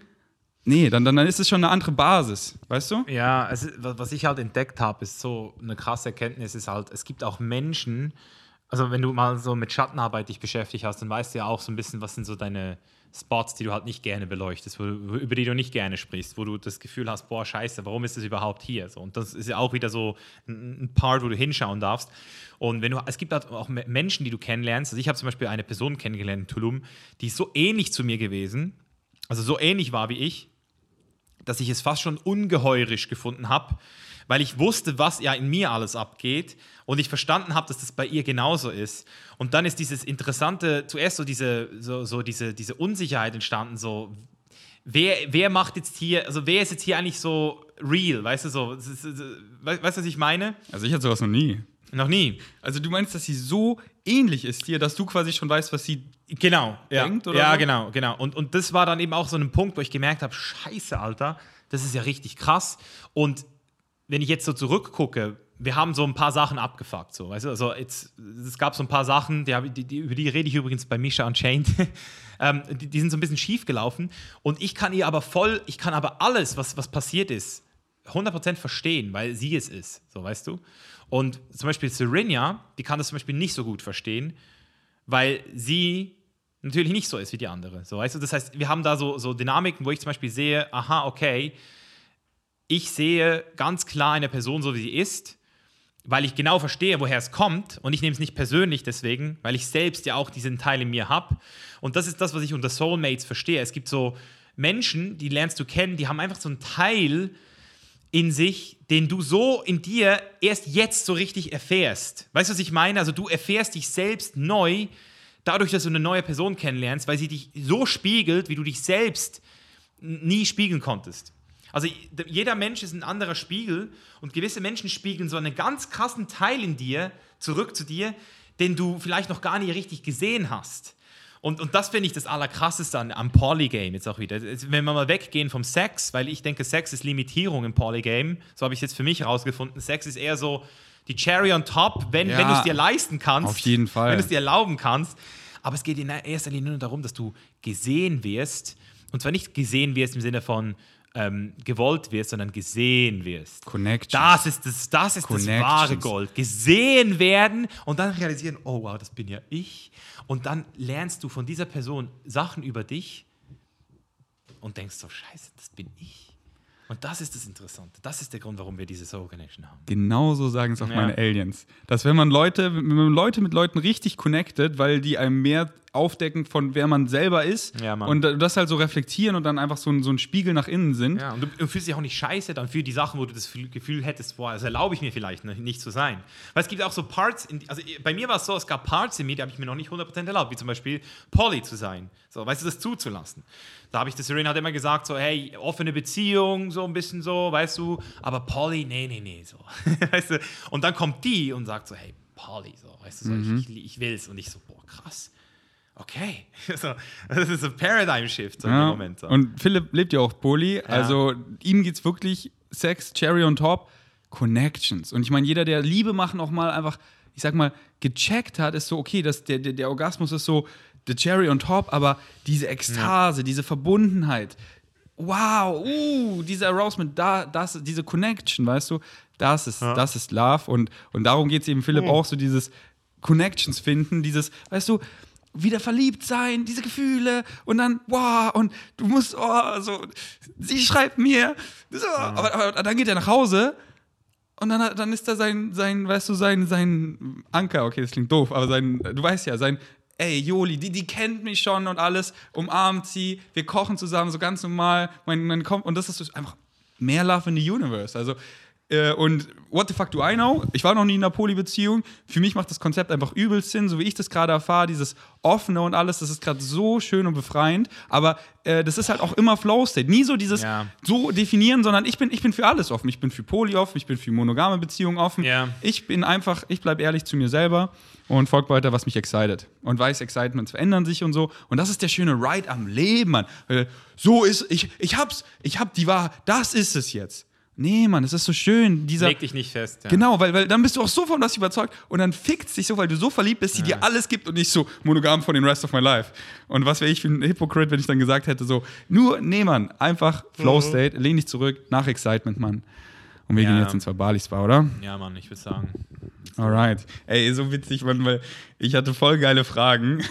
nee, dann, dann, dann ist es schon eine andere Basis, weißt du? Ja, was was ich halt entdeckt habe, ist so eine krasse Erkenntnis, ist halt, es gibt auch Menschen, also wenn du mal so mit Schattenarbeit dich beschäftigt hast, dann weißt du ja auch so ein bisschen, was sind so deine Spots, die du halt nicht gerne beleuchtest, wo, über die du nicht gerne sprichst, wo du das Gefühl hast, boah, scheiße, warum ist das überhaupt hier? So, und das ist ja auch wieder so ein, Part, wo du hinschauen darfst. Und wenn du, es gibt halt auch Me- Menschen, die du kennenlernst. Also ich habe zum Beispiel eine Person kennengelernt in Tulum, die ist so ähnlich zu mir gewesen, also so ähnlich war wie ich, dass ich es fast schon ungeheurisch gefunden habe, weil ich wusste, was ja in mir alles abgeht und ich verstanden habe, dass das bei ihr genauso ist. Und dann ist dieses interessante, zuerst so diese, so, so diese, diese Unsicherheit entstanden, so wer, wer macht jetzt hier, also wer ist jetzt hier eigentlich so real, weißt du so, weißt du, was ich meine? Also ich hatte sowas noch nie. Noch nie. Also du meinst, dass sie so ähnlich ist dir, dass du quasi schon weißt, was sie. Genau, ja. denkt oder ja, so? genau, genau. Und, und das war dann eben auch so ein Punkt, wo ich gemerkt habe, scheiße, Alter, das ist ja richtig krass. Und wenn ich jetzt so zurückgucke, wir haben so ein paar Sachen abgefuckt, so, weißt du, also jetzt, es gab so ein paar Sachen, die, die, die, über die rede ich übrigens bei Misha Unchained, ähm, die, die sind so ein bisschen schief gelaufen und ich kann ihr aber voll, ich kann aber alles, was, was passiert ist, 100% verstehen, weil sie es ist, so, weißt du. Und zum Beispiel Serena, die kann das zum Beispiel nicht so gut verstehen, weil sie natürlich nicht so ist wie die andere. So, weißt du? Das heißt, wir haben da so, so Dynamiken, wo ich zum Beispiel sehe, aha, okay, ich sehe ganz klar eine Person so, wie sie ist, weil ich genau verstehe, woher es kommt und ich nehme es nicht persönlich deswegen, weil ich selbst ja auch diesen Teil in mir habe. Und das ist das, was ich unter Soulmates verstehe. Es gibt so Menschen, die lernst du kennen, die haben einfach so einen Teil in sich, den du so in dir erst jetzt so richtig erfährst. Weißt du, was ich meine? Also du erfährst dich selbst neu, dadurch, dass du eine neue Person kennenlernst, weil sie dich so spiegelt, wie du dich selbst nie spiegeln konntest. Also jeder Mensch ist ein anderer Spiegel und gewisse Menschen spiegeln so einen ganz krassen Teil in dir zurück zu dir, den du vielleicht noch gar nicht richtig gesehen hast. Und, und das finde ich das Allerkrasseste an, am Polygame jetzt auch wieder. Wenn wir mal weggehen vom Sex, weil ich denke, Sex ist Limitierung im Polygame, so habe ich es jetzt für mich herausgefunden. Sex ist eher so die Cherry on top, wenn, Ja, wenn du es dir leisten kannst. auf jeden Fall. Wenn du es dir erlauben kannst. Aber es geht in erster Linie nur darum, dass du gesehen wirst. Und zwar nicht gesehen wirst im Sinne von ähm, gewollt wirst, sondern gesehen wirst. Connection. Das ist das, das, ist das wahre Gold. Gesehen werden und dann realisieren, oh wow, das bin ja ich. Und dann lernst du von dieser Person Sachen über dich, und denkst so, scheiße, das bin ich. Und das ist das Interessante. Das ist der Grund, warum wir diese Soul Connection haben. Genauso sagen es auch Ja. meine Aliens. Dass wenn man Leute, wenn man Leute mit Leuten richtig connectet, weil die einem mehr aufdecken von wer man selber ist Ja, und das halt so reflektieren und dann einfach so ein, so ein Spiegel nach innen sind. Ja, und du, du fühlst dich auch nicht scheiße dann für die Sachen, wo du das Gefühl- hättest, boah, das erlaube ich mir vielleicht ne- nicht zu sein. Weil es gibt auch so Parts, in, also bei mir war es so, es gab Parts in mir, die habe ich mir noch nicht 100% erlaubt, wie zum Beispiel Poly zu sein. So, weißt du, das zuzulassen. Da habe ich, das Serena hat immer gesagt, so, hey, offene Beziehung, so ein bisschen so, weißt du, aber Poly, nee, nee, nee, so. weißt du, und dann kommt die und sagt so, hey, Poly, so, weißt du, so, ich, ich, ich will's. Und ich so, boah, krass. Okay, so, das ist ein Paradigm-Shift so im Ja. Moment. So. Und Philipp lebt ja auch Poly. Also ihm geht es wirklich Sex, Cherry on top, Connections. Und ich meine, jeder, der Liebe machen auch mal einfach, ich sag mal, gecheckt hat, ist so, okay, das, der, der, der Orgasmus ist so the Cherry on top, aber diese Ekstase, diese Verbundenheit, wow, uh, dieser Arousement, da, das, diese Connection, weißt du, das ist, das ist Love. Und, und darum geht es eben Philipp auch so, dieses Connections finden, dieses, weißt du, wieder verliebt sein, diese Gefühle. Und dann, wow, und du musst, oh, so, sie schreibt mir, so, aber, aber dann geht er nach Hause und dann, dann ist da sein, sein, weißt du, sein, sein Anker, okay, das klingt doof, aber sein, du weißt ja, sein, ey, Joli, die, die kennt mich schon und alles, umarmt sie, wir kochen zusammen, so ganz normal, mein, mein und das ist einfach mehr Love in the Universe, also, äh, und what the fuck do I know? Ich war noch nie in einer Poly-Beziehung. Für mich macht das Konzept einfach übelst Sinn, so wie ich das gerade erfahre, dieses Offene und alles, das ist gerade so schön und befreiend. Aber äh, das ist halt auch immer Flow-State. Nie so dieses Ja. so definieren, sondern ich bin, ich bin für alles offen. Ich bin für Poly offen, ich bin für monogame Beziehungen offen. Ja. Ich bin einfach, ich bleibe ehrlich zu mir selber und folge weiter, was mich excited. Und weiß, Excitements verändern sich und so. Und das ist der schöne Ride am Leben, Mann. Weil So ist, ich, ich hab's, ich hab die Wahrheit, das ist es jetzt. Nee, Mann, es ist so schön, dieser. Leg dich nicht fest. Ja. Genau, weil, weil dann bist du auch so von was überzeugt und dann fickt dich so, weil du so verliebt bist, die dir alles gibt und nicht so monogam von den rest of my life. Und was wäre ich für ein Hypocrite, wenn ich dann gesagt hätte, so, nur, nee, Mann, einfach Flow State, lehn dich zurück, nach Excitement, Mann. Und wir Ja. gehen jetzt ins Bali Spa, oder? Ja, Mann, ich würde sagen. Alright. Ey, so witzig, Mann, weil ich hatte voll geile Fragen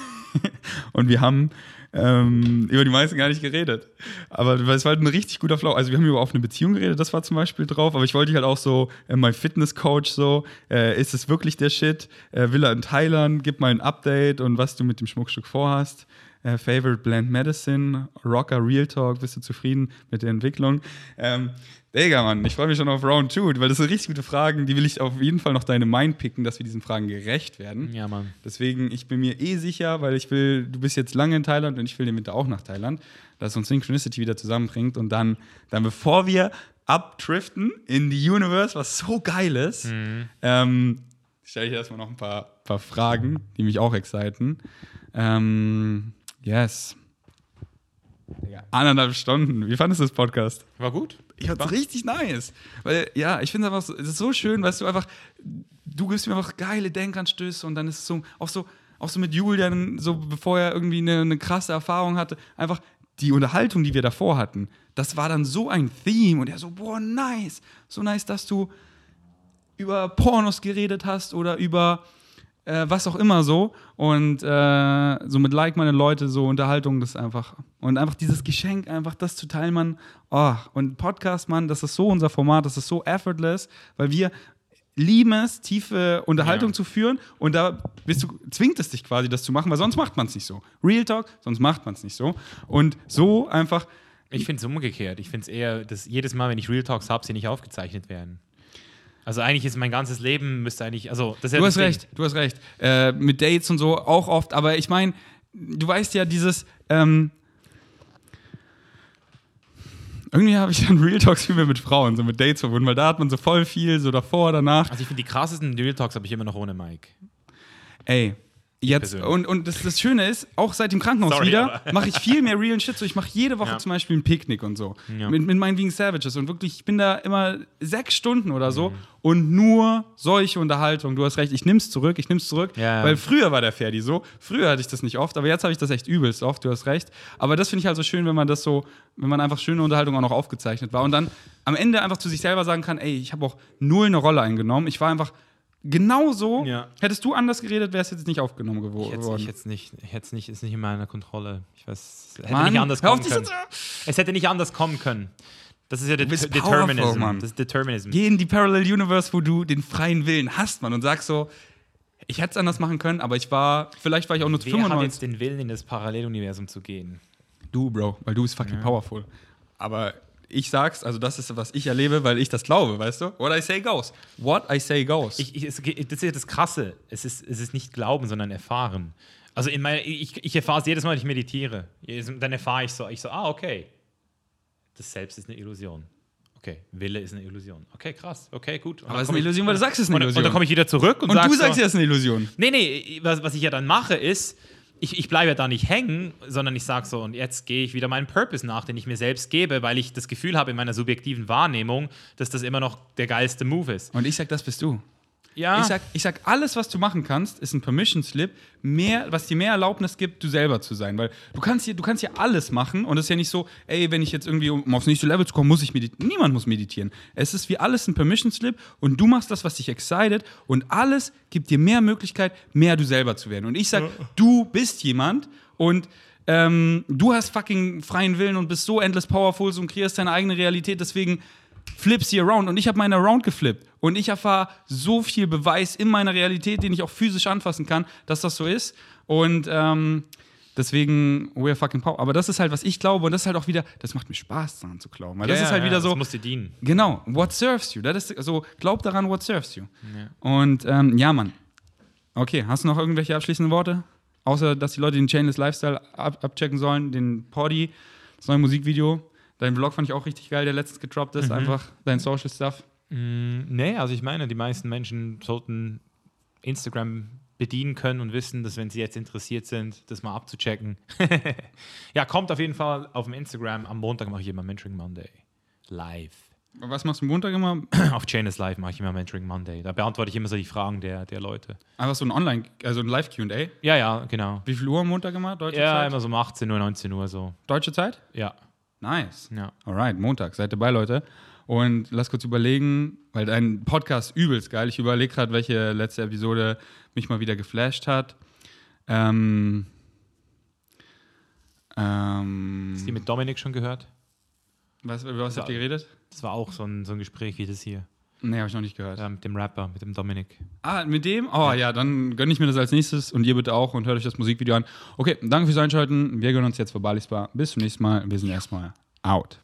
und wir haben ähm, über die meisten gar nicht geredet. Aber es war halt ein richtig guter Flow. Also wir haben über offene Beziehung geredet, das war zum Beispiel drauf, aber ich wollte halt auch so, äh, mein Fitnesscoach so, äh, ist es wirklich der Shit? Äh, will er in Thailand? Gib mal ein Update und was du mit dem Schmuckstück vorhast. Äh, Favorite Blend Medicine, Rocker Real Talk, bist du zufrieden mit der Entwicklung? Ähm, Digga, Mann, ich freue mich schon auf Round 2, weil das sind richtig gute Fragen, die will ich auf jeden Fall noch deine Mind picken, dass wir diesen Fragen gerecht werden. Ja, Mann. Deswegen, ich bin mir eh sicher, weil ich will, du bist jetzt lange in Thailand und ich will den Winter auch nach Thailand, dass uns Synchronicity wieder zusammenbringt und dann, dann bevor wir abdriften in die Universe, was so geil ist, ähm, stelle ich erstmal noch ein paar, paar Fragen, die mich auch exciten. Ähm, yes. Anderthalb Stunden. Wie fandest du das Podcast? War gut. Ich fand's richtig nice. Weil, ja, ich finde einfach, so, es ist so schön, weißt du, einfach, du gibst mir einfach geile Denkanstöße und dann ist es so, auch so, auch so mit Julian, so bevor er irgendwie eine, eine krasse Erfahrung hatte, einfach die Unterhaltung, die wir davor hatten, das war dann so ein Theme und er so, boah, nice, so nice, dass du über Pornos geredet hast oder über äh, was auch immer so und äh, so mit Like meine Leute so Unterhaltung das ist einfach und einfach dieses Geschenk einfach das zu teilen man oh und Podcast Mann das ist so unser Format das ist so effortless weil wir lieben es tiefe Unterhaltung Ja. zu führen und da bist du zwingt es dich quasi das zu machen weil sonst macht man es nicht so Real Talk sonst macht man es nicht so und so einfach Ich finde es umgekehrt. Ich finde es eher, dass jedes Mal, wenn ich Real Talks habe, sie nicht aufgezeichnet werden. Also eigentlich ist mein ganzes Leben müsste eigentlich, also das ist ja Du hast Ding. recht, du hast recht. Äh, mit Dates und so auch oft, aber ich meine, du weißt ja, dieses. Ähm, irgendwie habe ich dann Real Talks viel mehr mit Frauen, so mit Dates verbunden, weil da hat man so voll viel, so davor, danach. Also ich finde die krassesten Real Talks habe ich immer noch ohne Mike. Ey, jetzt, persönlich. und, und das, das Schöne ist, auch seit dem Krankenhaus Sorry, wieder, mache ich viel mehr realen Shit. So, ich mache jede Woche Ja. zum Beispiel ein Picknick und so. Ja. Mit, mit meinen Vegan Savages. Und wirklich, ich bin da immer sechs Stunden oder so Mhm. und nur solche Unterhaltung. Du hast recht, ich nimm's zurück, ich nimm's zurück. Ja. Weil früher war der Ferdi so. Früher hatte ich das nicht oft, aber jetzt habe ich das echt übelst oft, du hast recht. Aber das finde ich halt so schön, wenn man das so, wenn man einfach schöne Unterhaltung auch noch aufgezeichnet war und dann am Ende einfach zu sich selber sagen kann, ey, ich habe auch null eine Rolle eingenommen. Ich war einfach genauso. Ja. Hättest du anders geredet, wäre es jetzt nicht aufgenommen gewo- Ich geworden. ich hätte nicht, ich hätte nicht, ist nicht in meiner Kontrolle. Ich weiß, es hätte Mann, nicht anders kommen können. jetzt- Es hätte nicht anders kommen können. Das ist ja bist Determinism. powerful, Mann. Das ist Determinism. Geh in die Parallel Universe, wo du den freien Willen hast, Mann, und sagst so, ich hätte es anders machen können, aber ich war, vielleicht war ich auch nur zu Wer hat 95. jetzt den Willen, in das Paralleluniversum zu gehen? Du, Bro, weil du bist fucking powerful. Aber ich sag's, also das ist, was ich erlebe, weil ich das glaube, weißt du? What I say goes. What I say goes. Ich, ich, es das ist ja das Krasse. Es ist, es ist nicht Glauben, sondern Erfahren. Also in mein, ich, ich erfahre es jedes Mal, wenn ich meditiere. Dann erfahre ich so, ich so, ah, okay. Das Selbst ist eine Illusion. Okay, Wille ist eine Illusion. Okay, krass. Okay, gut. Und aber es ist eine Illusion, weil du sagst, es ist eine Und, Illusion. und dann komme ich wieder zurück und, und sag du sagst so, ja, es ist eine Illusion. Nee, nee, was, was ich ja dann mache, ist, ich, ich bleibe da nicht hängen, sondern ich sage so, und jetzt gehe ich wieder meinen Purpose nach, den ich mir selbst gebe, weil ich das Gefühl habe in meiner subjektiven Wahrnehmung, dass das immer noch der geilste Move ist. Und ich sag, das bist du. Ja, Ich sag, ich sag, alles, was du machen kannst, ist ein Permission Slip, mehr, was dir mehr Erlaubnis gibt, du selber zu sein. Weil du kannst hier, du kannst hier alles machen und es ist ja nicht so, ey, wenn ich jetzt irgendwie, um aufs nächste Level zu kommen, muss ich meditieren. Niemand muss meditieren. Es ist wie alles ein Permission Slip und du machst das, was dich excited und alles gibt dir mehr Möglichkeit, mehr du selber zu werden. Und ich sag, du bist jemand und ähm, du hast fucking freien Willen und bist so endless powerful und kreierst deine eigene Realität. Deswegen flip sie around. Und ich habe meine Around geflippt. Und ich erfahre so viel Beweis in meiner Realität, den ich auch physisch anfassen kann, dass das so ist. Und ähm, deswegen, we're fucking power. Aber das ist halt, was ich glaube. Und das ist halt auch wieder, das macht mir Spaß, daran zu glauben. Weil das ja, ist halt ja, wieder so, Das muss dir dienen. genau, what serves you. Das ist so, glaub daran, what serves you. Und ähm, ja, Mann. Okay, hast du noch irgendwelche abschließenden Worte? Außer, dass die Leute den Chainless Lifestyle ab abchecken sollen, den Poddy, das neue Musikvideo. Dein Vlog fand ich auch richtig geil, der letztens gedroppt ist. Einfach dein Social Stuff. Mm, Nee, also ich meine, die meisten Menschen sollten Instagram bedienen können und wissen, dass wenn sie jetzt interessiert sind, das mal abzuchecken. ja, kommt auf jeden Fall auf dem Instagram. Am Montag mache ich immer Mentoring Monday. Live. Was machst du Montag immer? auf Chainless Live mache ich immer Mentoring Monday. Da beantworte ich immer so die Fragen der, der Leute. Einfach so ein Online, also ein Live-QA. Ja, ja, genau. Wie viel Uhr am Montag immer? Deutsche Ja, Zeit? immer so um 18 Uhr, 19 Uhr so. Deutsche Zeit? Ja, Nice. ja. Alright, Montag, seid dabei, Leute. Und lass kurz überlegen, weil dein Podcast übelst geil. Ich überlege gerade, welche letzte Episode mich mal wieder geflasht hat. Ähm. Ähm. Hast du die mit Dominik schon gehört? Was, über was habt ihr geredet? Das war auch so ein, so ein Gespräch wie das hier. Nee, habe ich noch nicht gehört. Ja, mit dem Rapper, mit dem Dominik. Ah, mit dem? Oh ja, dann gönne ich mir das als nächstes und ihr bitte auch und hört euch das Musikvideo an. Okay, danke fürs Einschalten. Wir gönnen uns jetzt für Bali Spa. Bis zum nächsten Mal. Wir sind erstmal out.